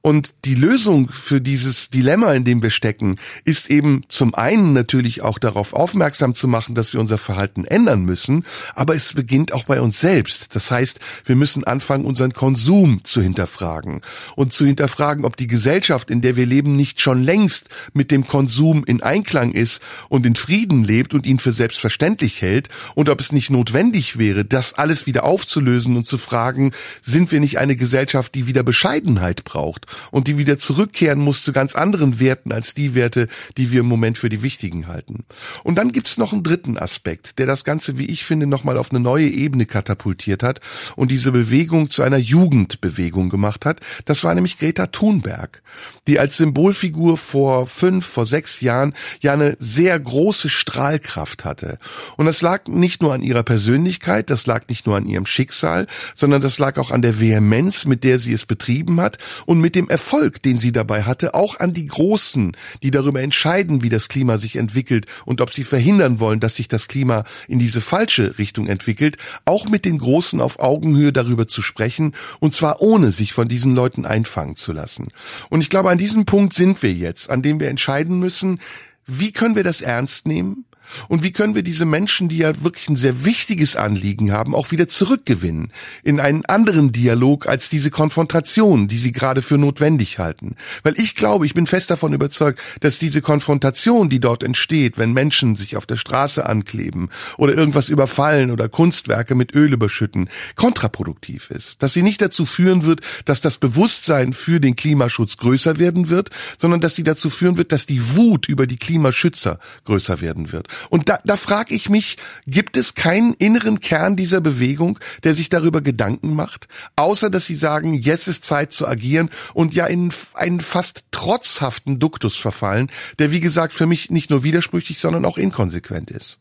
Und die Lösung für dieses Dilemma, in dem wir stecken, ist eben zum einen natürlich auch darauf aufmerksam zu machen, dass wir unser Verhalten ändern müssen, aber es beginnt auch bei uns selbst. Das heißt, wir müssen anfangen, unseren Konsum zu hinterfragen. Und zu hinterfragen, ob die Gesellschaft, in der wir leben, nicht schon längst mit dem Konsum in Einklang ist und in Frieden lebt und ihn für selbstverständlich hält. Und ob es nicht notwendig wäre, das alles wieder aufzulösen und zu fragen, sind wir nicht eine Gesellschaft, die wieder Bescheidenheit braucht und die wieder zurückkehren muss zu ganz anderen Werten als die Werte, die wir im Moment für die wichtigen halten. Und dann gibt es noch einen dritten Aspekt, der das Ganze, wie ich finde, nochmal auf eine neue Ebene katapultiert hat. Und diese Bewegung zu einer Jugendbewegung gemacht hat. Das war nämlich Greta Thunberg, die als Symbolfigur vor fünf, vor sechs Jahren ja eine sehr große Strahlkraft hatte. Und das lag nicht nur an ihrer Persönlichkeit, das lag nicht nur an ihrem Schicksal, sondern das lag auch an der Vehemenz, mit der sie es betrieben hat und mit dem Erfolg, den sie dabei hatte, auch an die Großen, die darüber entscheiden, wie das Klima sich entwickelt und ob sie verhindern wollen, dass sich das Klima in diese falsche Richtung entwickelt, auch mit den Großen auf Augenhöhe darüber zu sprechen und zwar ohne sich von diesen Leuten einfangen zu lassen. Und ich glaube, an diesem Punkt sind wir jetzt, an dem wir entscheiden müssen, wie können wir das ernst nehmen? Und wie können wir diese Menschen, die ja wirklich ein sehr wichtiges Anliegen haben, auch wieder zurückgewinnen in einen anderen Dialog als diese Konfrontation, die sie gerade für notwendig halten? Weil ich glaube, ich bin fest davon überzeugt, dass diese Konfrontation, die dort entsteht, wenn Menschen sich auf der Straße ankleben oder irgendwas überfallen oder Kunstwerke mit Öl überschütten, kontraproduktiv ist. Dass sie nicht dazu führen wird, dass das Bewusstsein für den Klimaschutz größer werden wird, sondern dass sie dazu führen wird, dass die Wut über die Klimaschützer größer werden wird. Und da, da frage ich mich, gibt es keinen inneren Kern dieser Bewegung, der sich darüber Gedanken macht, außer dass sie sagen, jetzt ist Zeit zu agieren und ja in einen fast trotzhaften Duktus verfallen, der wie gesagt für mich nicht nur widersprüchlich, sondern auch inkonsequent ist.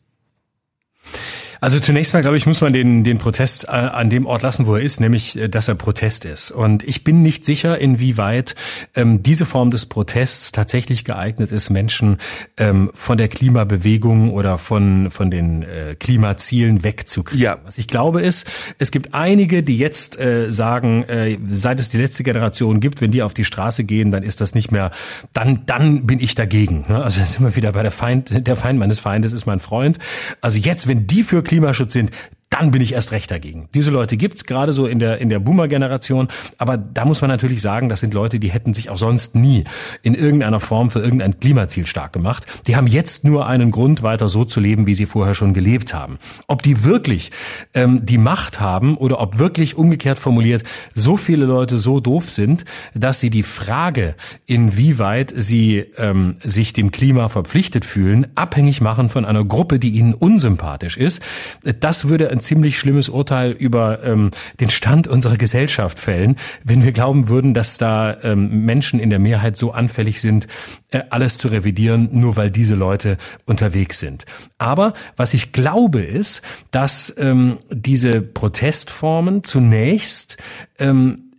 Also zunächst mal, glaube ich, muss man den, den Protest äh, an dem Ort lassen, wo er ist, nämlich, äh, dass er Protest ist. Und ich bin nicht sicher, inwieweit ähm, diese Form des Protests tatsächlich geeignet ist, Menschen ähm, von der Klimabewegung oder von, von den äh, Klimazielen wegzukriegen. Ja. Was ich glaube ist, es gibt einige, die jetzt äh, sagen, äh, seit es die letzte Generation gibt, wenn die auf die Straße gehen, dann ist das nicht mehr, dann, dann bin ich dagegen. Ne? Also da sind wir wieder bei der Feind, der Feind meines Feindes ist mein Freund. Also jetzt, wenn die für Klimaschutz sind, dann bin ich erst recht dagegen. Diese Leute gibt's gerade so in der in der Boomer-Generation, aber da muss man natürlich sagen, das sind Leute, die hätten sich auch sonst nie in irgendeiner Form für irgendein Klimaziel stark gemacht. Die haben jetzt nur einen Grund, weiter so zu leben, wie sie vorher schon gelebt haben. Ob die wirklich ähm, die Macht haben oder ob wirklich umgekehrt formuliert so viele Leute so doof sind, dass sie die Frage, inwieweit sie ähm, sich dem Klima verpflichtet fühlen, abhängig machen von einer Gruppe, die ihnen unsympathisch ist, das würde ein ziemlich schlimmes Urteil über ähm, den Stand unserer Gesellschaft fällen, wenn wir glauben würden, dass da ähm, Menschen in der Mehrheit so anfällig sind, äh, alles zu revidieren, nur weil diese Leute unterwegs sind. Aber was ich glaube ist, dass ähm, diese Protestformen zunächst ähm,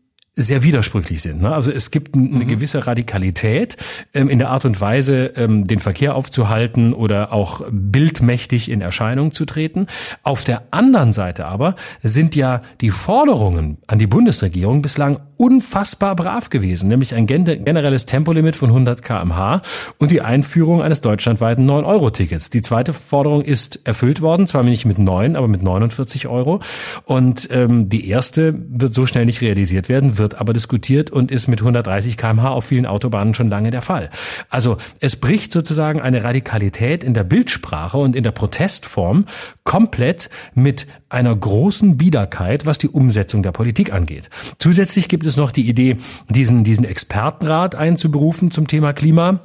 sehr widersprüchlich sind. Ne? Also es gibt eine mhm. gewisse Radikalität ähm, in der Art und Weise, ähm, den Verkehr aufzuhalten oder auch bildmächtig in Erscheinung zu treten. Auf der anderen Seite aber sind ja die Forderungen an die Bundesregierung bislang unfassbar brav gewesen, nämlich ein generelles Tempolimit von 100 kmh und die Einführung eines deutschlandweiten 9-Euro-Tickets. Die zweite Forderung ist erfüllt worden, zwar nicht mit 9, aber mit 49 Euro. Und ähm, die erste wird so schnell nicht realisiert werden, wird aber diskutiert und ist mit 130 kmh auf vielen Autobahnen schon lange der Fall. Also es bricht sozusagen eine Radikalität in der Bildsprache und in der Protestform komplett mit einer großen Biederkeit, was die Umsetzung der Politik angeht. Zusätzlich gibt es noch die Idee, diesen, diesen Expertenrat einzuberufen zum Thema Klima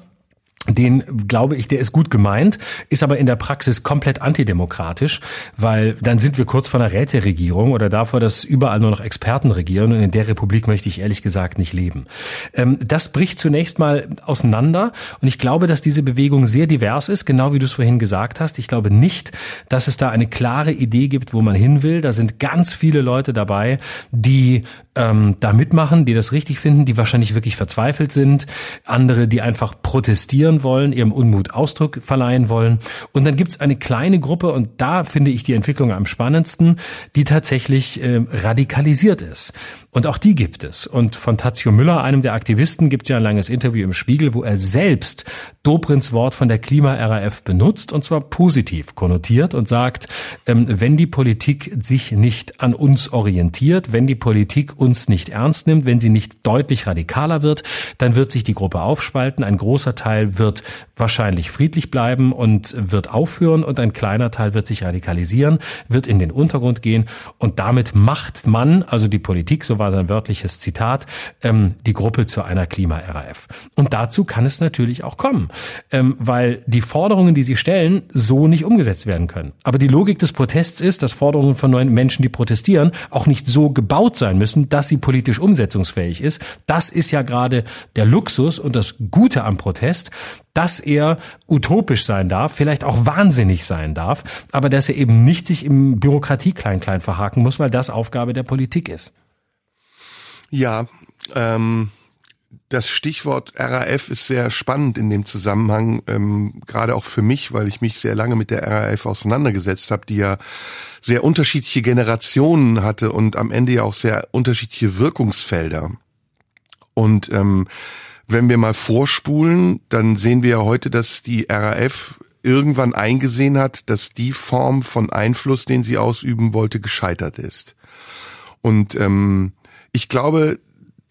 den glaube ich, der ist gut gemeint, ist aber in der Praxis komplett antidemokratisch, weil dann sind wir kurz vor einer Räteregierung oder davor, dass überall nur noch Experten regieren und in der Republik möchte ich ehrlich gesagt nicht leben. Ähm, das bricht zunächst mal auseinander und ich glaube, dass diese Bewegung sehr divers ist, genau wie du es vorhin gesagt hast. Ich glaube nicht, dass es da eine klare Idee gibt, wo man hin will. Da sind ganz viele Leute dabei, die ähm, da mitmachen, die das richtig finden, die wahrscheinlich wirklich verzweifelt sind, andere, die einfach protestieren wollen, ihrem Unmut Ausdruck verleihen wollen. Und dann gibt's eine kleine Gruppe, und da finde ich die Entwicklung am spannendsten, die tatsächlich äh, radikalisiert ist. Und auch die gibt es. Und von Tazio Müller, einem der Aktivisten, gibt es ja ein langes Interview im Spiegel, wo er selbst Dobrins Wort von der Klima-RAF benutzt, und zwar positiv konnotiert und sagt, ähm, wenn die Politik sich nicht an uns orientiert, wenn die Politik uns nicht ernst nimmt, wenn sie nicht deutlich radikaler wird, dann wird sich die Gruppe aufspalten. Ein großer Teil wird wahrscheinlich friedlich bleiben und wird aufhören und ein kleiner Teil wird sich radikalisieren, wird in den Untergrund gehen und damit macht man, also die Politik, so war sein wörtliches Zitat, ähm, die Gruppe zu einer Klima-RAF. Und dazu kann es natürlich auch kommen, ähm, weil die Forderungen, die sie stellen, so nicht umgesetzt werden können. Aber die Logik des Protests ist, dass Forderungen von neuen Menschen, die protestieren, auch nicht so gebaut sein müssen, dass sie politisch umsetzungsfähig ist. Das ist ja gerade der Luxus und das Gute am Protest, dass er utopisch sein darf, vielleicht auch wahnsinnig sein darf, aber dass er eben nicht sich im Bürokratie klein-klein verhaken muss, weil das Aufgabe der Politik ist. Ja, ähm, das Stichwort RAF ist sehr spannend in dem Zusammenhang, ähm, gerade auch für mich, weil ich mich sehr lange mit der RAF auseinandergesetzt habe, die ja sehr unterschiedliche Generationen hatte und am Ende ja auch sehr unterschiedliche Wirkungsfelder. Und ähm, wenn wir mal vorspulen, dann sehen wir ja heute, dass die RAF irgendwann eingesehen hat, dass die Form von Einfluss, den sie ausüben wollte, gescheitert ist. Und ähm, ich glaube,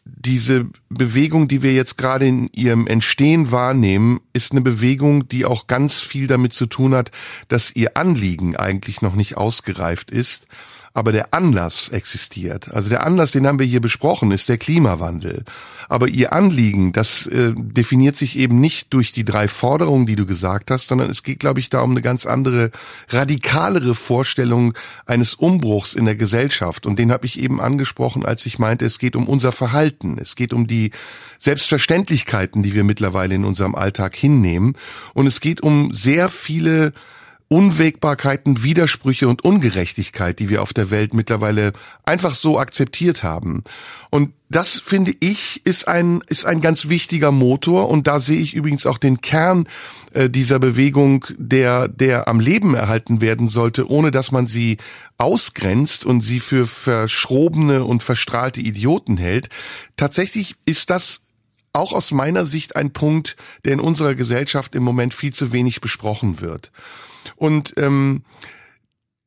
diese Bewegung, die wir jetzt gerade in ihrem Entstehen wahrnehmen, ist eine Bewegung, die auch ganz viel damit zu tun hat, dass ihr Anliegen eigentlich noch nicht ausgereift ist aber der Anlass existiert. Also der Anlass, den haben wir hier besprochen, ist der Klimawandel. Aber ihr Anliegen, das äh, definiert sich eben nicht durch die drei Forderungen, die du gesagt hast, sondern es geht, glaube ich, da um eine ganz andere, radikalere Vorstellung eines Umbruchs in der Gesellschaft. Und den habe ich eben angesprochen, als ich meinte, es geht um unser Verhalten. Es geht um die Selbstverständlichkeiten, die wir mittlerweile in unserem Alltag hinnehmen. Und es geht um sehr viele Unwägbarkeiten, Widersprüche und Ungerechtigkeit, die wir auf der Welt mittlerweile einfach so akzeptiert haben. Und das finde ich ist ein ist ein ganz wichtiger Motor und da sehe ich übrigens auch den Kern äh, dieser Bewegung, der der am Leben erhalten werden sollte, ohne dass man sie ausgrenzt und sie für verschrobene und verstrahlte Idioten hält. Tatsächlich ist das auch aus meiner Sicht ein Punkt, der in unserer Gesellschaft im Moment viel zu wenig besprochen wird. Und ähm,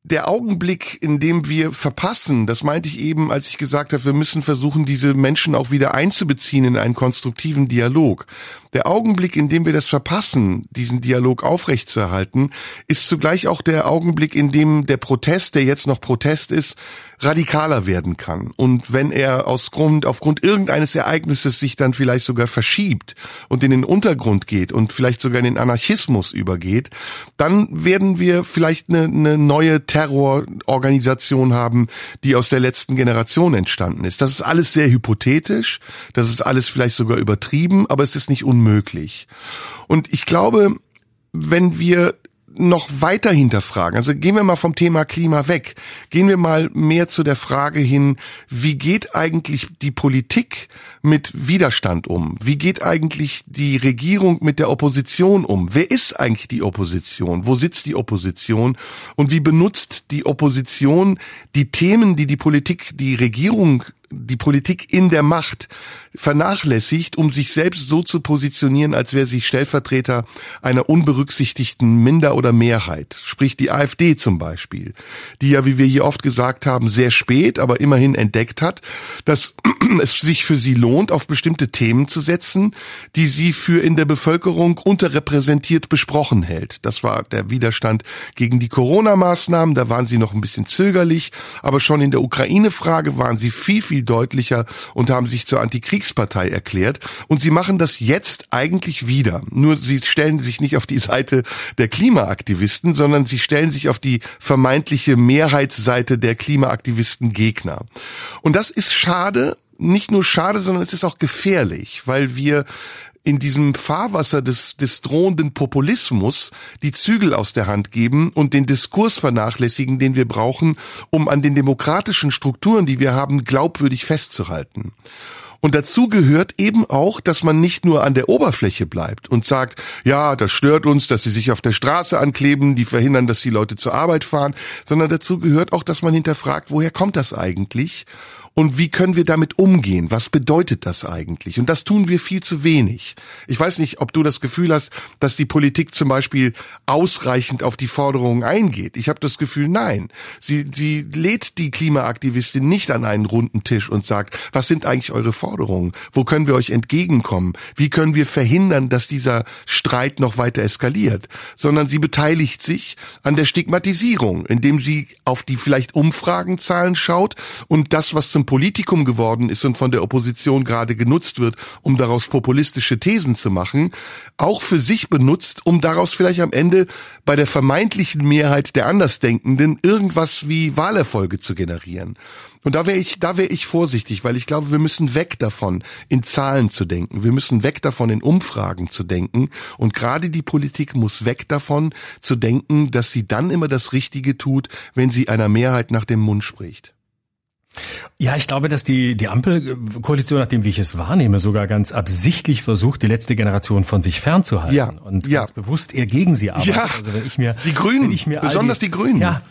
der Augenblick, in dem wir verpassen, das meinte ich eben, als ich gesagt habe, wir müssen versuchen, diese Menschen auch wieder einzubeziehen in einen konstruktiven Dialog. Der Augenblick, in dem wir das verpassen, diesen Dialog aufrechtzuerhalten, ist zugleich auch der Augenblick, in dem der Protest, der jetzt noch Protest ist, radikaler werden kann. Und wenn er aus Grund, aufgrund irgendeines Ereignisses sich dann vielleicht sogar verschiebt und in den Untergrund geht und vielleicht sogar in den Anarchismus übergeht, dann werden wir vielleicht eine, eine neue Terrororganisation haben, die aus der letzten Generation entstanden ist. Das ist alles sehr hypothetisch, das ist alles vielleicht sogar übertrieben, aber es ist nicht unmöglich. Und ich glaube, wenn wir noch weiter hinterfragen. Also gehen wir mal vom Thema Klima weg. Gehen wir mal mehr zu der Frage hin, wie geht eigentlich die Politik mit Widerstand um? Wie geht eigentlich die Regierung mit der Opposition um? Wer ist eigentlich die Opposition? Wo sitzt die Opposition? Und wie benutzt die Opposition die Themen, die die Politik, die Regierung die Politik in der Macht vernachlässigt, um sich selbst so zu positionieren, als wäre sie Stellvertreter einer unberücksichtigten Minder- oder Mehrheit. Sprich die AfD zum Beispiel, die ja, wie wir hier oft gesagt haben, sehr spät, aber immerhin entdeckt hat, dass es sich für sie lohnt, auf bestimmte Themen zu setzen, die sie für in der Bevölkerung unterrepräsentiert besprochen hält. Das war der Widerstand gegen die Corona-Maßnahmen, da waren sie noch ein bisschen zögerlich, aber schon in der Ukraine-Frage waren sie viel, viel deutlicher und haben sich zur Antikriegspartei erklärt. Und sie machen das jetzt eigentlich wieder. Nur sie stellen sich nicht auf die Seite der Klimaaktivisten, sondern sie stellen sich auf die vermeintliche Mehrheitsseite der Klimaaktivisten Gegner. Und das ist schade, nicht nur schade, sondern es ist auch gefährlich, weil wir in diesem Fahrwasser des, des drohenden Populismus die Zügel aus der Hand geben und den Diskurs vernachlässigen, den wir brauchen, um an den demokratischen Strukturen, die wir haben, glaubwürdig festzuhalten. Und dazu gehört eben auch, dass man nicht nur an der Oberfläche bleibt und sagt, ja, das stört uns, dass sie sich auf der Straße ankleben, die verhindern, dass die Leute zur Arbeit fahren, sondern dazu gehört auch, dass man hinterfragt, woher kommt das eigentlich? Und wie können wir damit umgehen? Was bedeutet das eigentlich? Und das tun wir viel zu wenig. Ich weiß nicht, ob du das Gefühl hast, dass die Politik zum Beispiel ausreichend auf die Forderungen eingeht. Ich habe das Gefühl, nein. Sie, sie lädt die Klimaaktivistin nicht an einen runden Tisch und sagt, was sind eigentlich eure Forderungen? Wo können wir euch entgegenkommen? Wie können wir verhindern, dass dieser Streit noch weiter eskaliert? Sondern sie beteiligt sich an der Stigmatisierung, indem sie auf die vielleicht Umfragenzahlen schaut und das, was zum Politikum geworden ist und von der Opposition gerade genutzt wird, um daraus populistische Thesen zu machen, auch für sich benutzt, um daraus vielleicht am Ende bei der vermeintlichen Mehrheit der Andersdenkenden irgendwas wie Wahlerfolge zu generieren. Und da wäre ich, da wäre ich vorsichtig, weil ich glaube, wir müssen weg davon, in Zahlen zu denken. Wir müssen weg davon, in Umfragen zu denken. Und gerade die Politik muss weg davon, zu denken, dass sie dann immer das Richtige tut, wenn sie einer Mehrheit nach dem Mund spricht. Ja, ich glaube, dass die, die Ampelkoalition, nachdem wie ich es wahrnehme, sogar ganz absichtlich versucht, die letzte Generation von sich fernzuhalten ja, und ja. ganz bewusst eher gegen sie arbeitet. Ja, also wenn ich mir, die Grünen, ich mir besonders die, die Grünen. Ja,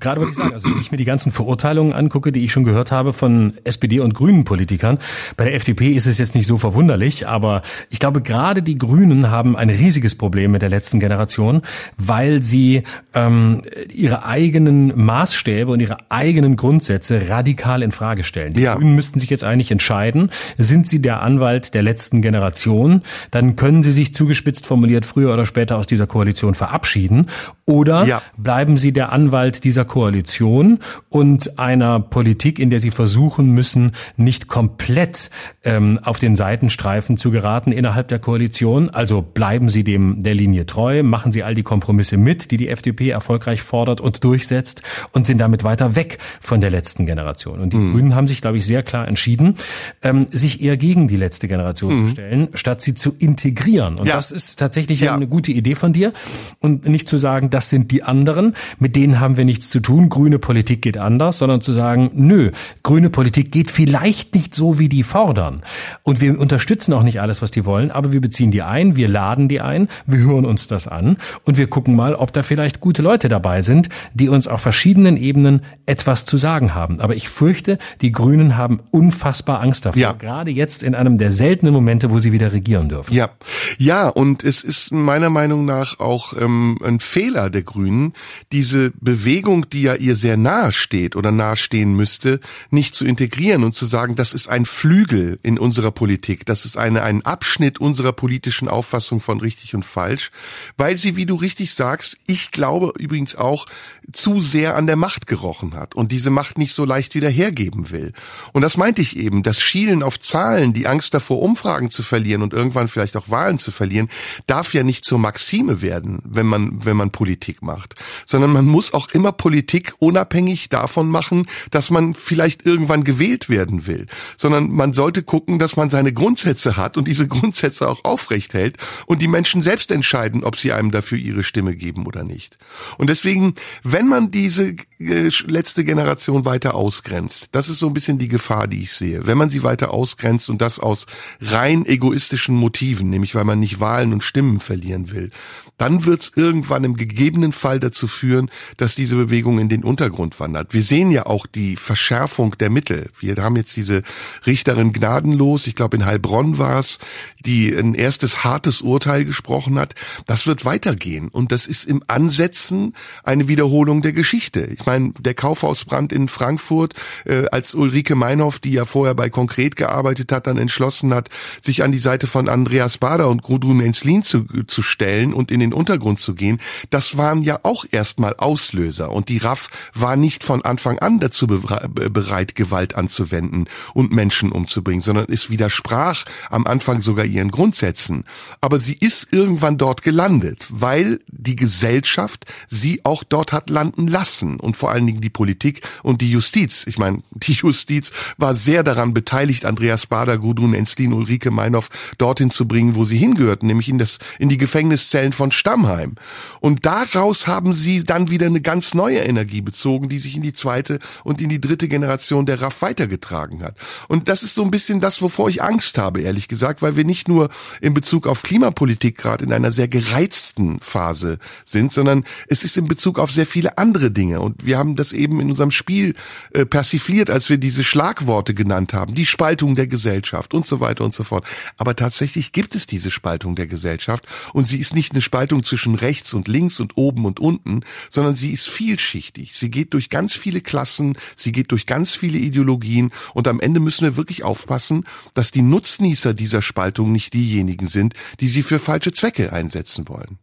gerade wollte ich sagen, also wenn ich mir die ganzen Verurteilungen angucke, die ich schon gehört habe von SPD und Grünen Politikern, bei der FDP ist es jetzt nicht so verwunderlich, aber ich glaube, gerade die Grünen haben ein riesiges Problem mit der letzten Generation, weil sie ähm, ihre eigenen Maßstäbe und ihre eigenen Grundsätze radikal in Frage stellen. Die ja. Grünen müssten sich jetzt eigentlich entscheiden, sind sie der Anwalt der letzten Generation, dann können sie sich zugespitzt formuliert früher oder später aus dieser Koalition verabschieden oder ja. bleiben sie der Anwalt dieser Koalition und einer Politik, in der sie versuchen müssen, nicht komplett ähm, auf den Seitenstreifen zu geraten innerhalb der Koalition. Also bleiben sie dem der Linie treu, machen sie all die Kompromisse mit, die die FDP erfolgreich fordert und durchsetzt und sind damit weiter weg von der letzten Generation. Und die mhm. Grünen haben sich, glaube ich, sehr klar entschieden, ähm, sich eher gegen die letzte Generation mhm. zu stellen, statt sie zu integrieren. Und ja. das ist tatsächlich ja. eine gute Idee von dir. Und nicht zu sagen, das sind die anderen, mit denen haben wir nichts zu tun, grüne Politik geht anders, sondern zu sagen, nö, grüne Politik geht vielleicht nicht so, wie die fordern. Und wir unterstützen auch nicht alles, was die wollen, aber wir beziehen die ein, wir laden die ein, wir hören uns das an und wir gucken mal, ob da vielleicht gute Leute dabei sind, die uns auf verschiedenen Ebenen etwas zu sagen haben. Aber ich fürchte, die Grünen haben unfassbar Angst davor, ja. gerade jetzt in einem der seltenen Momente, wo sie wieder regieren dürfen. Ja, ja, und es ist meiner Meinung nach auch ähm, ein Fehler der Grünen, diese Bewegung, die ja ihr sehr nahe steht oder nahestehen müsste, nicht zu integrieren und zu sagen, das ist ein Flügel in unserer Politik, das ist eine, ein Abschnitt unserer politischen Auffassung von richtig und falsch, weil sie, wie du richtig sagst, ich glaube übrigens auch, zu sehr an der Macht gerochen hat und diese Macht nicht so leicht wieder hergeben will. Und das meinte ich eben, das Schielen auf Zahlen, die Angst davor, Umfragen zu verlieren und irgendwann vielleicht auch Wahlen zu verlieren, darf ja nicht zur Maxime werden, wenn man, wenn man Politik macht, sondern man muss auch immer Politik unabhängig davon machen, dass man vielleicht irgendwann gewählt werden will, sondern man sollte gucken, dass man seine Grundsätze hat und diese Grundsätze auch aufrecht hält und die Menschen selbst entscheiden, ob sie einem dafür ihre Stimme geben oder nicht. Und deswegen, wenn man diese letzte Generation weiter ausgrenzt, das ist so ein bisschen die Gefahr, die ich sehe. Wenn man sie weiter ausgrenzt und das aus rein egoistischen Motiven, nämlich weil man nicht Wahlen und Stimmen verlieren will, dann wird es irgendwann im gegebenen Fall dazu führen, dass diese Bewegung in den Untergrund wandert. Wir sehen ja auch die Verschärfung der Mittel. Wir haben jetzt diese Richterin gnadenlos, ich glaube in Heilbronn war es, die ein erstes hartes Urteil gesprochen hat. Das wird weitergehen und das ist im Ansetzen eine Wiederholung der Geschichte. Ich meine, der Kaufhausbrand in Frankfurt, äh, als Ulrike Meinhoff, die ja vorher bei Konkret gearbeitet hat, dann entschlossen hat, sich an die Seite von Andreas Bader und Gudrun Enslin zu, zu stellen und in den Untergrund zu gehen, das waren ja auch erstmal Auslöser. Und die RAF war nicht von Anfang an dazu bereit, Gewalt anzuwenden und Menschen umzubringen, sondern es widersprach am Anfang sogar ihren Grundsätzen. Aber sie ist irgendwann dort gelandet, weil die Gesellschaft sie auch dort hat landen lassen und vor allen Dingen die Politik und die Justiz. Ich meine, die Justiz war sehr daran beteiligt, Andreas Bader, Gudrun Enslin, Ulrike Meinhoff dorthin zu bringen, wo sie hingehörten, nämlich in das in die Gefängniszellen von Stammheim. Und daraus haben sie dann wieder eine ganz neue Energie bezogen, die sich in die zweite und in die dritte Generation der RAF weitergetragen hat. Und das ist so ein bisschen das, wovor ich Angst habe, ehrlich gesagt, weil wir nicht nur in Bezug auf Klimapolitik gerade in einer sehr gereizten Phase sind, sondern es ist in Bezug auf sehr viele andere Dinge. Und wir haben das eben in unserem Spiel äh, persifliert, als wir diese Schlagworte genannt haben, die Spaltung der Gesellschaft und so weiter und so fort. Aber tatsächlich gibt es diese Spaltung der Gesellschaft und sie ist nicht eine Spaltung zwischen rechts und links und oben und unten, sondern sie ist vielschichtig. Sie geht durch ganz viele Klassen, sie geht durch ganz viele Ideologien und am Ende müssen wir wirklich aufpassen, dass die Nutznießer dieser Spaltung nicht diejenigen sind, die sie für falsche Zwecke einsetzen wollen.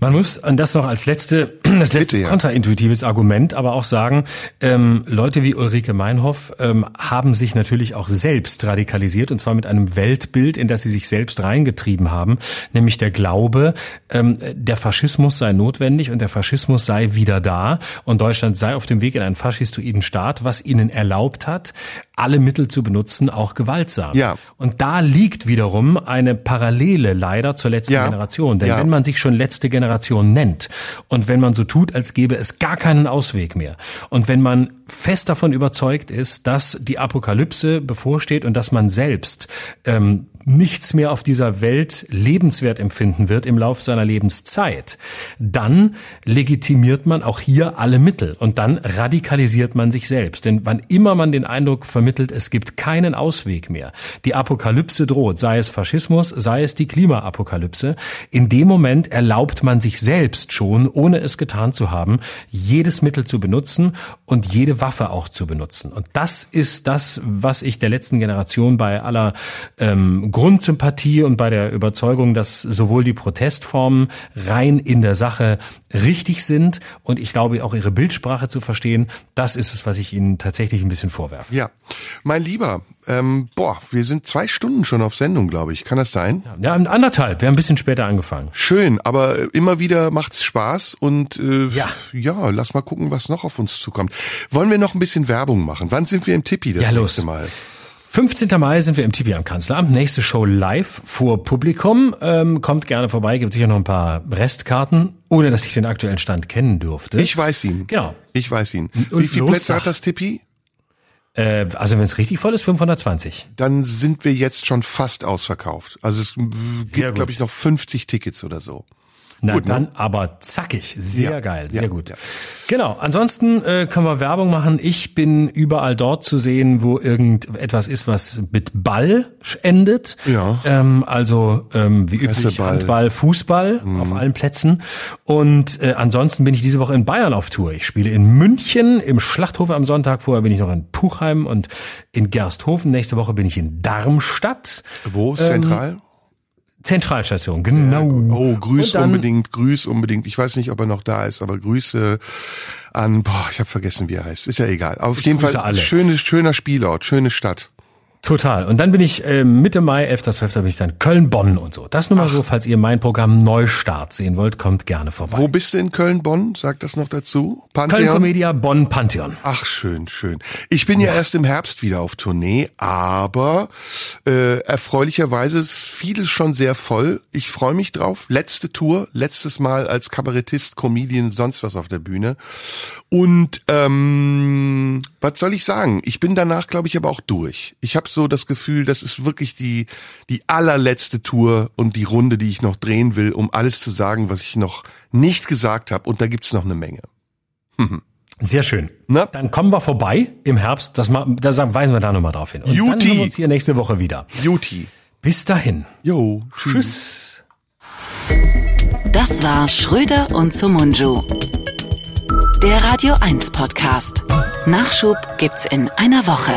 Man muss, und das noch als letzte, das letzte ja. kontraintuitives Argument, aber auch sagen, ähm, Leute wie Ulrike Meinhoff ähm, haben sich natürlich auch selbst radikalisiert, und zwar mit einem Weltbild, in das sie sich selbst reingetrieben haben, nämlich der Glaube, ähm, der Faschismus sei notwendig und der Faschismus sei wieder da und Deutschland sei auf dem Weg in einen faschistoiden Staat, was ihnen erlaubt hat, alle Mittel zu benutzen, auch gewaltsam. Ja. Und da liegt wiederum eine Parallele leider zur letzten ja. Generation. Denn ja. wenn man sich schon letzte Generation nennt. Und wenn man so tut, als gäbe es gar keinen Ausweg mehr. Und wenn man fest davon überzeugt ist, dass die Apokalypse bevorsteht und dass man selbst ähm, nichts mehr auf dieser Welt lebenswert empfinden wird im Laufe seiner Lebenszeit, dann legitimiert man auch hier alle Mittel und dann radikalisiert man sich selbst. Denn wann immer man den Eindruck vermittelt, es gibt keinen Ausweg mehr, die Apokalypse droht, sei es Faschismus, sei es die Klimaapokalypse, in dem Moment erlaubt man sich selbst schon, ohne es getan zu haben, jedes Mittel zu benutzen und jede Waffe auch zu benutzen. Und das ist das, was ich der letzten Generation bei aller ähm, Grundsympathie und bei der Überzeugung, dass sowohl die Protestformen rein in der Sache richtig sind und ich glaube auch ihre Bildsprache zu verstehen, das ist es, was ich Ihnen tatsächlich ein bisschen vorwerfe. Ja, mein Lieber, ähm, boah, wir sind zwei Stunden schon auf Sendung, glaube ich. Kann das sein? Ja, anderthalb. Wir haben ein bisschen später angefangen. Schön, aber immer wieder macht's Spaß und äh, ja. ja, lass mal gucken, was noch auf uns zukommt. Wollen wir noch ein bisschen Werbung machen? Wann sind wir im Tippi das ja, nächste los. Mal? 15. Mai sind wir im Tipi am Kanzleramt. Nächste Show live vor Publikum. Ähm, kommt gerne vorbei, gibt sicher noch ein paar Restkarten, ohne dass ich den aktuellen Stand kennen dürfte. Ich weiß ihn. Genau. Ich weiß ihn. Und Wie viele Plätze hat das Tipi? Äh, also wenn es richtig voll ist, 520. Dann sind wir jetzt schon fast ausverkauft. Also es gibt, glaube ich, noch 50 Tickets oder so. Na gut, ne? dann ne? aber zackig, sehr ja, geil, sehr ja, gut. Ja. Genau, ansonsten äh, können wir Werbung machen. Ich bin überall dort zu sehen, wo irgendetwas ist, was mit Ball endet. Ja. Ähm, also ähm, wie üblich Handball, Fußball mhm. auf allen Plätzen. Und äh, ansonsten bin ich diese Woche in Bayern auf Tour. Ich spiele in München im Schlachthof am Sonntag. Vorher bin ich noch in Puchheim und in Gersthofen. Nächste Woche bin ich in Darmstadt. Wo ähm, zentral? Zentralstation, genau. Ja, oh, grüß dann, unbedingt, grüß unbedingt. Ich weiß nicht, ob er noch da ist, aber Grüße an, boah, ich habe vergessen, wie er heißt. Ist ja egal. Auf jeden Fall alle. schönes, schöner Spielort, schöne Stadt. Total. Und dann bin ich äh, Mitte Mai, 11. 12. bin ich dann Köln-Bonn und so. Das nur mal Ach. so, falls ihr mein Programm Neustart sehen wollt, kommt gerne vorbei. Wo bist du in Köln-Bonn? Sag das noch dazu. Pantheon? Köln Comedia, Bonn Pantheon. Ach, schön, schön. Ich bin ja, ja erst im Herbst wieder auf Tournee, aber äh, erfreulicherweise ist vieles schon sehr voll. Ich freue mich drauf. Letzte Tour, letztes Mal als Kabarettist, Comedian, sonst was auf der Bühne. Und ähm, was soll ich sagen? Ich bin danach, glaube ich, aber auch durch. Ich habe so das Gefühl, das ist wirklich die die allerletzte Tour und die Runde, die ich noch drehen will, um alles zu sagen, was ich noch nicht gesagt habe. Und da gibt's noch eine Menge. Sehr schön. Na? Dann kommen wir vorbei im Herbst. Das, da weisen wir da nochmal drauf hin. Und Juti. dann hören wir uns hier nächste Woche wieder. Juti. Bis dahin. Jo. Tschüss. Das war Schröder und Sumunju. Der Radio 1 Podcast. Nachschub gibt's in einer Woche.